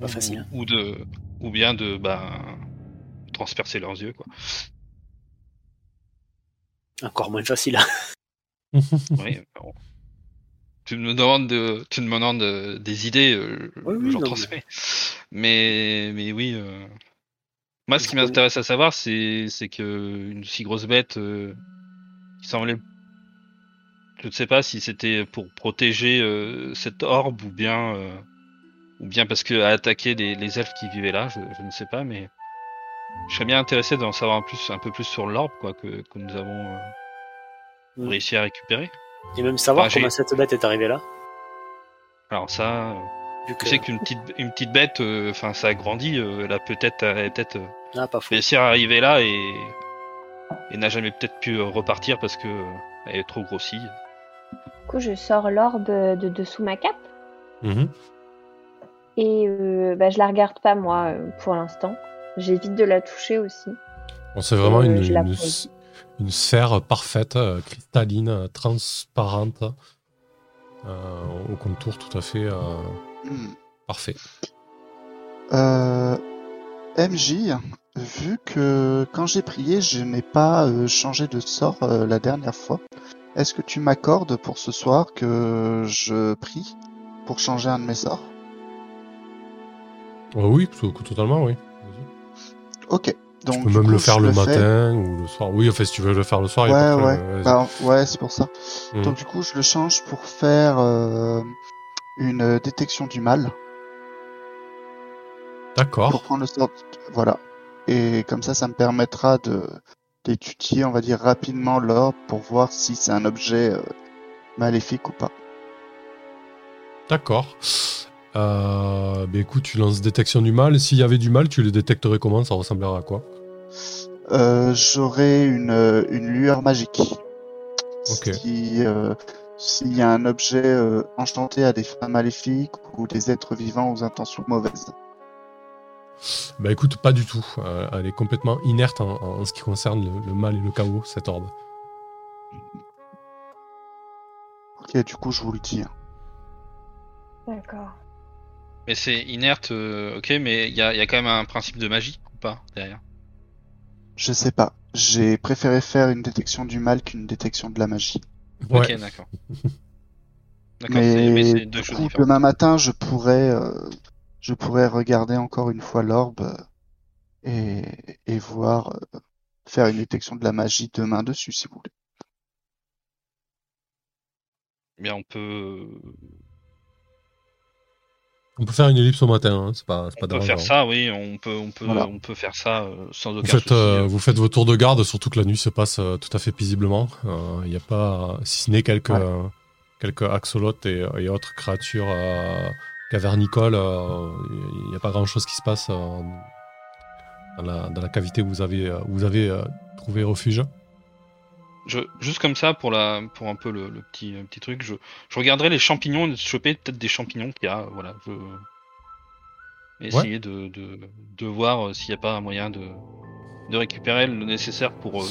Pas facile. Ou, ou de, ou bien de, bah, transpercer leurs yeux, quoi. Encore moins facile. hein. Oui, bon. Tu me demandes de, tu me demandes des idées, euh, Oui, j'en transmets. Mais, mais oui. euh, Moi, ce qui m'intéresse à savoir, c'est, c'est que une si grosse bête euh, qui semblait, je ne sais pas si c'était pour protéger euh, cette orbe ou bien, euh, ou bien parce que à attaquer les, les elfes qui vivaient là, je, je ne sais pas, mais je serais bien intéressé d'en savoir un plus, un peu plus sur l'orbe, quoi, que, que nous avons euh, réussi à récupérer. Et même savoir Ah, comment cette bête est arrivée là. Alors ça. Vu Tu que... sais qu'une petite, une petite bête, euh, enfin, ça a grandi, euh, elle a peut-être, peut-être Ah, pas fou. réussi à arriver là et, et n'a jamais peut-être pu euh, repartir parce que elle est trop grossie. Du coup, je sors l'orbe de dessous ma cape Mhm. et euh, bah, je la regarde pas moi pour l'instant. J'évite de la toucher aussi. Bon, c'est vraiment une, je. Une sphère parfaite, euh, cristalline, transparente, euh, au contour tout à fait euh, Hmm. parfait. MJ, vu que quand j'ai prié, je n'ai pas changé de sort la dernière fois, est-ce que tu m'accordes pour ce soir que je prie pour changer un de mes sorts? Oh oui, totalement, oui. Ok. Donc, tu peux même coup, le faire le matin ou le soir. Oui, en fait, si tu veux le faire le soir, il y a Ouais, ouais. Bah, ouais, c'est pour ça. Mhm. Donc, du coup, je le change pour faire euh, une euh, détection du mal. Pour D'accord. prendre le sort. Voilà. Et comme ça, ça me permettra de d'étudier, on va dire, rapidement l'orbe pour voir si c'est un objet euh, maléfique ou pas. D'accord. Euh, bah écoute, tu lances détection du mal. S'il y avait du mal, tu le détecterais comment? Ça ressemblerait à quoi? Euh, J'aurai une, une lueur magique. Ok. Si, euh, s'il y a un objet euh, enchanté à des fins maléfiques ou des êtres vivants aux intentions mauvaises. Bah écoute, pas du tout. Euh, elle est complètement inerte en, en ce qui concerne le, le mal et le chaos, cette orbe. Ok, du coup, je vous le dis. hein. D'accord. Mais c'est inerte, euh, ok, mais il y a, il y a quand même un principe de magie ou pas derrière? Je sais pas. J'ai préféré faire une détection du mal qu'une détection de la magie. Ouais. Ok, d'accord. [LAUGHS] D'accord, c'est- mais Mais deux choses coup, demain matin, je pourrais, euh, je pourrais regarder encore une fois l'orbe euh, et, et voir euh, faire une détection de la magie demain dessus, si vous voulez. Bien, on peut, On peut faire une ellipse au matin, hein, c'est pas, c'est pas on peut faire ça, oui, on peut, on peut, Voilà. on peut faire ça euh, sans Vous aucun faites, souci. euh, euh. vous faites vos tours de garde, surtout que la nuit se passe euh, tout à fait paisiblement. Il n'y a pas, si ce n'est quelques, Ouais. euh, quelques axolotes et, et autres créatures euh, cavernicoles, euh, il n'y a pas grand chose qui se passe euh, dans, la, dans la cavité où vous avez, où vous avez euh, trouvé refuge. Je, juste comme ça pour la, pour un peu le, le petit, le petit truc, je, je regarderai les champignons, de choper peut-être des champignons qu'il y a, voilà, je essayer de, de, de voir euh, s'il n'y a pas un moyen de, de récupérer le nécessaire pour, euh,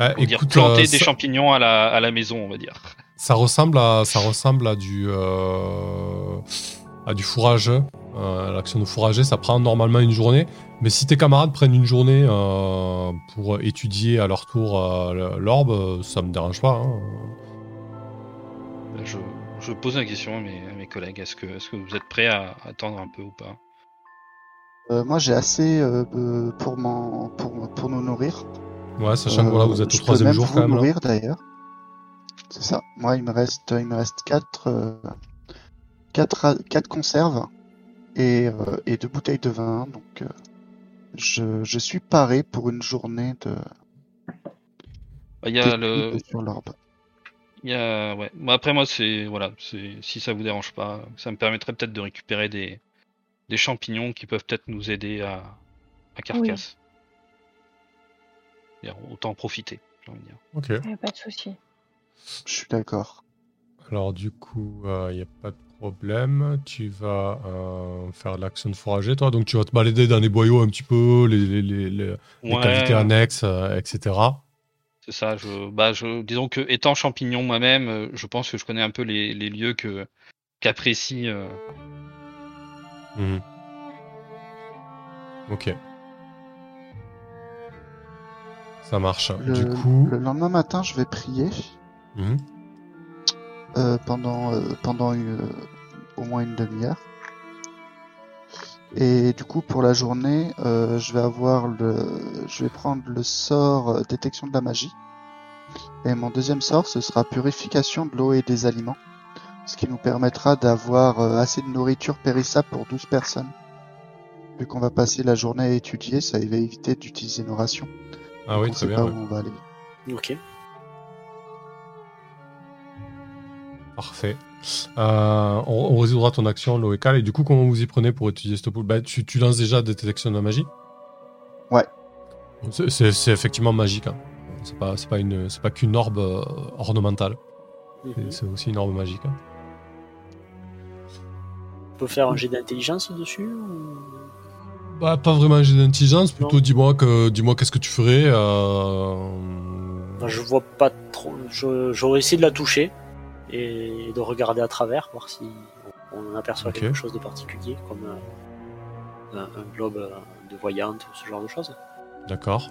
Euh, pour dire, planter euh, des champignons à la, à la maison, on va dire. Ça ressemble à, ça ressemble à du, euh, à du fourrage. Euh, L'action de fourrager, ça prend normalement une journée. Mais si tes camarades prennent une journée euh, pour étudier à leur tour euh, l'orbe, ça me dérange pas. hein. Je, je pose la question à mes, à mes collègues, est-ce que, vous êtes prêts à attendre un peu ou pas? Euh, moi, j'ai assez pour, m'en- pour, pour nous nourrir. Ouais, sachant que voilà, vous êtes je au peux troisième même jour vous quand même. là. nourrir d'ailleurs. C'est ça. Moi, il me reste, il me reste quatre, euh, quatre, ra- quatre conserves et, euh, et deux bouteilles de vin. Donc, euh, je, je suis paré pour une journée de. Bah, Il y a de- le, sur l'orbe. il y a, ouais. Après moi, c'est voilà, c'est si ça vous dérange pas, ça me permettrait peut-être de récupérer des des champignons qui peuvent peut-être nous aider à à Carcasse. Autant en profiter, j'ai envie de dire. Ok. Pas de souci. Je suis d'accord. Alors du coup, il n'y a pas de problème. Tu vas euh, faire l'action de forager, toi. Donc tu vas te balader dans les boyaux un petit peu, les, les, les, les- les Ouais, cavités annexes, euh, etc. c'est ça. Je, bah, je, disons que étant champignon moi-même, euh, je pense que je connais un peu les, les lieux que qu'apprécie. euh, Mhm. Ok. Ça marche. Le, Du coup, le lendemain matin, je vais prier Mhm. Euh, pendant, euh, pendant une- au moins une demi-heure. Et du coup, pour la journée, euh, je vais avoir le, je vais prendre le sort euh, détection de la magie. Et mon deuxième sort, ce sera purification de l'eau et des aliments, ce qui nous permettra d'avoir euh, assez de nourriture périssable pour 12 personnes. Vu qu'on va passer la journée à étudier, ça va éviter d'utiliser nos rations. ah oui, on très sait bien. pas ouais. où on va aller. Ok. Parfait. Euh, on, on résoudra ton action, Loécal. Et du coup, comment vous y prenez pour utiliser cette poule? Bah, tu, tu lances déjà des détections de la magie? Ouais. C'est- effectivement magique. Hein. C'est pas, c'est pas, une- c'est pas qu'une orbe euh, ornementale. C'est- Mhm. C'est aussi une orbe magique. hein. On peut faire un jet d'intelligence dessus ou... Bah, pas vraiment un jet d'intelligence, plutôt dis-moi que dis-moi qu'est-ce que tu ferais. euh, Enfin, je vois pas trop. J'aurais essayé de la toucher et de regarder à travers, voir si on en aperçoit quelque chose de particulier, comme euh, un, un globe euh, de voyante ou ce genre de choses. D'accord.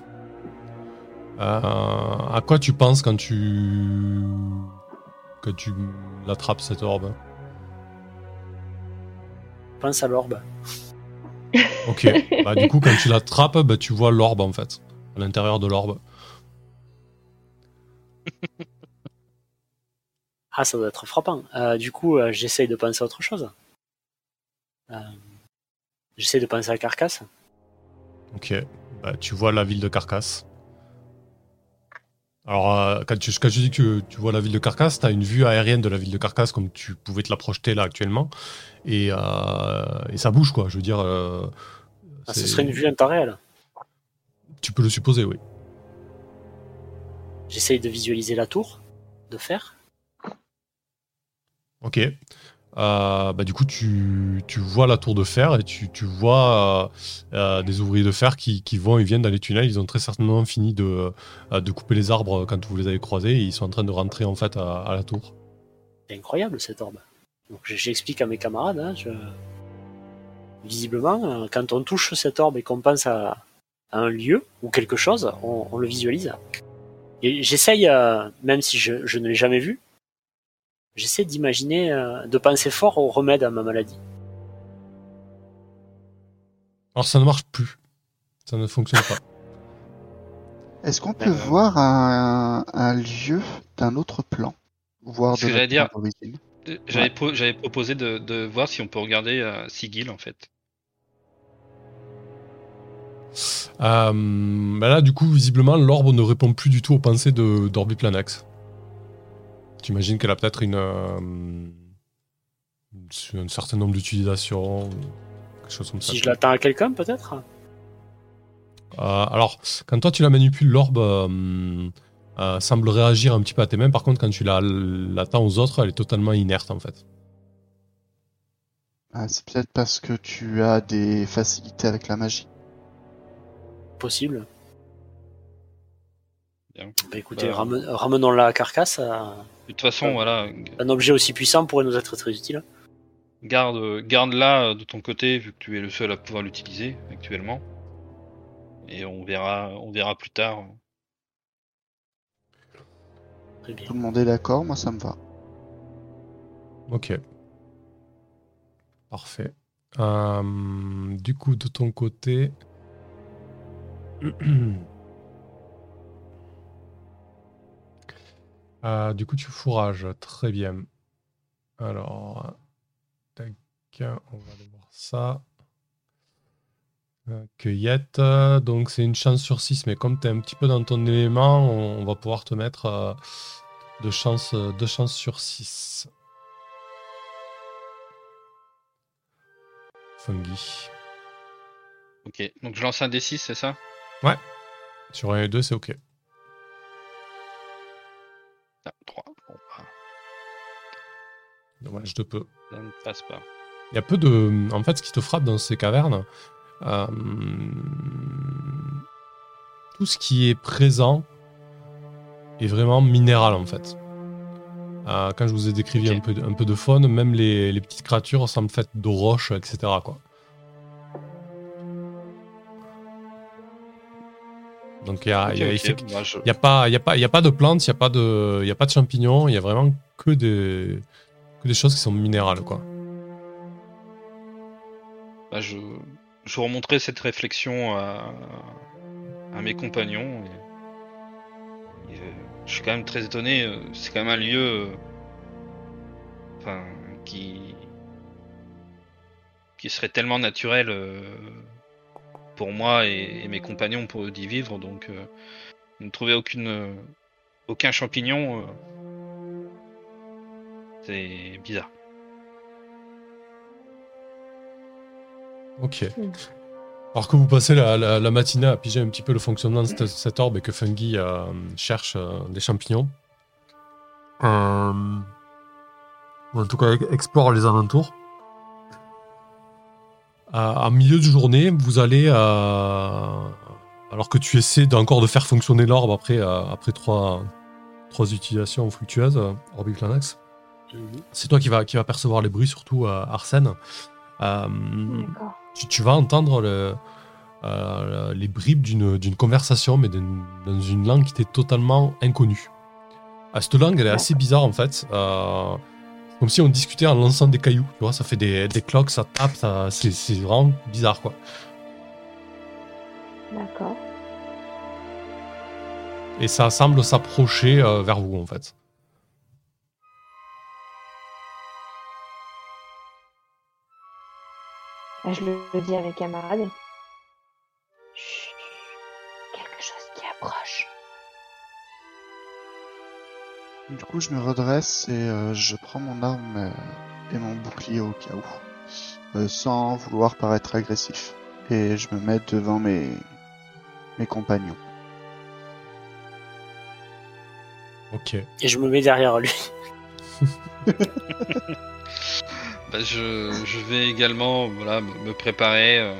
Euh, à quoi tu penses quand tu quand tu l'attrapes cette orbe? Pense à l'orbe. Ok. bah, du coup, quand tu l'attrapes, bah, tu vois l'orbe en fait, à l'intérieur de l'orbe. [LAUGHS] Ah, ça doit être frappant. Euh, du coup, euh, j'essaye de penser à autre chose. Euh, j'essaye de penser à Carcasse. Ok. Bah, tu vois la ville de Carcasse. Alors, quand, tu, quand tu dis que tu vois la ville de Carcasse, tu as une vue aérienne de la ville de Carcasse comme tu pouvais te la projeter là actuellement. Et, et ça bouge, quoi. Je veux dire. Ah, ce serait une vue en temps réel. Tu peux le supposer, oui. J'essaye de visualiser la tour de fer. Ok. Euh, bah, du coup, tu, tu vois la tour de fer et tu, tu vois euh, euh, des ouvriers de fer qui, qui vont et viennent dans les tunnels. Ils ont très certainement fini de, de couper les arbres quand vous les avez croisés et ils sont en train de rentrer en fait à, la tour. C'est incroyable cette orbe. Donc j'explique à mes camarades. hein, Visiblement, quand on touche cette orbe et qu'on pense à, un lieu ou quelque chose, on, le visualise. Et j'essaye, même si je, je ne l'ai jamais vu, j'essaie d'imaginer, euh, de penser fort au remède à ma maladie. Alors ça ne marche plus. Ça ne fonctionne pas. [LAUGHS] Est-ce qu'on peut Euh, voir un, un lieu d'un autre plan? Voir Ce de que j'allais dire. J'avais Ouais. pro- j'avais proposé de, de voir si on peut regarder euh, Sigil en fait. Euh, bah là, du coup, visiblement, l'orbe ne répond plus du tout aux pensées de d'Orbiplanax. Tu imagines qu'elle a peut-être une, euh, un certain nombre d'utilisations, quelque chose comme ça. Si je l'attends à quelqu'un, peut-être Euh, alors, quand toi tu la manipules, l'orbe euh, euh, semble réagir un petit peu à tes mains. Par contre, quand tu la- l'attends aux autres, elle est totalement inerte en fait. Ah, c'est peut-être parce que tu as des facilités avec la magie. Possible. Bien. Bah écoutez, Bah. ramen- ramenons-la à Carcasse. De toute façon, voilà, Un objet aussi puissant pourrait nous être très utile. garde, garde là de ton côté vu que tu es le seul à pouvoir l'utiliser actuellement. Et on verra, on verra plus tard. Très bien. Tout le monde est d'accord, moi ça me va. Ok. Parfait. Euh, du coup, de ton côté. [CLEARS THROAT] Euh, du coup, tu fourrages. Très bien. Alors. Tac. On va aller voir ça. Euh, cueillette. Donc, c'est une chance sur 6. Mais comme tu es un petit peu dans ton élément, on, on va pouvoir te mettre euh, de chance, deux chances sur 6. Fungi. Ok, donc je lance un D6, c'est ça? Sur un et deux, c'est ok. Ah, 3. Bon, bah, Dommage de peu. ça ne passe pas. Il y a peu de. En fait, ce qui te frappe dans ces cavernes, euh, tout ce qui est présent est vraiment minéral en fait. Euh, quand je vous ai décrit Ok. un, peu, de- un peu de faune, même les, les petites créatures semblent faites de roches, etc. Quoi. Donc il a, je- n'y a, pas- y a, pas- il y a pas de plantes, il n'y a, pas de- y a pas de champignons, il y a vraiment que des, que des choses qui sont minérales. Quoi. bah, je, je remonterai cette réflexion à, à mes compagnons. et- et, euh, je suis quand même très étonné. euh, C'est quand même un lieu, euh, enfin, qui qui serait tellement naturel euh, pour moi et, et mes compagnons pour d'y vivre. Donc, euh, ne trouver aucune euh, aucun champignon, euh, c'est bizarre. Ok. Mm. Alors que vous passez la, la- la matinée à piger un petit peu le fonctionnement de cette, cette orbe et que Fungi euh, cherche euh, des champignons. Euh, en tout cas, explore les alentours. À, à milieu de journée, vous allez, euh, alors que tu essaies encore de faire fonctionner l'orbe après, euh, après trois, trois utilisations fructueuses, euh, Orbiclanax, Mhm. c'est toi qui vas qui va percevoir les bruits, surtout euh, Arsène. Euh, tu, tu vas entendre le- euh, les bribes d'une d'une conversation, mais dans une langue qui t'est totalement inconnue. Cette langue, elle est assez bizarre en fait. Euh, comme si on discutait en lançant des cailloux. Tu vois, ça fait des, des cloques, ça tape, ça, c'est c'est vraiment bizarre quoi. D'accord. Et ça semble s'approcher euh, vers vous en fait. Bah, je le, le dis à mes camarades. Chut, quelque chose qui approche. Du coup, je me redresse et euh, je prends mon arme euh, et mon bouclier au cas où, euh, sans vouloir paraître agressif. Et je me mets devant mes mes compagnons. Ok. Et je me mets derrière lui. [LAUGHS] Bah, je, je vais également voilà, me me préparer, euh,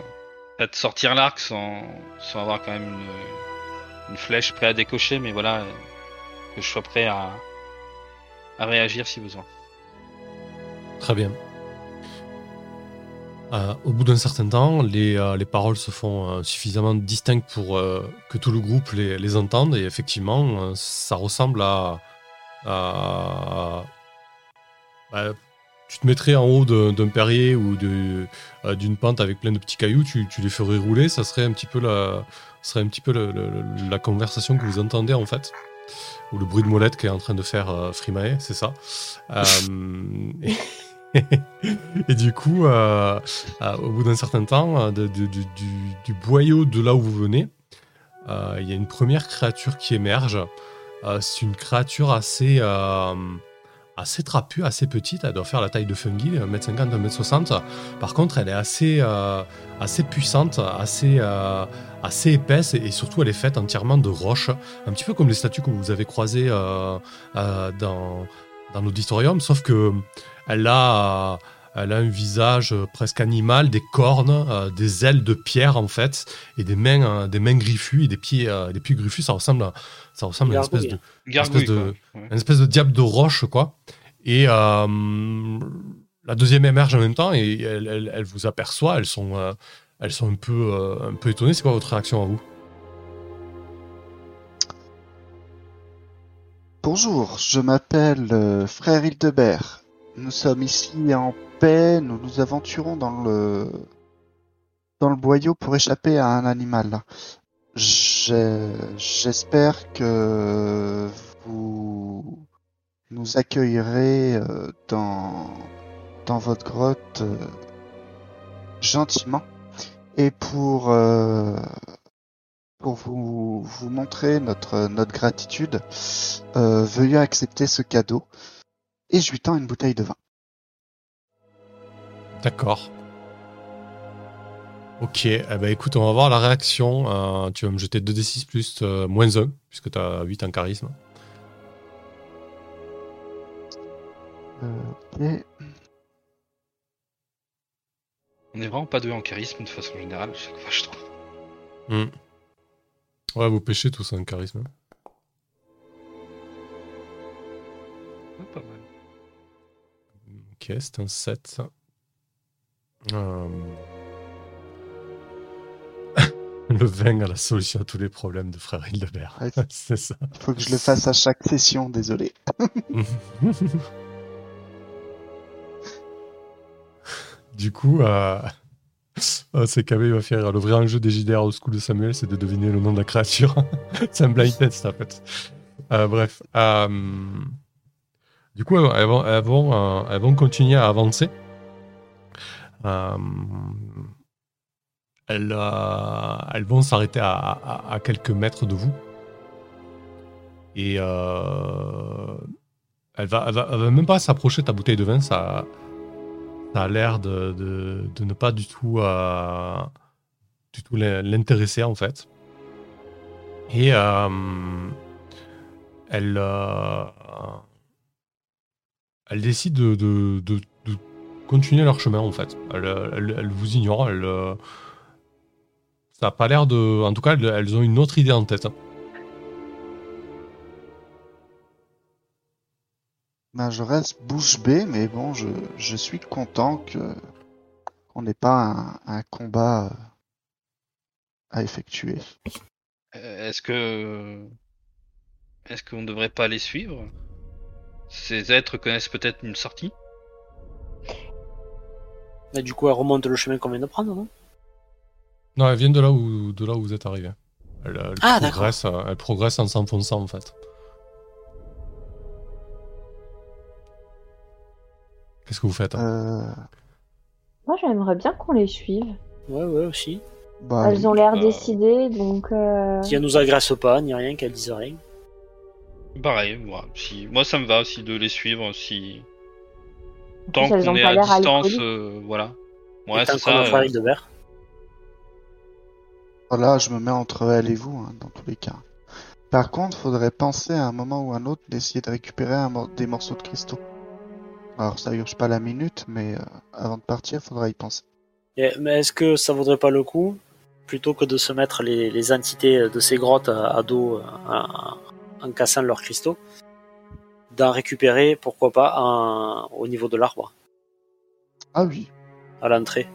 peut-être sortir l'arc sans, sans avoir quand même une, une flèche prête à décocher, mais voilà, euh, que je sois prêt à, à réagir si besoin. Très bien. Euh, au bout d'un certain temps, les, euh, les paroles se font euh, suffisamment distinctes pour que tout le groupe les, entende. Et effectivement, ça ressemble à. tu te mettrais en haut d'un perrier ou d'une pente avec plein de petits cailloux, tu, les ferais rouler, ça serait un petit peu la, serait un petit peu la conversation que vous entendez en fait. Ou le bruit de molette qu'est en train de faire euh, Frimae, c'est ça. Euh, [LAUGHS] et- du coup, euh, euh, au bout d'un certain temps, du, boyau de là où vous venez, il y a une première créature qui émerge. C'est une créature assez, assez trapue, assez petite. Elle doit faire la taille de Fungi, 1m50, 1m60. Par contre, elle est assez, euh, assez puissante, assez, euh, assez épaisse et, surtout, elle est faite entièrement de roches. Un petit peu comme les statues que vous avez croisées euh, euh, dans, dans l'auditorium, sauf que elle a, euh, elle a un visage euh, presque animal, des cornes, euh, des ailes de pierre en fait, et des mains, euh, des mains griffues et des pieds, euh, des pieds griffus. Ça ressemble à, ça ressemble à une espèce de, Gargouille, Espèce de- quoi. Ouais. une espèce de diable de roche, quoi. Et euh, la deuxième émerge en même temps et elle, elle- elle vous aperçoit. Elles sont, euh, elles sont un peu, euh, un peu étonnées. C'est quoi votre réaction à vous? Bonjour, je m'appelle euh, Frère Hildebert. Nous sommes ici en paix, nous nous aventurons dans le dans le boyau pour échapper à un animal. J'espère que vous nous accueillerez euh, dans dans votre grotte euh, gentiment et pour euh, pour vous vous montrer notre notre gratitude, veuillez accepter ce cadeau et je lui tends une bouteille de vin. D'accord. Ok, eh ben écoute, on va voir la réaction. Euh, tu vas me jeter 2d6 plus euh, moins 1, puisque tu as 8 en charisme. Euh, ok. On est vraiment pas deux en charisme de façon générale, chaque fois je trouve. Hmm. Ouais, vous pêchez tous en charisme. Ouais, Ok, c'est un 7. Euh, [LAUGHS] Le vin a la solution à tous les problèmes de frère Hildebert. Ouais. [LAUGHS] c'est ça. Il faut que je le fasse à chaque session, désolé. [LAUGHS] du coup, euh... oh, c'est KB, va faire le vrai enjeu des JDR au school de Samuel, c'est de deviner le nom de la créature. c'est un blind test en fait. Euh, bref. euh, Du coup, elles vont, euh, continuer à avancer. Euh, Elles, euh, elles vont s'arrêter à, quelques mètres de vous. Et elle, va, va, même pas s'approcher de ta bouteille de vin. Ça, a l'air de, ne pas du tout, du tout l'in- l'intéresser en fait. Et elle, euh, elle décide de, de- de- de continuer leur chemin en fait. Elle, elle- elle vous ignore. Elle, euh, ça a pas l'air de. En tout cas, elles, elles ont une autre idée en tête. Ben, je reste bouche bée, mais bon, je, je suis content que qu'on n'ait pas un, un combat euh, à effectuer. Euh, Est-ce que. Est-ce qu'on ne devrait pas les suivre? Ces êtres connaissent peut-être une sortie Et du coup, elle remonte le chemin qu'on vient de prendre, non? Non, elles viennent de là où, de là où vous êtes arrivé. Elle, elle Ah, d'accord. progresse, euh, elle progresse en s'enfonçant en fait. Qu'est-ce que vous faites hein? Euh, Moi, j'aimerais bien qu'on les suive. Ouais, ouais, aussi. bah, Elles ont l'air euh, décidées, donc. euh, Si elle nous agresse pas, ni rien, qu'elle dise rien. Pareil, moi, si... moi ça me va aussi de les suivre si. Tant qu'on est pas à distance, euh, voilà. Ouais, c'est ça. euh, Hildebert. Voilà, je me mets entre elle et vous, hein, dans tous les cas. Par contre, faudrait penser à un moment ou un autre d'essayer de récupérer un mor- des morceaux de cristaux. Alors, ça urge pas la minute, mais euh, avant de partir, faudra y penser. Et- mais est-ce que ça vaudrait pas le coup, plutôt que de se mettre les, les entités de ces grottes à, à dos en, cassant leurs cristaux, d'en récupérer, pourquoi pas, en- au niveau de l'arbre, Ah oui, à l'entrée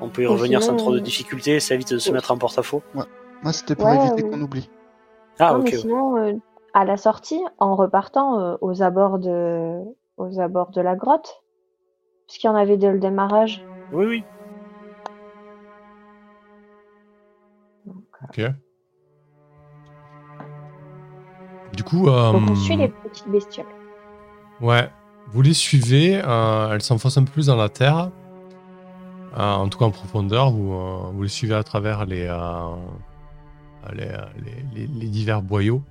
On peut y revenir sans trop de euh, difficultés, ça évite de se mettre en porte-à-faux. moi c'était pour Ouais, éviter qu'on oublie. Ah, non, ok. mais sinon, euh, à la sortie, en repartant euh, aux abords de, aux abords de la grotte, puisqu'il y en avait dès le démarrage. Oui, oui. Ok. Du coup, euh, Donc on suit les petites bestioles. ouais, vous les suivez. euh, elles s'enfoncent un peu plus dans la terre. Euh, en tout cas en profondeur. Vous, vous les suivez à travers les, les, les- les- les divers boyaux.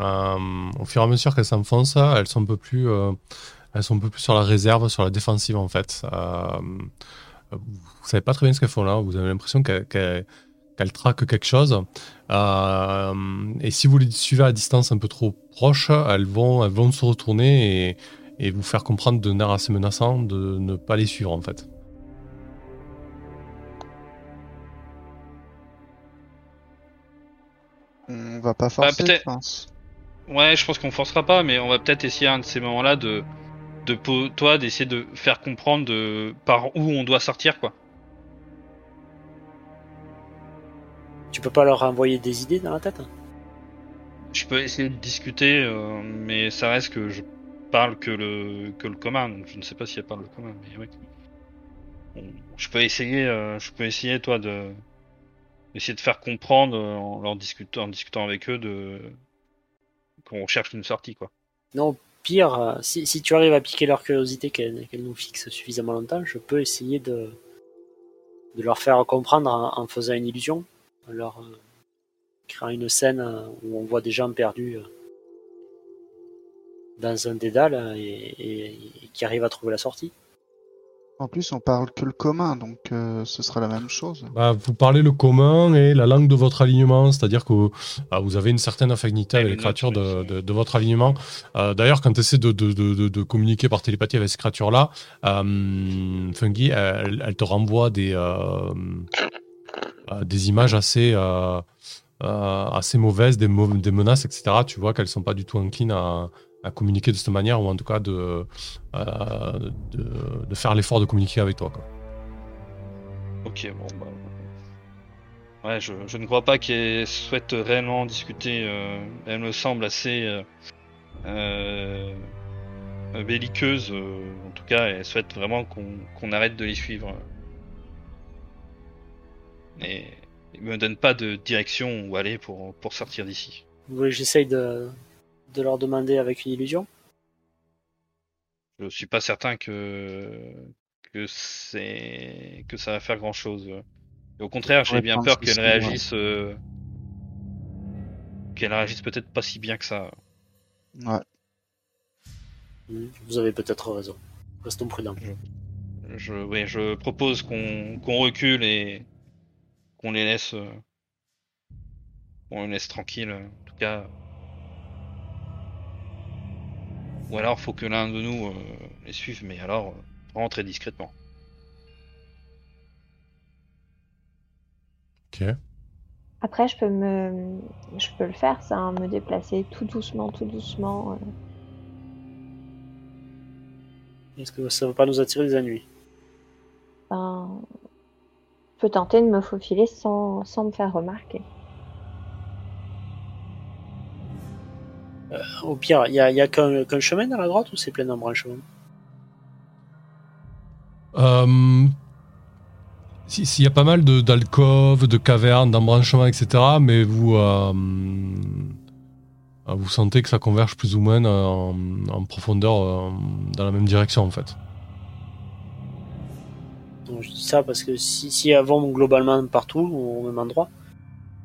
Euh, au fur et à mesure qu'elles s'enfoncent, elles sont un peu plus, euh, elles sont un peu plus sur la réserve, sur la défensive en fait. Euh, vous savez pas très bien ce qu'elles font là. Vous avez l'impression qu'elles qu'elles- qu'elles traquent quelque chose. Euh, et si vous les suivez à distance un peu trop proche, elles vont, elles vont se retourner et, et vous faire comprendre d'un air assez menaçant de ne pas les suivre en fait. On va pas forcer, je pense. Ouais, je pense qu'on forcera pas, mais on va peut-être essayer à un de ces moments-là de, de toi d'essayer de faire comprendre de par où on doit sortir quoi. Tu peux pas leur envoyer des idées dans la tête Je peux essayer de discuter, euh, mais ça reste que je parle que le que le commun. Donc je ne sais pas si elle parle le commun, mais. Bon, je peux essayer, euh, je peux essayer toi de essayer de faire comprendre euh, en leur discutant, en discutant avec eux de qu'on cherche une sortie quoi. Non, pire, si, si tu arrives à piquer leur curiosité qu'elles nous fixent suffisamment longtemps, je peux essayer de, de leur faire comprendre en, en faisant une illusion, leur créant une scène euh, où on voit des gens perdus euh, dans un dédale euh, et, et- et qui arrivent à trouver la sortie. En plus, on parle que le commun, donc euh, ce sera la même chose. Bah, vous parlez le commun et la langue de votre alignement, c'est-à-dire que vous avez une certaine affinité avec les créatures de, oui. de- de votre alignement. Euh, D'ailleurs, quand tu essaies de, de- de- de- de communiquer par télépathie avec ces créatures-là, euh, Fungi, elle, elle te renvoie des, des images assez, euh, euh, assez mauvaises, des, menaces, etc. Tu vois qu'elles sont pas du tout inclines à, communiquer de cette manière, ou en tout cas de, euh, de, faire l'effort de communiquer avec toi. Ok, bon bah. Ouais, je, je ne crois pas qu'elle souhaite réellement discuter. euh, elle me semble assez euh, euh, belliqueuse. euh, en tout cas, elle souhaite vraiment qu'on qu'on arrête de les suivre. Et il me donne pas de direction où aller pour, pour sortir d'ici. Vous voulez que j'essaye de, de leur demander avec une illusion? Je suis pas certain que que c'est que ça va faire grand chose. au contraire, j'ai Ouais, bien peur que qu'elle réagisse euh, qu'elle réagisse peut-être pas si bien que ça. Ouais. Hmm, Vous avez peut-être raison. Restons prudents. Je oui, je propose qu'on qu'on recule et qu'on les laisse euh, qu'on les laisse tranquilles en tout cas. Ou alors faut que l'un de nous euh, les suive mais alors euh, vraiment très discrètement. Ok. Après, je peux me, je peux le faire, ça, hein, me déplacer tout doucement, tout doucement. euh. Est-ce que ça ne va pas nous attirer des ennuis? Je peux tenter de me faufiler sans, sans me faire remarquer. Au pire, il y a, y a qu'un chemin à la droite ou c'est plein d'embranchements Euh, si- S'il y a pas mal de- d'alcôves, de, cavernes, d'embranchements, etc., mais vous, euh, euh, vous sentez que ça converge plus ou moins en, en profondeur euh, dans la même direction, en fait. Donc, Je dis ça parce que si, si elles vont globalement partout, au même endroit,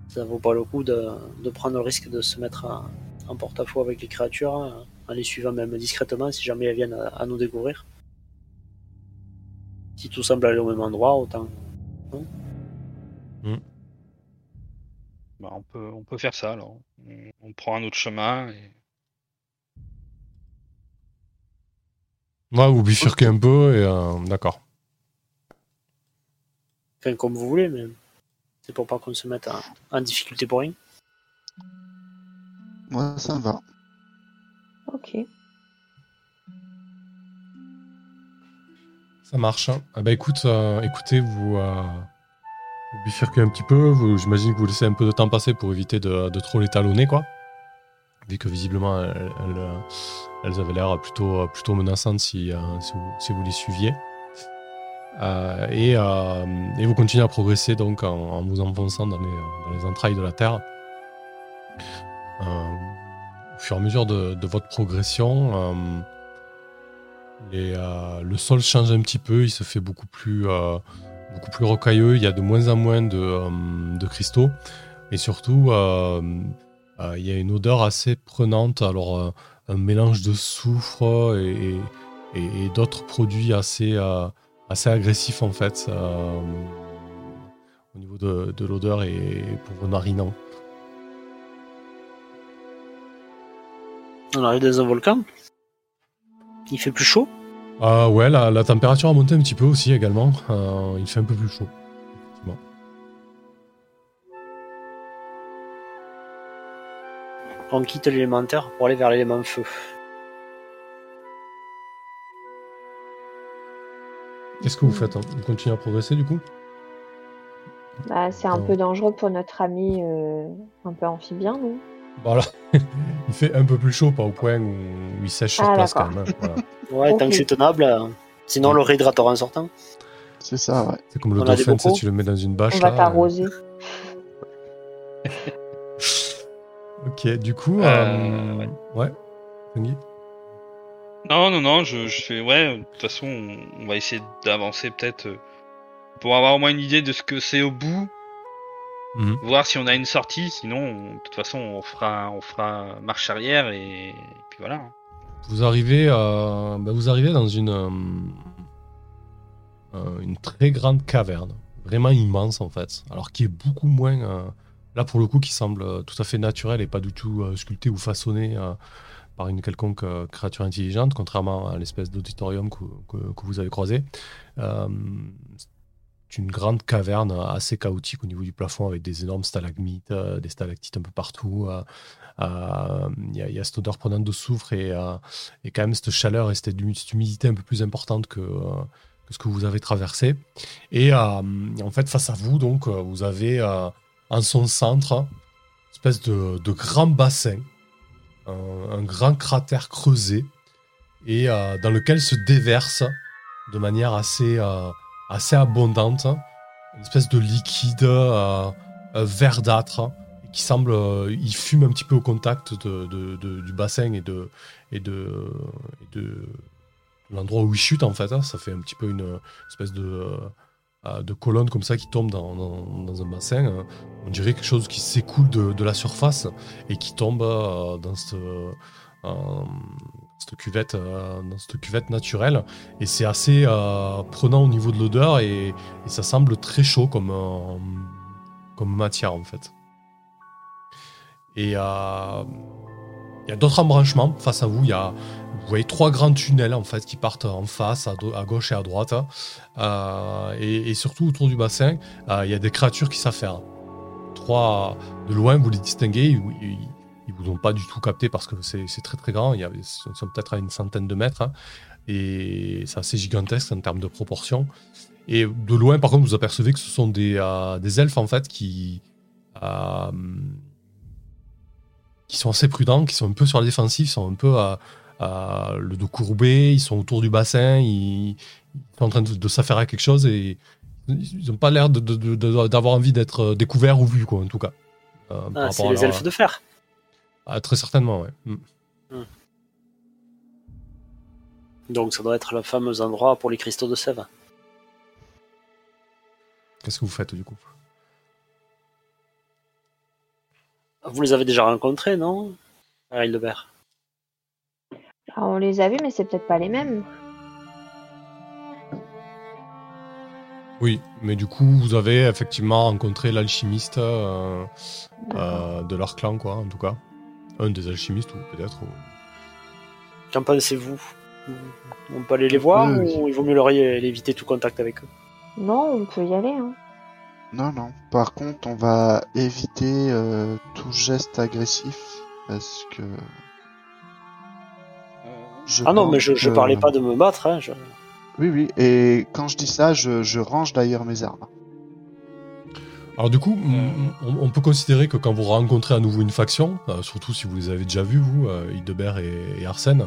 ça vaut pas le coup de, de prendre le risque de se mettre en, en porte-à-faux avec les créatures, hein, en les suivant même discrètement si jamais elles viennent à, à nous découvrir. Si tout semble aller au même endroit, autant. Bah, on peut on peut faire ça alors. On, on prend un autre chemin et Ouais, vous bifurquez un peu et euh, d'accord. Enfin, comme vous voulez, mais c'est pour pas qu'on se mette en, en difficulté pour rien. Moi, ça me va. Ok. Ça marche. hein. Ah bah écoute, euh, écoutez, vous, euh, vous bifurquez un petit peu. J'imagine que vous laissez un peu de temps passer pour éviter de, de trop les talonner, quoi. Vu que visiblement, elles, elles, elles avaient l'air plutôt, plutôt menaçantes si, euh, si, vous, si vous les suiviez. Euh, et, euh, et vous continuez à progresser donc en, vous enfonçant dans les, dans les entrailles de la Terre. Euh, au fur et à mesure de, votre progression, le sol change un petit peu, il se fait beaucoup plus, beaucoup plus rocailleux, il y a de moins en moins de, cristaux, et surtout, il y a une odeur assez prenante, alors un mélange de soufre et, d'autres produits assez, assez agressifs en fait, euh, au niveau de, de l'odeur et pour vos narinants. On arrive dans un volcan. Il fait plus chaud. Ah ouais, la, la température a monté un petit peu aussi également, Euh, il fait un peu plus chaud. effectivement. On quitte l'élémentaire pour aller vers l'élément feu. Qu'est-ce que vous faites hein Vous continuez à progresser du coup Bah, c'est un Oh. peu dangereux pour notre ami euh, un peu amphibien, non Voilà. [LAUGHS] il fait un peu plus chaud, pas au point où il sèche sur Ah, place quand même. hein, voilà. [LAUGHS] Ouais, tant que c'est tenable. euh, Sinon, on le réhydratera en sortant. C'est ça, ouais. C'est comme le On dauphin, tu le mets dans une bâche. On va t'arroser. [LAUGHS] Ok, du coup. Euh, euh, ouais. ouais. Non, non, non, je, je fais. Ouais, de toute façon, on, on va essayer d'avancer peut-être euh, pour avoir au moins une idée de ce que c'est au bout, Mhm. voir si on a une sortie. Sinon, on- de toute façon, on fera, on fera marche arrière et, et puis voilà. hein. Vous arrivez, euh, bah, vous arrivez dans une, euh, une très grande caverne, vraiment immense en fait, alors qui est beaucoup moins, euh, là pour le coup, qui semble tout à fait naturel et pas du tout sculpté ou façonné par une quelconque euh, créature intelligente, contrairement à l'espèce d'auditorium que, que- vous avez croisé. Euh, c'est une grande caverne assez chaotique au niveau du plafond avec des énormes stalagmites, euh, des stalactites un peu partout. Il y, a- cette odeur prenante de soufre et, et quand même cette chaleur et cette, humi- cette humidité un peu plus importante que, ce que vous avez traversé. Et en fait, face à vous, donc, vous avez en son centre une espèce de, de grand bassin, un, grand cratère creusé et euh, dans lequel se déverse de manière assez, euh, assez abondante une espèce de liquide euh, verdâtre et qui semble il fume un petit peu au contact de, du bassin et de et de, l'endroit où il chute en fait hein. ça fait un petit peu une espèce de de colonne comme ça qui tombe dans, un bassin euh. on dirait quelque chose qui s'écoule de, la surface et qui tombe euh, dans cette euh, euh, dans cette cuvette naturelle et c'est assez euh, prenant au niveau de l'odeur et, ça semble très chaud comme euh, comme matière en fait et euh, il y a d'autres embranchements face à vous. Il y a, vous voyez trois grands tunnels en fait qui partent en face, à, gauche et à droite. Euh, et, surtout autour du bassin, euh, il y a des créatures qui faire. Trois de loin, vous les distinguez. Ils, ils, vous ont pas du tout capté parce que c'est très très grand. Il y ils sont peut-être à une centaine de mètres. hein. et c'est assez gigantesque en termes de proportions. Et de loin, par contre, vous apercevez que ce sont des, euh, des elfes en fait qui qui sont assez prudents, qui sont un peu sur la défensive, sont un peu à, à le dos courbé, ils sont autour du bassin, ils, ils sont en train de, de s'affairer à quelque chose et ils n'ont pas l'air d'avoir envie d'être découverts ou vus, quoi, en tout cas. Euh, Ah, c'est les leur- elfes de fer. Ah, très certainement, ouais. Mm. Donc ça doit être le fameux endroit pour les cristaux de sève. Qu'est-ce que vous faites du coup? Vous les avez déjà rencontrés, non À Hildebert. Ah, on les a vus, mais c'est peut-être pas les mêmes. Oui, mais du coup, vous avez effectivement rencontré l'alchimiste euh, euh, de leur clan, quoi, en tout cas. Un des alchimistes, ou peut-être. ou- Qu'en pensez-vous? On peut aller les voir ou il vaut mieux leur y- éviter tout contact avec eux? Non, on peut y aller. Hein. Non, non. Par contre, on va éviter euh, tout geste agressif parce que. je Ah non, mais je, je que- parlais pas de me battre. Hein, je- Oui, oui. Et quand je dis ça, je, je range d'ailleurs mes armes. Alors du coup, on, on peut considérer que quand vous rencontrez à nouveau une faction, euh, surtout si vous les avez déjà vus, vous, euh, Hildebert et, et Arsène,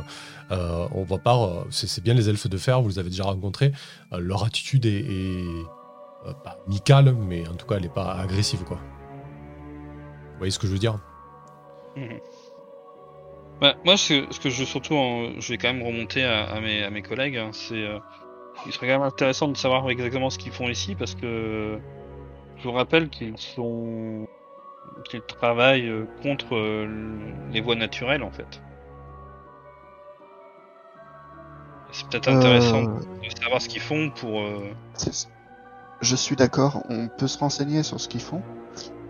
euh, on va pas, euh, c'est c'est bien les elfes de fer, vous les avez déjà rencontrés, euh, leur attitude est, est, euh, pas amicale, mais en tout cas elle n'est pas agressive, quoi. Vous voyez ce que je veux dire Mhm. Ouais, moi, ce, ce que je veux surtout, je vais quand même remonter à, à mes, à mes collègues, hein, c'est, euh, il serait quand même intéressant de savoir exactement ce qu'ils font ici, parce que je vous rappelle qu'ils sont, qu'ils travaillent euh, contre euh, les voies naturelles, en fait. C'est peut-être intéressant Euh, de savoir ce qu'ils font pour. euh, Je suis d'accord. On peut se renseigner sur ce qu'ils font.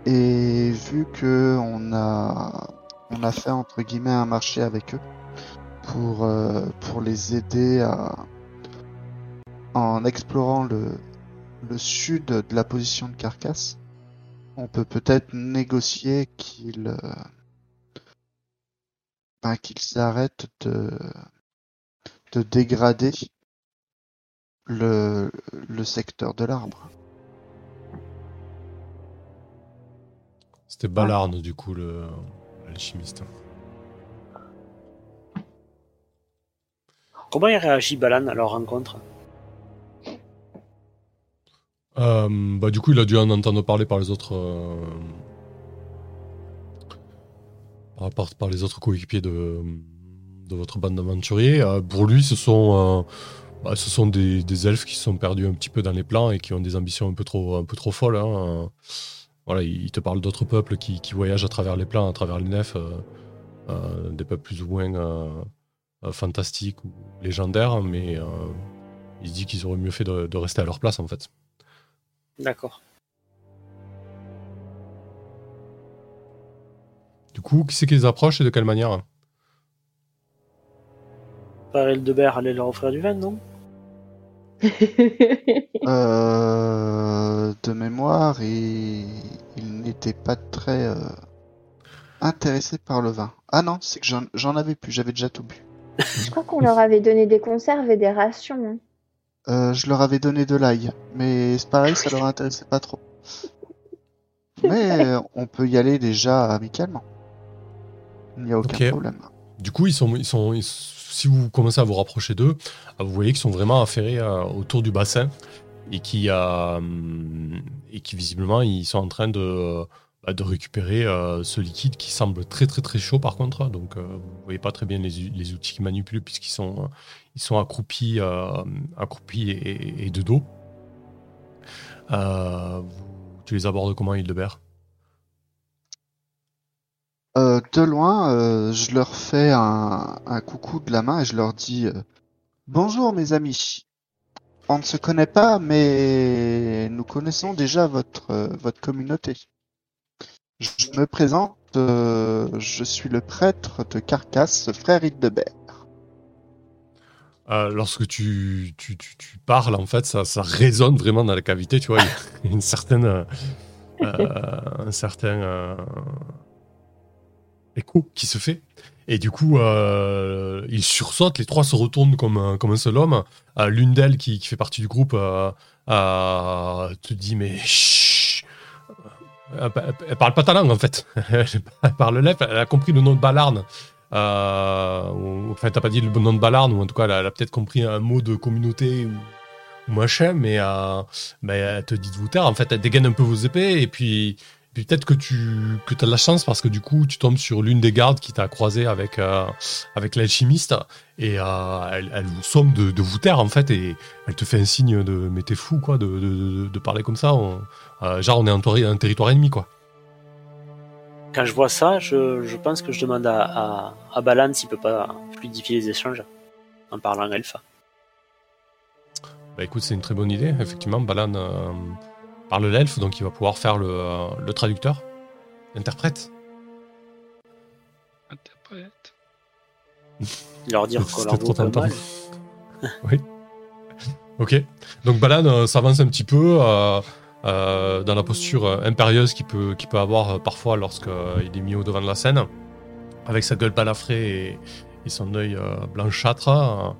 Et vu que on a, on a fait entre guillemets un marché avec eux pour euh, pour les aider à en explorant le le sud de la position de Carcasse, on peut peut-être négocier qu'ils euh, ben, qu'ils arrêtent de de dégrader le le secteur de l'arbre. C'était Balarne, du coup, le l'alchimiste. Comment il réagit Balan à leur rencontre? Euh, bah, du coup, il a dû en entendre parler par les autres. euh, par, par- par les autres coéquipiers de, de votre bande d'aventuriers. Euh, pour lui, ce sont, euh, bah, ce sont des, des elfes qui sont perdus un petit peu dans les plans et qui ont des ambitions un peu trop, un peu trop folles. hein. Voilà, il te parle d'autres peuples qui, qui voyagent à travers les plans, à travers les nefs, euh, euh, des peuples plus ou moins euh, fantastiques ou légendaires, mais il se dit qu'ils auraient mieux fait de- de rester à leur place en fait. D'accord. Du coup, qui c'est qui les approche et de quelle manière? Farel de Berre allait leur offrir du vin, non? [LAUGHS] Euh, de mémoire, il, il n'était pas très euh, intéressé par le vin. Ah non, c'est que j'en- j'en avais plus, j'avais déjà tout bu. Je crois qu'on leur avait donné des conserves et des rations. hein. Euh, je leur avais donné de l'ail, mais c'est pareil, ça leur intéressait pas trop. Mais euh, on peut y aller déjà amicalement. Il n'y a aucun problème. Du coup, ils sont, ils sont, ils- si vous commencez à vous rapprocher d'eux, euh, vous voyez qu'ils sont vraiment affairés euh, autour du bassin et qui, euh, et visiblement, ils sont en train de, bah, de récupérer euh, ce liquide qui semble très très très chaud par contre. Donc, euh, vous voyez pas très bien les, outils qu'ils manipulent puisqu'ils sont, euh, ils accroupis, euh, et, de dos. Euh, tu les abordes comment, Hildebert? Euh, de loin, euh, je leur fais un, coucou de la main et je leur dis euh, Bonjour mes amis. On ne se connaît pas, mais nous connaissons déjà votre, communauté. Je me présente, je suis le prêtre de Carcasse, frère Hildebert. Lorsque tu, parles, en fait, ça, résonne vraiment dans la cavité, tu vois. Il y a une certaine. un certain. Écho qui se fait. Et du coup, euh, ils sursautent, les trois se retournent comme, un- comme un seul homme. Euh, L'une d'elles, qui, fait partie du groupe, euh, te dit Mais chut elle, parle pas ta langue, en fait. [LAUGHS] elle parle l'elfe, elle a compris le nom de Balarne. Enfin, t'as pas dit le nom de Balarne, ou en tout cas, elle a, peut-être compris un mot de communauté ou, machin, mais, mais elle te dit de vous taire. En fait, elle dégaine un peu vos épées, et puis, puis peut-être que tu que as de la chance parce que du coup, tu tombes sur l'une des gardes qui t'a croisé avec, euh, avec l'alchimiste, et euh, elle, elle vous somme de, de vous taire, en fait, et elle te fait un signe de mais t'es fou, quoi, de, de, de- de parler comme ça. On- euh, genre, on est en un territoire ennemi, quoi. Quand je vois ça, je, je pense que je demande à, à, à Balan s'il peut pas fluidifier les échanges en parlant elfe. Bah écoute, c'est une très bonne idée. Effectivement, Balan parle l'elfe, donc il va pouvoir faire le, euh, le traducteur, l'interprète. Interprète. [LAUGHS] Leur dire qu'on leur trop vaut pas tentant. mal. [LAUGHS] oui. Ok. Donc Balan euh, s'avance un petit peu euh, euh, dans la posture euh, impérieuse qu'il peut, avoir euh, parfois lorsqu'il est mis au devant de la scène, avec sa gueule balafrée et, et son œil euh, blanchâtre.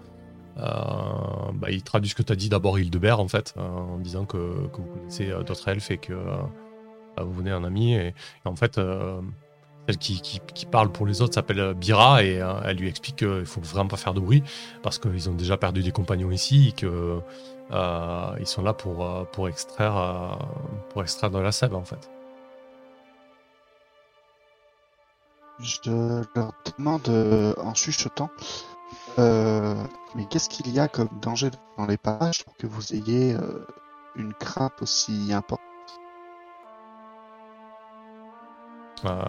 Euh, bah, il traduit ce que tu as dit d'abord Hildebert en fait, euh, en disant que, vous connaissez euh, d'autres elfes et que bah, vous venez en ami. Et, en fait, celle qui, parle pour les autres s'appelle Bira et elle lui explique qu'il faut vraiment pas faire de bruit parce qu'ils ont déjà perdu des compagnons ici et que euh, ils sont là pour, pour extraire pour extraire de la sève en fait. Je leur demande en chuchotant euh, Mais qu'est-ce qu'il y a comme danger dans les parages pour que vous ayez euh, une crainte aussi importante? Euh,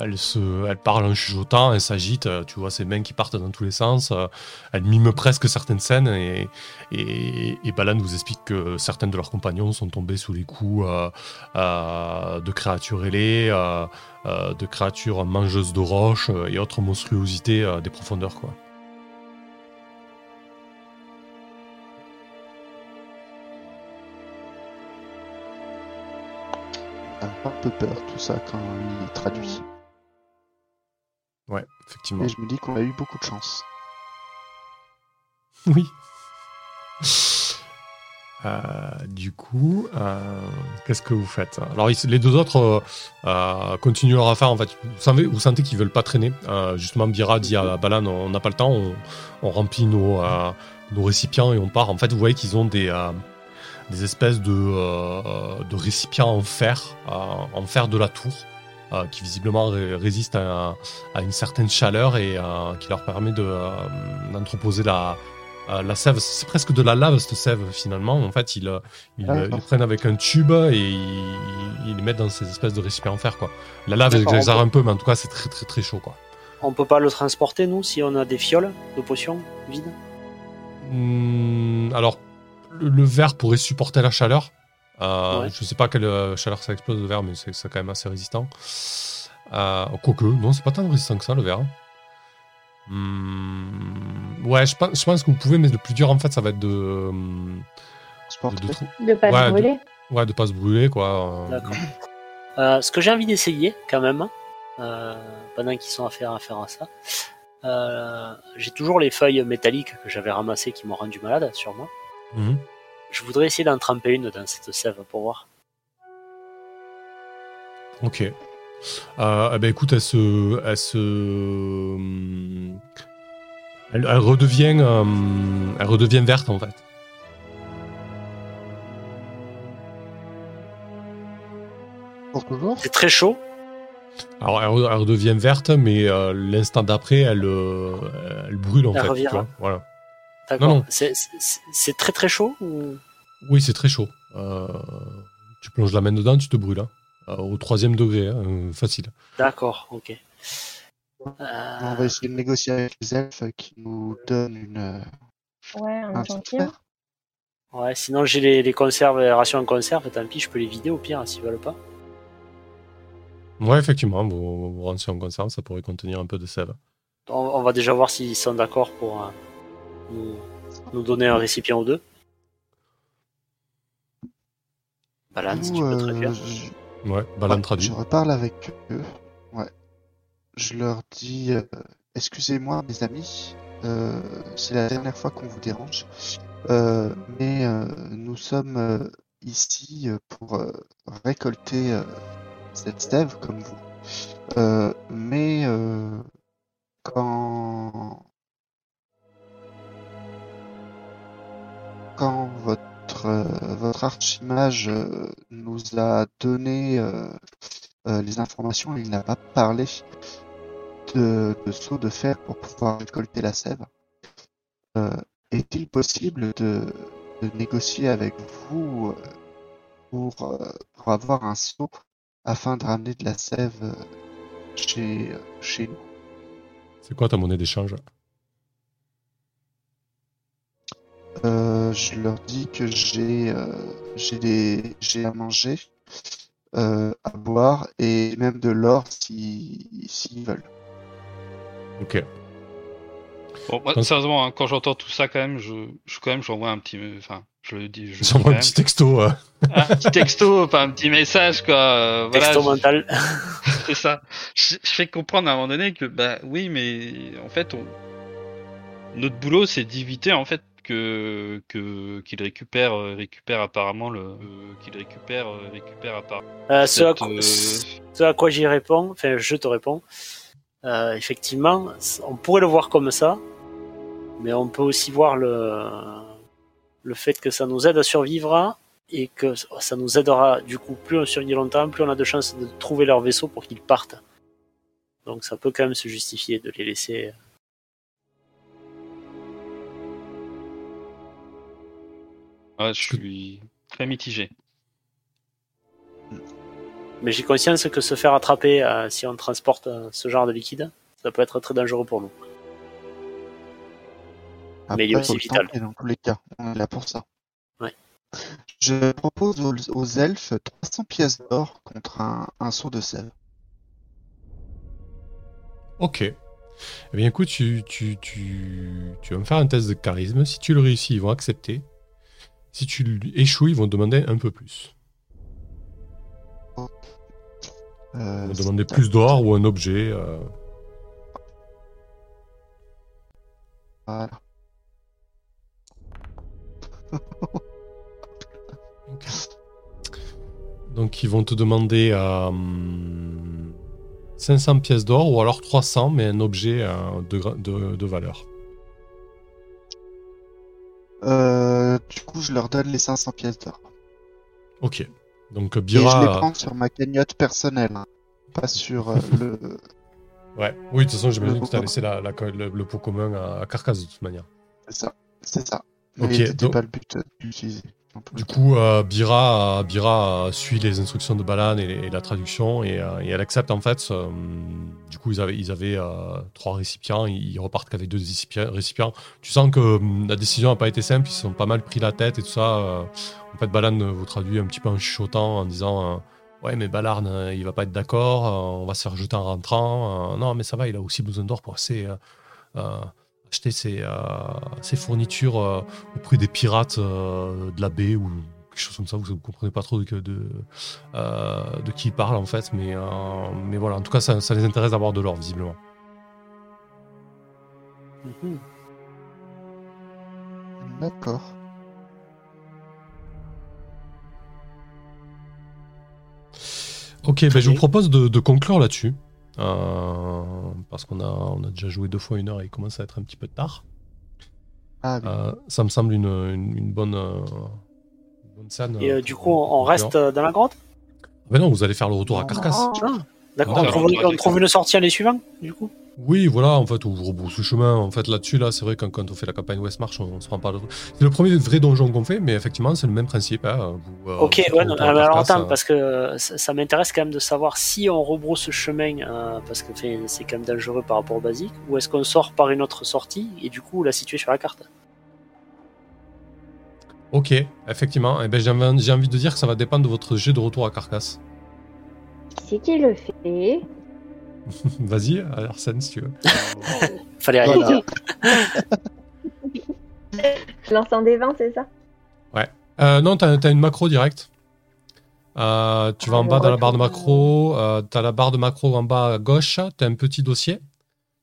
elle, se, elle parle en chuchotant, elle s'agite, tu vois ses mains qui partent dans tous les sens, elle mime presque certaines scènes et, et, et Balan vous explique que certains de leurs compagnons sont tombés sous les coups de créatures ailées, de créatures mangeuses de roches et autres monstruosités des profondeurs. Quoi. Un peu peur tout ça quand il traduit. Ouais, effectivement. Et je me dis qu'on a eu beaucoup de chance. [LAUGHS] Oui. Euh, du coup, euh, qu'est-ce que vous faites? Alors, ils- les deux autres euh, euh, continuent leur affaire. En fait, vous, savez, vous sentez qu'ils veulent pas traîner. Justement, Bira dit à Balan on n'a pas le temps, on, on remplit nos, nos récipients et on part. En fait, vous voyez qu'ils ont des, des espèces de, euh, de récipients en fer, euh, en fer de la tour, euh, qui visiblement ré- résistent à, à une certaine chaleur et euh, qui leur permet de, euh, d'entreposer la, euh, la sève. C'est presque de la lave, cette sève, finalement. En fait, ils, euh, ils, Ah, euh, ils prennent avec un tube et ils, les mettent dans ces espèces de récipients en fer, quoi. La lave, on un peu, mais en tout cas, c'est très, très, très chaud, quoi. On peut pas le transporter, nous, si on a des fioles de potions vides? Hmm, alors, le, le verre pourrait supporter la chaleur. Euh, Ouais. Je sais pas quelle euh, chaleur ça explose le verre, mais c'est quand même assez résistant. Euh, quoique, non, c'est pas tant résistant que ça le verre. Hmm, ouais, je pense, je pense que vous pouvez, mais le plus dur en fait, ça va être de, hum, de, de pas Ouais, se brûler. ouais, de pas se brûler quoi. Euh, D'accord. Euh, ce que j'ai envie d'essayer, quand même, euh, pendant qu'ils sont à faire, à faire à ça, euh, j'ai toujours les feuilles métalliques que j'avais ramassées qui m'ont rendu malade sur mhm. Je voudrais essayer d'en tremper une dans cette sève pour voir. Ok. Euh, eh ben écoute, elle se, elle se, elle, elle redevient, hum, elle redevient verte en fait. Pour toujours C'est très chaud. Alors, elle, re- elle redevient verte, mais euh, l'instant d'après, elle, euh, elle brûle en Elle fait. revient. tu vois, voilà. D'accord. C'est- très très chaud ou... Oui, c'est très chaud. Euh, tu plonges la main dedans, tu te brûles. hein. Euh, au troisième degré, hein, euh, facile. D'accord, ok. On va essayer de négocier avec les elfes qui nous donnent une. Ouais, un un ouais, sinon j'ai les, les conserves, les rations en conserve, tant pis, je peux les vider au pire s'ils veulent pas. Ouais, effectivement, vos, vos rations en conserve, ça pourrait contenir un peu de sève. On, on va déjà voir s'ils sont d'accord pour euh, nous, nous donner un récipient ou deux. Balance, si tu peux euh, traduire. je- Ouais, Balan Ouais, traduit. Je reparle avec eux. Ouais. Je leur dis euh, Excusez-moi, mes amis, euh, c'est la dernière fois qu'on vous dérange, euh, mais euh, nous sommes euh, ici euh, pour euh, récolter euh, cette stève comme vous. Euh, mais euh, quand quand votre euh, votre archimage euh, nous a donné euh, les informations, il n'a pas parlé de, de seau de fer pour pouvoir récolter la sève. Est-il possible de, négocier avec vous pour, pour avoir un seau afin de ramener de la sève chez, chez nous? C'est quoi ta monnaie d'échange? Euh, je leur dis que j'ai euh, j'ai des j'ai à manger, euh, à boire et même de l'or si s'ils veulent. Ok. Bon, moi, Donc- sérieusement, hein, quand j'entends tout ça, quand même, je, je quand même, j'envoie un petit, enfin, je le dis, je J'envoie quand un petit texto. euh. un petit texto, enfin un petit message, quoi. euh, voilà, Texto je- mental. [LAUGHS] c'est ça. Je, je fais comprendre à un moment donné que, bah oui, mais en fait, on... notre boulot, c'est d'éviter en fait que qu'il récupère euh, récupère apparemment le euh, qu'il récupère euh, récupère apparemment. Euh, ce, à quoi, ce à quoi j'y réponds, enfin je te réponds, euh, effectivement, on pourrait le voir comme ça, mais on peut aussi voir le, le fait que ça nous aide à survivre et que ça nous aidera, du coup, plus on survit longtemps, plus on a de chances de trouver leur vaisseau pour qu'ils partent. Donc ça peut quand même se justifier de les laisser. Ouais, je suis très mitigé. Mais j'ai conscience que se faire attraper euh, si on transporte euh, ce genre de liquide, ça peut être très dangereux pour nous. Mais il est aussi vital. dans tous les cas, on est là pour ça. Ouais. Je propose aux, aux elfes 300 pièces d'or contre un, un seau de sève. Ok. Eh bien, écoute, tu, tu, tu, tu vas me faire un test de charisme. Si tu le réussis, ils vont accepter. Si tu échoues, ils vont te demander un peu plus. Ils vont demander plus d'or ou un objet. euh. Voilà. [LAUGHS] Donc ils vont te demander euh, 500 pièces d'or ou alors 300, mais un objet euh, de, gra- de, de valeur. Euh, du coup, je leur donne les 500 pièces d'or. Ok. Donc Et je les Bira... prends sur ma cagnotte personnelle, hein, pas sur euh, [LAUGHS] le. Ouais. Oui, de toute façon, j'imagine que tu as laissé la, le, le pot commun à, à Carcasse de toute manière. C'est ça. C'est ça. Mais Ok, c'était donc- pas le but euh, d'utiliser. Du coup, euh, Bira, Bira suit les instructions de Balan et, et la traduction et, euh, et elle accepte en fait. euh, du coup, ils avaient, ils avaient euh, trois récipients, ils repartent qu'avec deux récipients-. Tu sens que hum, la décision n'a pas été simple, ils se sont pas mal pris la tête et tout ça. en fait, Balan vous traduit un petit peu en chuchotant, en disant Ouais, mais Balarn, euh, il va pas être d'accord, on va se faire jeter en rentrant. non, mais ça va, il a aussi besoin d'or pour assez, euh, acheter ses, euh, ses fournitures euh, au prix des pirates euh, de la baie ou quelque chose comme ça. Vous ne comprenez pas trop de, de, euh, de qui il parle en fait, mais, euh, mais voilà, en tout cas, ça, ça les intéresse d'avoir de l'or visiblement. Mhm. D'accord. Ok, ben, je vous propose de, de conclure là-dessus. Euh, parce qu'on a, on a déjà joué deux fois une heure et il commence à être un petit peu tard. Ah oui. Euh, ça me semble une, une, une bonne, euh, une bonne scène. Et du coup, on, reste dans la grotte? Ben non, vous allez faire le retour à Carcasse. Ah, D'accord, on, trouve, on trouve une sortie l'année suivante, du coup? Oui, voilà, en fait, on rebrousse le chemin. En fait, là-dessus, là, c'est vrai que quand on fait la campagne Westmarch, on, on se rend pas. C'est le premier vrai donjon qu'on fait, mais effectivement, c'est le même principe. hein. Vous, euh, Ok, ouais, le non, à alors attends, euh, parce que euh, ça, ça m'intéresse quand même de savoir si on rebrousse chemin, euh, parce que fait, c'est quand même dangereux par rapport au basique, ou est-ce qu'on sort par une autre sortie et du coup la situer sur la carte? Ok, effectivement. Eh ben, j'ai envie j'ai envie de dire que ça va dépendre de votre jet de retour à Carcasse. Qui c'est qui le fait [LAUGHS] Vas-y, Arsène, si tu veux. [LAUGHS] Fallait rien. [LAUGHS] Je lance un des 20, c'est ça Euh, non, t'as as une macro directe. Euh, tu vas Ah, en bas dans la barre de retour. macro. Euh, t'as la barre de macro en bas à gauche. T'as un petit dossier.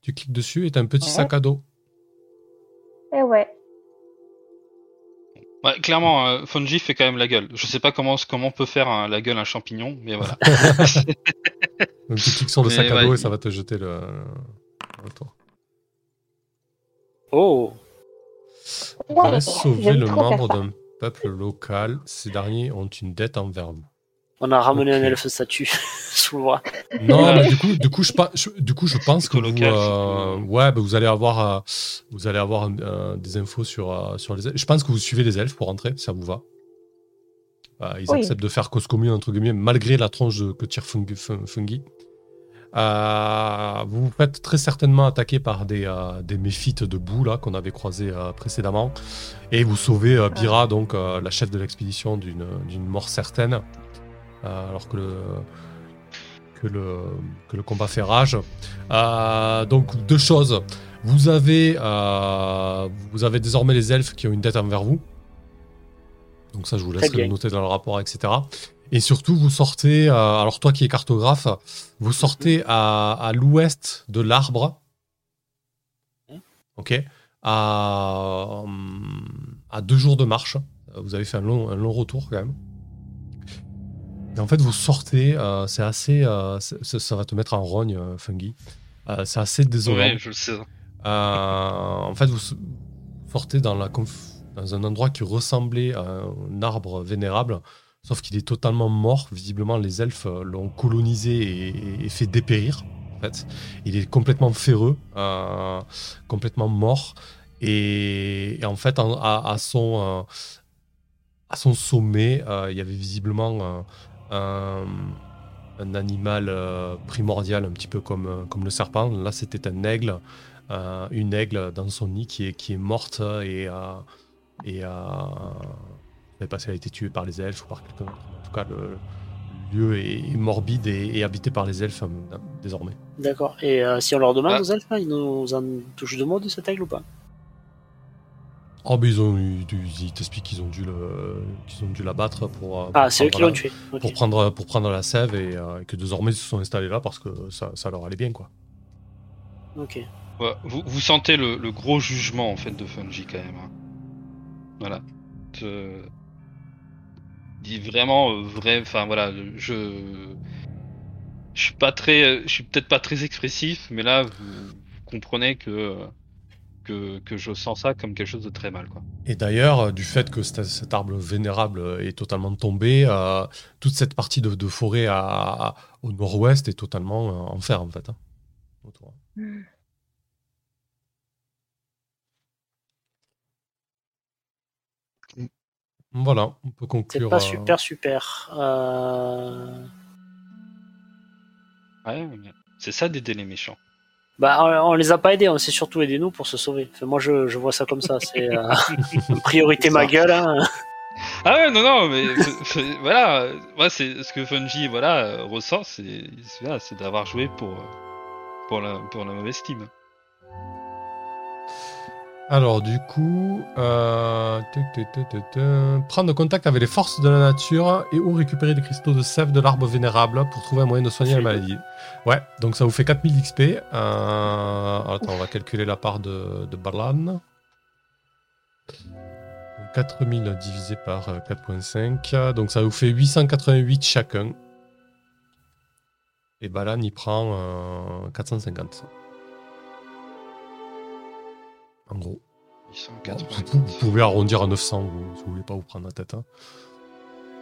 Tu cliques dessus et t'as un petit Ouais. sac à dos. Eh ouais. Ouais, clairement, euh, Fungi fait quand même la gueule. Je sais pas comment, comment peut faire un- la gueule un champignon, mais voilà. Donc tu cliques sur le Mais sac à ouais, dos et il- ça va te jeter le, le. Oh Ouais, Fallait sauver le membre d'un peuple local. Ces derniers ont une dette envers vous. On a ramené un elfe statue [LAUGHS] sous le bras. Non, mais du coup, du coup, je, pa- je- du coup, je pense que vous, euh, ouais, bah, vous allez avoir, euh, vous allez avoir euh, des infos sur, euh, sur les elfes. Je pense que vous suivez les elfes pour rentrer, ça vous va. Euh, ils Oui. acceptent de faire cause commune entre guillemets, malgré la tronche de, que tire Fungi. Fun- Fungi. Euh, vous vous faites très certainement attaquer par des, euh, des méphites de boue là qu'on avait croisés euh, précédemment, et vous sauvez euh, Bira, donc euh, la chef de l'expédition, d'une d'une mort certaine, euh, alors que le que le, que le combat fait rage. Euh, donc deux choses. Vous avez, euh, vous avez désormais les elfes qui ont une dette envers vous. Donc ça, je vous laisserai le noter dans le rapport, etc. Et surtout, vous sortez, euh, alors toi qui es cartographe, vous sortez à, à l'ouest de l'arbre. Ok à, à deux jours de marche. Vous avez fait un long, un long retour quand même. Et en fait, vous sortez, euh, c'est assez. euh, ça, ça va te mettre en rogne, euh, Fungi. C'est assez désolant. Ouais, je le sais. En fait, vous sortez dans, la conf- dans un endroit qui ressemblait à un arbre vénérable, sauf qu'il est totalement mort. Visiblement, les elfes l'ont colonisé et, fait dépérir. En fait, il est complètement féreux, complètement mort. Et, et en fait, en- à, à son, à son sommet, euh, il y avait visiblement euh, un, un animal euh, primordial, un petit peu comme, euh, comme le serpent. Là, c'était un aigle euh, une aigle dans son nid qui est, qui est morte et, euh, et euh, je sais pas si elle a été tuée par les elfes ou par quelqu'un. En tout cas, le, le lieu est, est morbide et, et habité par les elfes euh, désormais. D'accord. Et euh, si on leur demande Ah. aux elfes, hein, ils nous en touchent de mots de cet aigle ou pas? Oh, mais ils ont eu, du- ils t'expliquent qu'ils ont dû le, qu'ils ont dû l'abattre pour, euh, pour Ah, c'est eux qui prendre l'ont la- tué. Pour prendre pour prendre la sève et, euh, et que désormais ils se sont installés là parce que ça, ça leur allait bien quoi. Ok. Ouais, vous, vous sentez le, le gros jugement en fait de Fungi quand même. hein. Voilà. Euh, dit vraiment euh, vrai. Enfin voilà, je je suis pas très, je suis peut-être pas très expressif, mais là vous, vous comprenez que, que que je sens ça comme quelque chose de très mal quoi. Et d'ailleurs, euh, du fait que cet, cet arbre vénérable est totalement tombé, euh, toute cette partie de, de forêt à, à- au nord-ouest est totalement euh, en fer en fait. hein, autour. Voilà, on peut C'est conclure. pas euh, super, super. Euh, Ouais, c'est ça d'aider les méchants. Bah, on on les a pas aidés, on s'est surtout aidé nous pour se sauver. Enfin, moi, je, je vois ça comme ça. C'est euh, [LAUGHS] priorité ma gueule. hein. Ah ouais, non, non, mais f- voilà, euh, moi c'est ce que Fungi voilà euh, ressent, c'est c'est voilà, c'est d'avoir joué pour euh, pour la pour la mauvaise team. Alors, du coup, euh, prendre contact avec les forces de la nature et ou récupérer des cristaux de sève de l'arbre vénérable pour trouver un moyen de soigner la maladie. Ouais, donc ça vous fait 4000 XP. Euh, attends, on va calculer la part de, de Balan. Donc, 4000 divisé par euh, 4.5, donc ça vous fait 888 chacun. Et Balan, il prend euh, 450. En gros. Vous, 880. vous pouvez arrondir à 900 vous- si vous voulez pas vous prendre la tête. hein.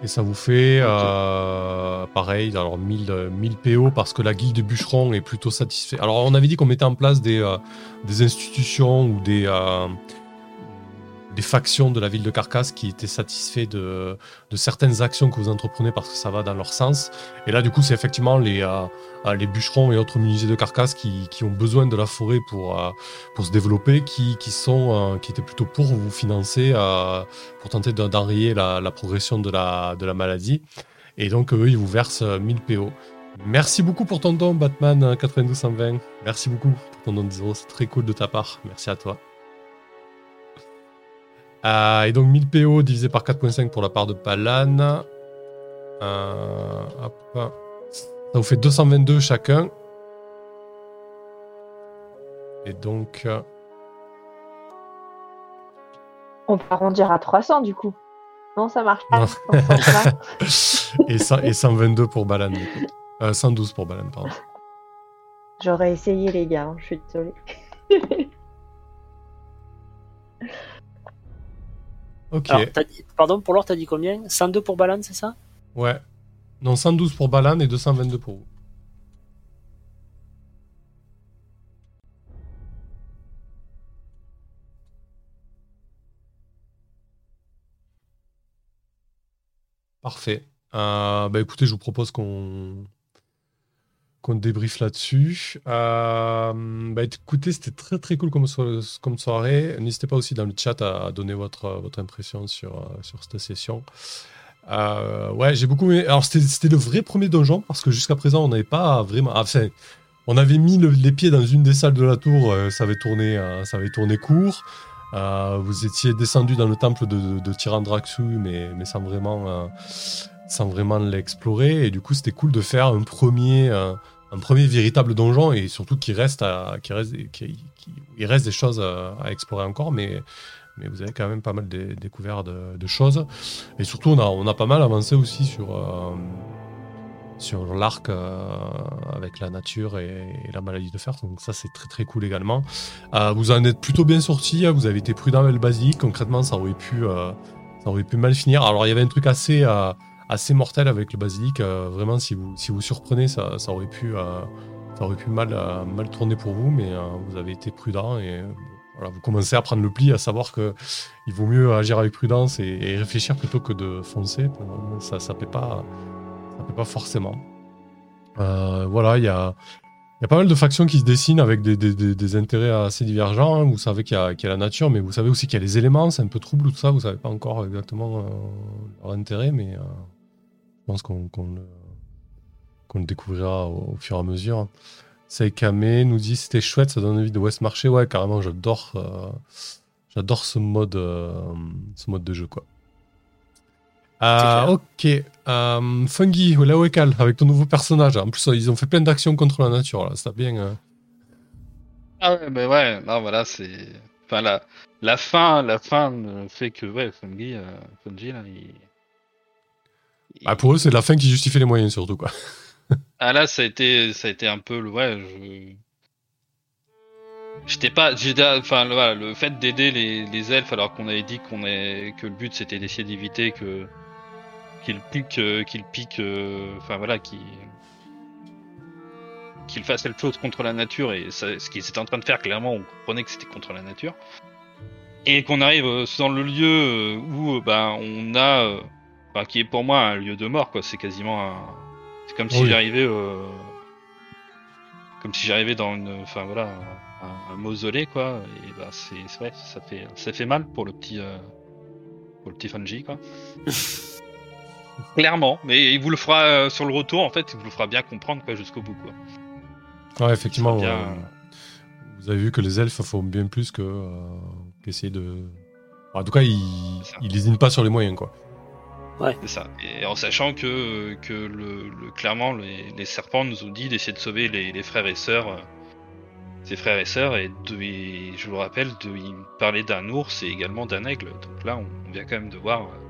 Et ça vous fait euh, pareil, alors 1000, euh, 1000 PO parce que la guilde bûcheron est plutôt satisfait. Alors on avait dit qu'on mettait en place des, euh, des institutions ou des, euh, des factions de la ville de Carcasse qui étaient satisfaits de, certaines actions que vous entreprenez parce que ça va dans leur sens. Et là du coup c'est effectivement les, euh, euh, bûcherons et autres menuisiers de Carcasse qui, ont besoin de la forêt pour, euh, se développer, qui, sont, qui étaient plutôt pour vous financer, pour tenter de- d'enrayer la, progression de la, de la maladie. Et donc, eux, ils vous versent euh, 1000 PO. Merci beaucoup pour ton don, Batman euh, 9220. Merci beaucoup pour ton don de 0. C'est très cool de ta part. Merci à toi. Euh, et donc, 1000 PO divisé par 4.5 pour la part de Palan. Euh, hop. Ça vous fait 222 chacun. Et donc, euh, On peut arrondir à 300 du coup. Non, ça marche pas. [LAUGHS] Et, ça- et 122 pour Balan. du coup. Euh, 112 pour Balan, pardon. J'aurais essayé les gars, hein, je suis désolée. [LAUGHS] Ok, Alors, t'as dit- pardon, pour l'or, t'as dit combien? 102 pour Balan, c'est ça? Ouais. Non, 112 pour Balan et 222 pour vous. Parfait. Euh, bah écoutez, je vous propose qu'on qu'on débriefe là-dessus. Euh, bah écoutez, c'était très très cool comme, so- comme soirée. N'hésitez pas aussi dans le chat à, donner votre, votre impression sur, euh, sur cette session. Euh, ouais, j'ai beaucoup aimé. Alors, c'était le vrai premier donjon parce que jusqu'à présent, on n'avait pas vraiment. ah, Enfin, on avait mis le- les pieds dans une des salles de la tour, euh, ça, avait tourné, euh, ça avait tourné court. Euh, vous étiez descendu dans le temple de, de, de mais, mais sans vraiment, euh, sans vraiment l'explorer. Et du coup, c'était cool de faire un premier, euh, un premier véritable donjon et surtout qu'il reste, à, qu'il reste, qu'il- il reste des choses à, explorer encore, mais, mais vous avez quand même pas mal dé- découvert de, de choses. Et surtout, on a, on a pas mal avancé aussi sur, euh, sur l'arc euh, avec la nature et, la maladie de fer. Donc ça, c'est très très cool également. Euh, vous en êtes plutôt bien sorti. hein. Vous avez été prudent avec le basique. Concrètement, ça aurait pu, ça aurait pu mal finir. Alors, il y avait un truc assez, assez mortel avec le basilic. Euh, vraiment, si vous, si vous surprenez, ça, ça aurait pu, euh, ça aurait pu mal, euh, mal tourner pour vous. Mais vous avez été prudent et voilà, vous commencez à prendre le pli, à savoir que il vaut mieux agir avec prudence et, réfléchir plutôt que de foncer. Ça, paie pas, ça paie pas forcément. Voilà, il y a, y a pas mal de factions qui se dessinent avec des, des- intérêts assez divergents. hein. Vous savez qu'il y, qu'il y a la nature, mais vous savez aussi qu'il y a les éléments. C'est un peu trouble tout ça. Vous savez pas encore exactement leur intérêt, mais pense qu'on le, découvrira au, au fur et à mesure. Saikame nous dit c'était chouette, ça donne envie de West Marché. Ouais, carrément, j'adore, euh, j'adore ce mode, euh, ce mode de jeu quoi. Euh, ok, Fungi, la Wekal, avec ton nouveau personnage. En plus, ils ont fait plein d'actions contre la nature là. Ça bien. euh. Ah ouais, bah ouais, non, voilà, c'est. Enfin, la, la fin, la fin fait que, ouais, Fungi, Fungi là, il. Ah, pour eux, c'est la fin qui justifie les moyens, surtout, quoi. [LAUGHS] Ah là, ça a été, ça a été un peu le, ouais, je... J'étais pas, enfin, voilà, le fait d'aider les, les elfes alors qu'on avait dit qu'on est, que le but c'était d'essayer d'éviter que, qu'ils piquent, euh, qu'ils piquent, euh, enfin voilà, qu'ils, qu'ils fassent quelque chose contre la nature et ça, ce qu'ils étaient en train de faire, clairement, on comprenait que c'était contre la nature. Et qu'on arrive euh, dans le lieu où, ben, on a, enfin, qui est pour moi un lieu de mort, quoi. C'est quasiment un, c'est comme si Oui. j'arrivais, euh, comme si j'arrivais dans une, enfin voilà, un, un mausolée, quoi. Et bah, c'est, vrai, ça fait, ça fait mal pour le petit, euh, pour le petit Fungi, quoi. [LAUGHS] Clairement, mais il vous le fera euh, sur le retour, en fait, il vous le fera bien comprendre, quoi, jusqu'au bout, quoi. Ouais, effectivement. Bien, euh, vous avez vu que les elfes font bien plus que euh, qu'essayer de. En tout cas, ils, ils lésinent pas sur les moyens, quoi. C'est ça. Et en sachant que, que le, le- clairement, les, serpents nous ont dit d'essayer de sauver les, frères et sœurs, euh, ses frères et sœurs, et, de, je vous le rappelle, de, parlait d'un ours et également d'un aigle. Donc là, on, vient quand même de voir euh,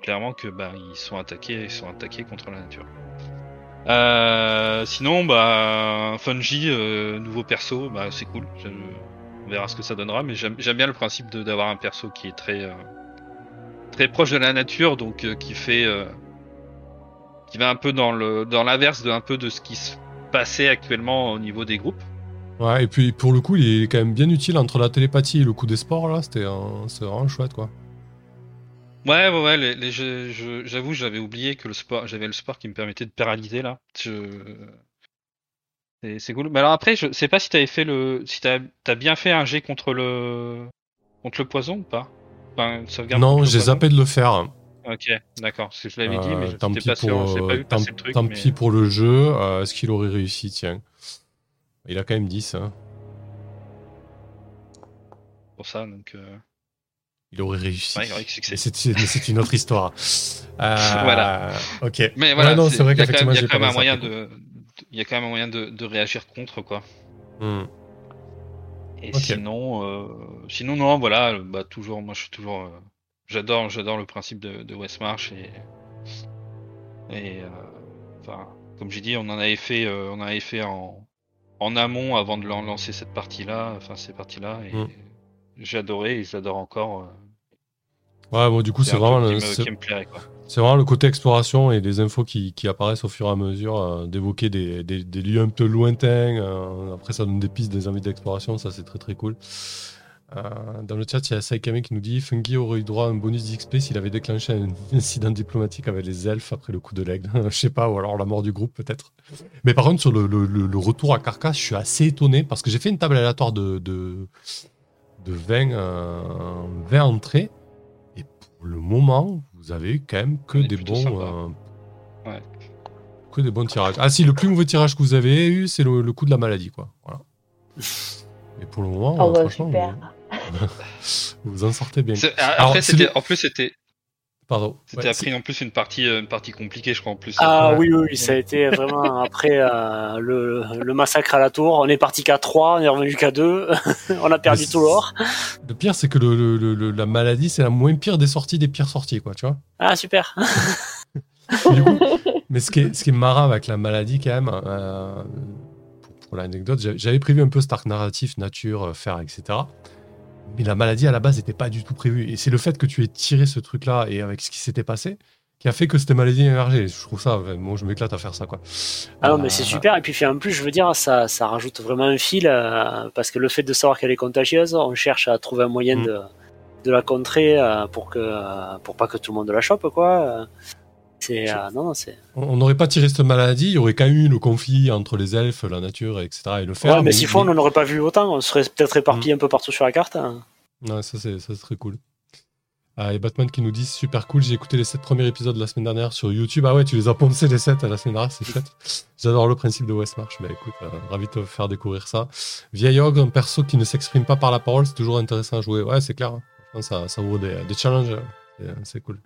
clairement que bah, ils sont attaqués, ils sont attaqués contre la nature. Euh, sinon, bah, Fungi, euh, nouveau perso, bah, c'est cool. On verra ce que ça donnera, mais j'aime bien le principe d'avoir un perso qui est très euh, très proche de la nature, donc euh, qui fait, euh, qui va un peu dans le dans l'inverse de un peu de ce qui se passait actuellement au niveau des groupes. Ouais, et puis pour le coup, il est quand même bien utile entre la télépathie et le coup des sports, là. C'était un... c'est vraiment chouette, quoi. Ouais, ouais, ouais. Les, les- j'avoue, j'avais oublié que le sport, j'avais le sport qui me permettait de paralyser là. Je... C'est, c'est cool. Mais alors après, je sais pas si t'avais fait le, si t'as, t'as bien fait un jet contre le, contre le poison ou pas. Une sauvegarde non, j'ai zappé de le faire. Ok, d'accord. Parce que je l'avais dit, Euh, mais je tant n'étais pis pas sûr. pour, Je sais pas vu tant, passer le truc. tant mais- pis pour le jeu. euh, Est-ce qu'il aurait réussi Tiens. Il a quand même 10. Hein. pour ça, donc. euh, Il aurait réussi. Ouais, c'est une autre histoire. [LAUGHS] Euh, Voilà. Ok. Mais voilà, c'est- vrai il y a quand qu'effectivement, même, un moyen ça. de, il y a quand même un moyen de, de réagir contre quoi. Hmm. Et Ok. sinon, euh, sinon non, voilà, bah toujours, moi je suis toujours, euh, j'adore, j'adore le principe de, de Westmarch et et euh, enfin, comme j'ai dit, on en avait fait, euh, on en avait fait en en amont avant de lan- lancer cette partie-là, enfin ces parties-là, et Mm. j'ai adoré et j'adore encore. euh, Ouais, bon, du coup, c'est vraiment, qui me, qui me plairait quoi. C'est vraiment le côté exploration et les infos qui, qui apparaissent au fur et à mesure, euh, d'évoquer des, des, des lieux un peu lointains. euh, après, ça donne des pistes, des envies d'exploration, ça c'est très très cool. Euh, dans le chat, il y a Saikame qui nous dit Fungi aurait eu droit à un bonus d'XP s'il avait déclenché un [LAUGHS] incident diplomatique avec les elfes après le coup de l'aigle. [LAUGHS] Je sais pas, ou alors la mort du groupe peut-être. Mais par contre, sur le, retour à Carcasse, je suis assez étonné parce que j'ai fait une table aléatoire de, de, de 20, euh, 20 entrées et pour le moment, vous avez eu quand même que des bons. euh, Ouais. Que des bons tirages. Ah si, le plus mauvais tirage que vous avez eu, c'est le, le coup de la maladie, quoi. Voilà. Et pour le moment, Oh, euh, bah, franchement, super. vous, [LAUGHS] vous en sortez bien. C'est- Alors, Après, en plus, c'était, Pardon. c'était Ouais, appris en plus une partie, euh, une partie compliquée, je crois en plus. Ah Ouais. oui, oui, ça a été vraiment [LAUGHS] après euh, le, le massacre à la tour. On est parti qu'à 3, on est revenu qu'à 2. [LAUGHS] on a perdu tout l'or. Le pire, c'est que le, le- le- le- la maladie, c'est la moins pire des sorties des pires sorties, quoi, tu vois. Ah, super. [LAUGHS] Du coup, mais ce qui, est, ce qui est marrant avec la maladie, quand même, euh, pour, pour l'anecdote, j'avais- prévu un peu cet arc narratif, nature, euh, fer, etc. Mais la maladie, à la base, n'était pas du tout prévue. Et c'est le fait que tu aies tiré ce truc-là et avec ce qui s'était passé qui a fait que cette maladie a émergé. Je trouve ça, moi, je m'éclate à faire ça, quoi. Ah non, Euh, mais c'est super. Et puis, en plus, je veux dire, ça, ça rajoute vraiment un fil euh, parce que le fait de savoir qu'elle est contagieuse, on cherche à trouver un moyen Mm. de, de la contrer euh, pour que pour pas que tout le monde la chope, quoi. Euh, C'est euh, non, non, c'est. On n'aurait pas tiré cette maladie, il y aurait quand même eu le conflit entre les elfes, la nature, etc. et le fer. Ouais, mais s'il faut, on n'en aurait pas vu autant. On serait peut-être éparpillé un peu partout sur la carte. hein. Ouais, ça c'est ça, c'est très cool. Ah, et Batman qui nous dit super cool, j'ai écouté les 7 premiers épisodes la semaine dernière sur YouTube. Ah ouais, tu les as poncés les 7 la semaine dernière, c'est chouette. J'adore le principe de Westmarch, mais écoute, euh, ravi de te faire découvrir ça. Vieil ogre, un perso qui ne s'exprime pas par la parole, c'est toujours intéressant à jouer. Ouais, c'est clair. hein. Ça, ça ouvre des, des challenges. C'est- C'est cool.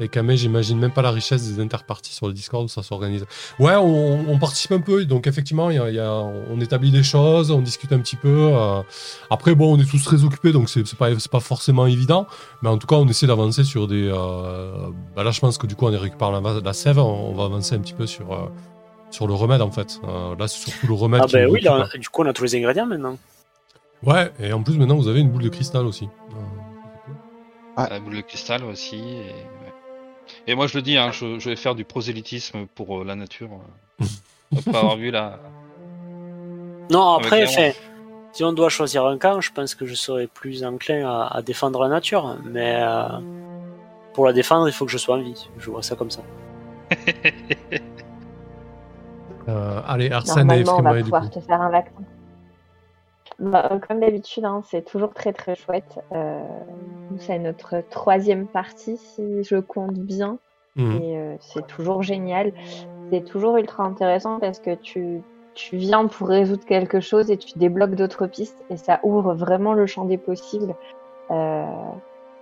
C'est Kamé, j'imagine même pas la richesse des interparties sur le Discord où ça s'organise. Ouais, on, on participe un peu, donc effectivement, il y a- y a- on établit des choses, on discute un petit peu. euh. Après, bon, on est tous très occupés, donc c'est pas, c'est pas forcément évident, mais en tout cas, on essaie d'avancer sur des. euh, bah là, je pense que du coup, on récupère la, la sève, on, on va avancer un petit peu sur, euh, sur le remède en fait. Euh, là, c'est surtout le remède Ah ben nous oui, là, du coup on a tous les ingrédients maintenant. Ouais, et en plus, maintenant, vous avez une boule de cristal aussi. Euh, cool. La boule de cristal aussi. Et. Et moi je le dis, hein, je, je vais faire du prosélytisme pour euh, la nature. euh, [LAUGHS] Après avoir vu la. Non, Avec après, si on doit choisir un camp, je pense que je serais plus enclin à, à défendre la nature. Mais euh, pour la défendre, il faut que je sois en vie. Je vois ça comme ça. [LAUGHS] Euh, allez, Arsène et Normalement, on va pouvoir te faire un vaccin. Bah, comme d'habitude, hein, c'est toujours très très chouette. Euh, c'est notre troisième partie, si je compte bien. Mhm. Et euh, c'est toujours génial. C'est toujours ultra intéressant parce que tu, tu viens pour résoudre quelque chose et tu débloques d'autres pistes et ça ouvre vraiment le champ des possibles. Euh,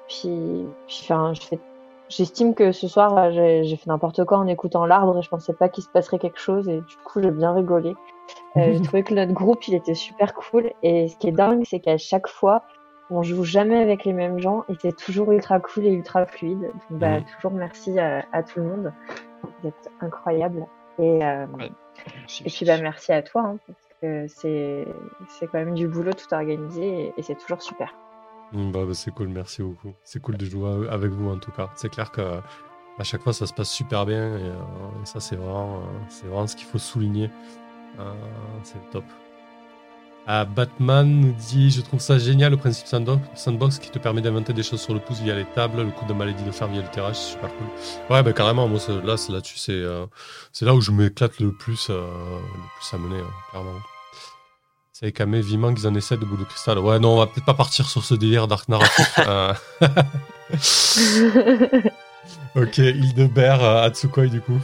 puis, puis enfin, j'estime que ce soir, euh, j'ai j'ai fait n'importe quoi en écoutant l'arbre et je pensais pas qu'il se passerait quelque chose et du coup, j'ai bien rigolé. Euh, j'ai trouvé que notre groupe, il était super cool et ce qui est dingue, c'est qu'à chaque fois, on joue jamais avec les mêmes gens et c'est toujours ultra cool et ultra fluide. Donc, bah, Mhm. toujours merci à, à tout le monde. Vous êtes incroyables. Et, euh, Merci, et puis bah, merci à toi, hein, parce que c'est c'est quand même du boulot tout organisé et, et c'est toujours super. Mm, bah, bah, c'est cool, merci beaucoup. C'est cool de jouer avec vous en tout cas. C'est clair que à chaque fois ça se passe super bien et, euh, et ça c'est vraiment, euh, c'est vraiment ce qu'il faut souligner. Euh, c'est le top. Ah, Batman nous dit Je trouve ça génial le principe sandbox, qui te permet d'inventer des choses sur le pouce via les tables, le coup de maladie de fer via le terrasse, c'est super cool. Ouais, bah carrément, moi là c'est là-dessus, c'est euh, c'est là où je m'éclate le plus, euh, le plus à mener, hein, clairement. C'est Kamé, vivement qu'ils en essaient de boule de cristal. Ouais, non, on va peut-être pas partir sur ce délire d'arc narratif. [LAUGHS] Euh, [LAUGHS] ok, Hildebert, euh, Atsukoi du coup.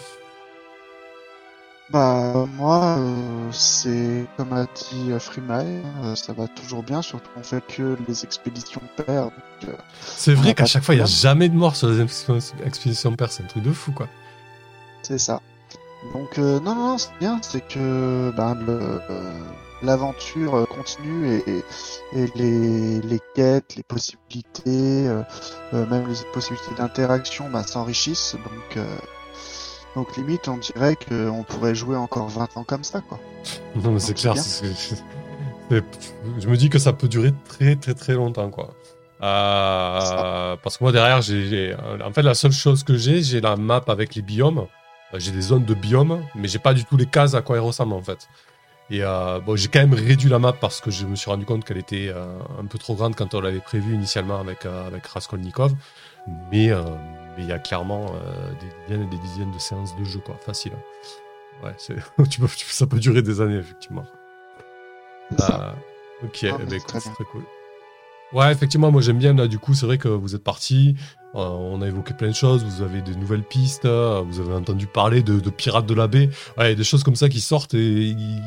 Bah moi, euh, c'est comme a dit euh, Freemae, euh, ça va toujours bien, surtout on fait que les expéditions donc, euh, C'est vrai qu'à chaque fois, il n'y a jamais de mort sur les expéditions, paires. C'est un truc de fou, quoi. c'est ça. Donc euh, non, non, non, c'est bien, c'est que ben, l'aventure continue et, et, les, les quêtes, les possibilités, même les possibilités d'interaction ben, s'enrichissent. Donc, euh, donc limite, on dirait qu'on pourrait jouer encore 20 ans comme ça, quoi. Non, mais c'est clair. Je me dis que ça peut durer très, très, très longtemps, quoi. Euh, parce que moi, derrière, j'ai. j'ai- En fait, la seule chose que j'ai, j'ai la map avec les biomes. Euh, J'ai des zones de biomes, mais j'ai pas du tout les cases à quoi elles ressemblent, en fait. Et euh, bon, j'ai quand même réduit la map parce que je me suis rendu compte qu'elle était euh, un peu trop grande quand on l'avait prévue initialement avec, euh, avec Raskolnikov. Mais euh, mais il y a clairement euh, des dizaines et des dizaines de séances de jeu, quoi. Facile. hein. Ouais, [LAUGHS] tu peux, tu- ça peut durer des années, effectivement. Ça. Euh, ok, Ah, mais ben, c'est très cool. Ouais, effectivement, moi j'aime bien, là, du coup, c'est vrai que vous êtes partis, euh, on a évoqué plein de choses, vous avez de nouvelles pistes, euh, vous avez entendu parler de, de pirates de la baie, ouais, des choses comme ça qui sortent et. ils-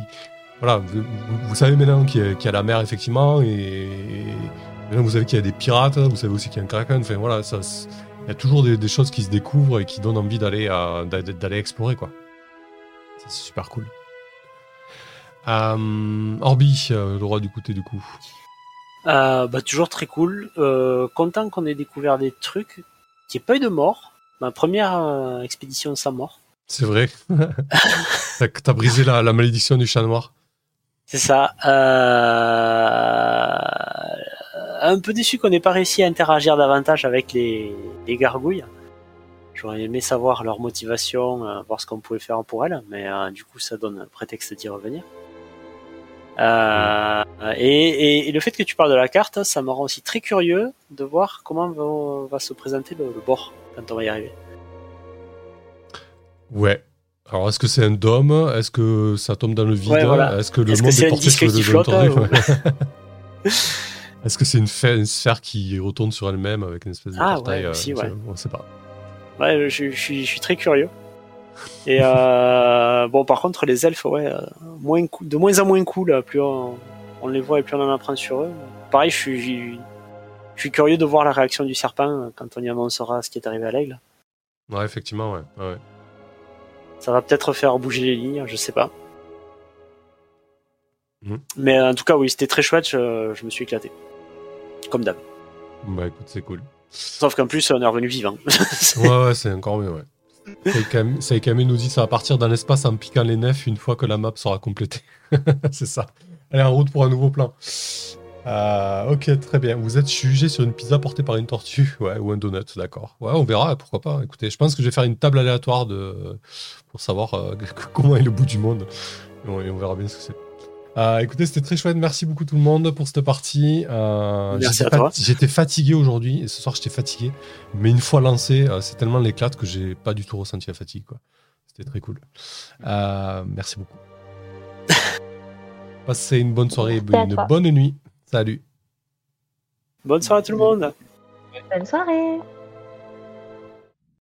Voilà, vous, vous- savez maintenant qu'il y, a- qu'il y a la mer, effectivement, et, et maintenant vous savez qu'il y a des pirates, vous savez aussi qu'il y a un kraken, enfin voilà, ça, il y a toujours des, des choses qui se découvrent et qui donnent envie d'aller euh, d'a- d'aller explorer, quoi. C'est super cool. Euh, Orbi, euh, le roi du côté du coup. Euh, bah, toujours très cool. Content qu'on ait découvert des trucs. Qu'il n'y ait pas eu de mort. Ma première expédition sans mort. C'est vrai. [LAUGHS] T'as t'as brisé la, la malédiction du chat noir. C'est ça. Euh... Un peu déçu qu'on n'ait pas réussi à interagir davantage avec les, les gargouilles. J'aurais aimé savoir leur motivation, euh, voir ce qu'on pouvait faire pour elles, mais euh, du coup ça donne un prétexte d'y revenir. Euh, et, et- et le fait que tu parles de la carte, ça me rend aussi très curieux de voir comment va, va se présenter le, le bord quand on va y arriver. Ouais. Alors, est-ce que c'est un dôme? Est-ce que ça tombe dans le vide? Ouais, voilà. Est-ce que le que monde est porté sur le [LAUGHS] Est-ce que c'est une, sphère qui retourne sur elle-même avec une espèce de Ah, portail ouais, euh, aussi, ouais. On sait pas. Ouais, je, je suis, je suis très curieux. Et euh, [LAUGHS] bon, par contre, les elfes, ouais, euh, moins de moins en moins cool. Plus on, on les voit et plus on en apprend sur eux. Pareil, je suis, Je suis curieux de voir la réaction du serpent quand on y annoncera ce qui est arrivé à l'aigle. Ouais, effectivement, ouais. ouais. Ça va peut-être faire bouger les lignes, je sais pas. Mhm. Mais en tout cas, oui, c'était très chouette, je, je me suis éclaté. Comme d'hab. Bah écoute, c'est cool. Sauf qu'en plus, on est revenu vivant. [LAUGHS] Ouais, ouais, c'est encore mieux, ouais. Saikame Saikame nous dit ça va partir dans l'espace en piquant les nefs une fois que la map sera complétée. [LAUGHS] c'est ça. Allez, en route pour un nouveau plan. Euh, ok, très bien. Vous êtes jugé sur une pizza portée par une tortue, ouais, ou un donut, d'accord. Ouais, on verra, pourquoi pas. Écoutez, je pense que je vais faire une table aléatoire de... pour savoir euh, [LAUGHS] comment est le bout du monde. Et on, et on verra bien ce que c'est. Euh, écoutez, c'était très chouette. Merci beaucoup tout le monde pour cette partie. Euh, Merci j'étais à toi. J'étais fatigué aujourd'hui et ce soir j'étais fatigué. Mais une fois lancé, euh, c'est tellement l'éclate que j'ai pas du tout ressenti la fatigue. quoi. C'était très cool. Euh, merci beaucoup. [LAUGHS] Passez une bonne soirée et une bonne nuit. Salut. Bonne soirée à tout le monde. Bonne soirée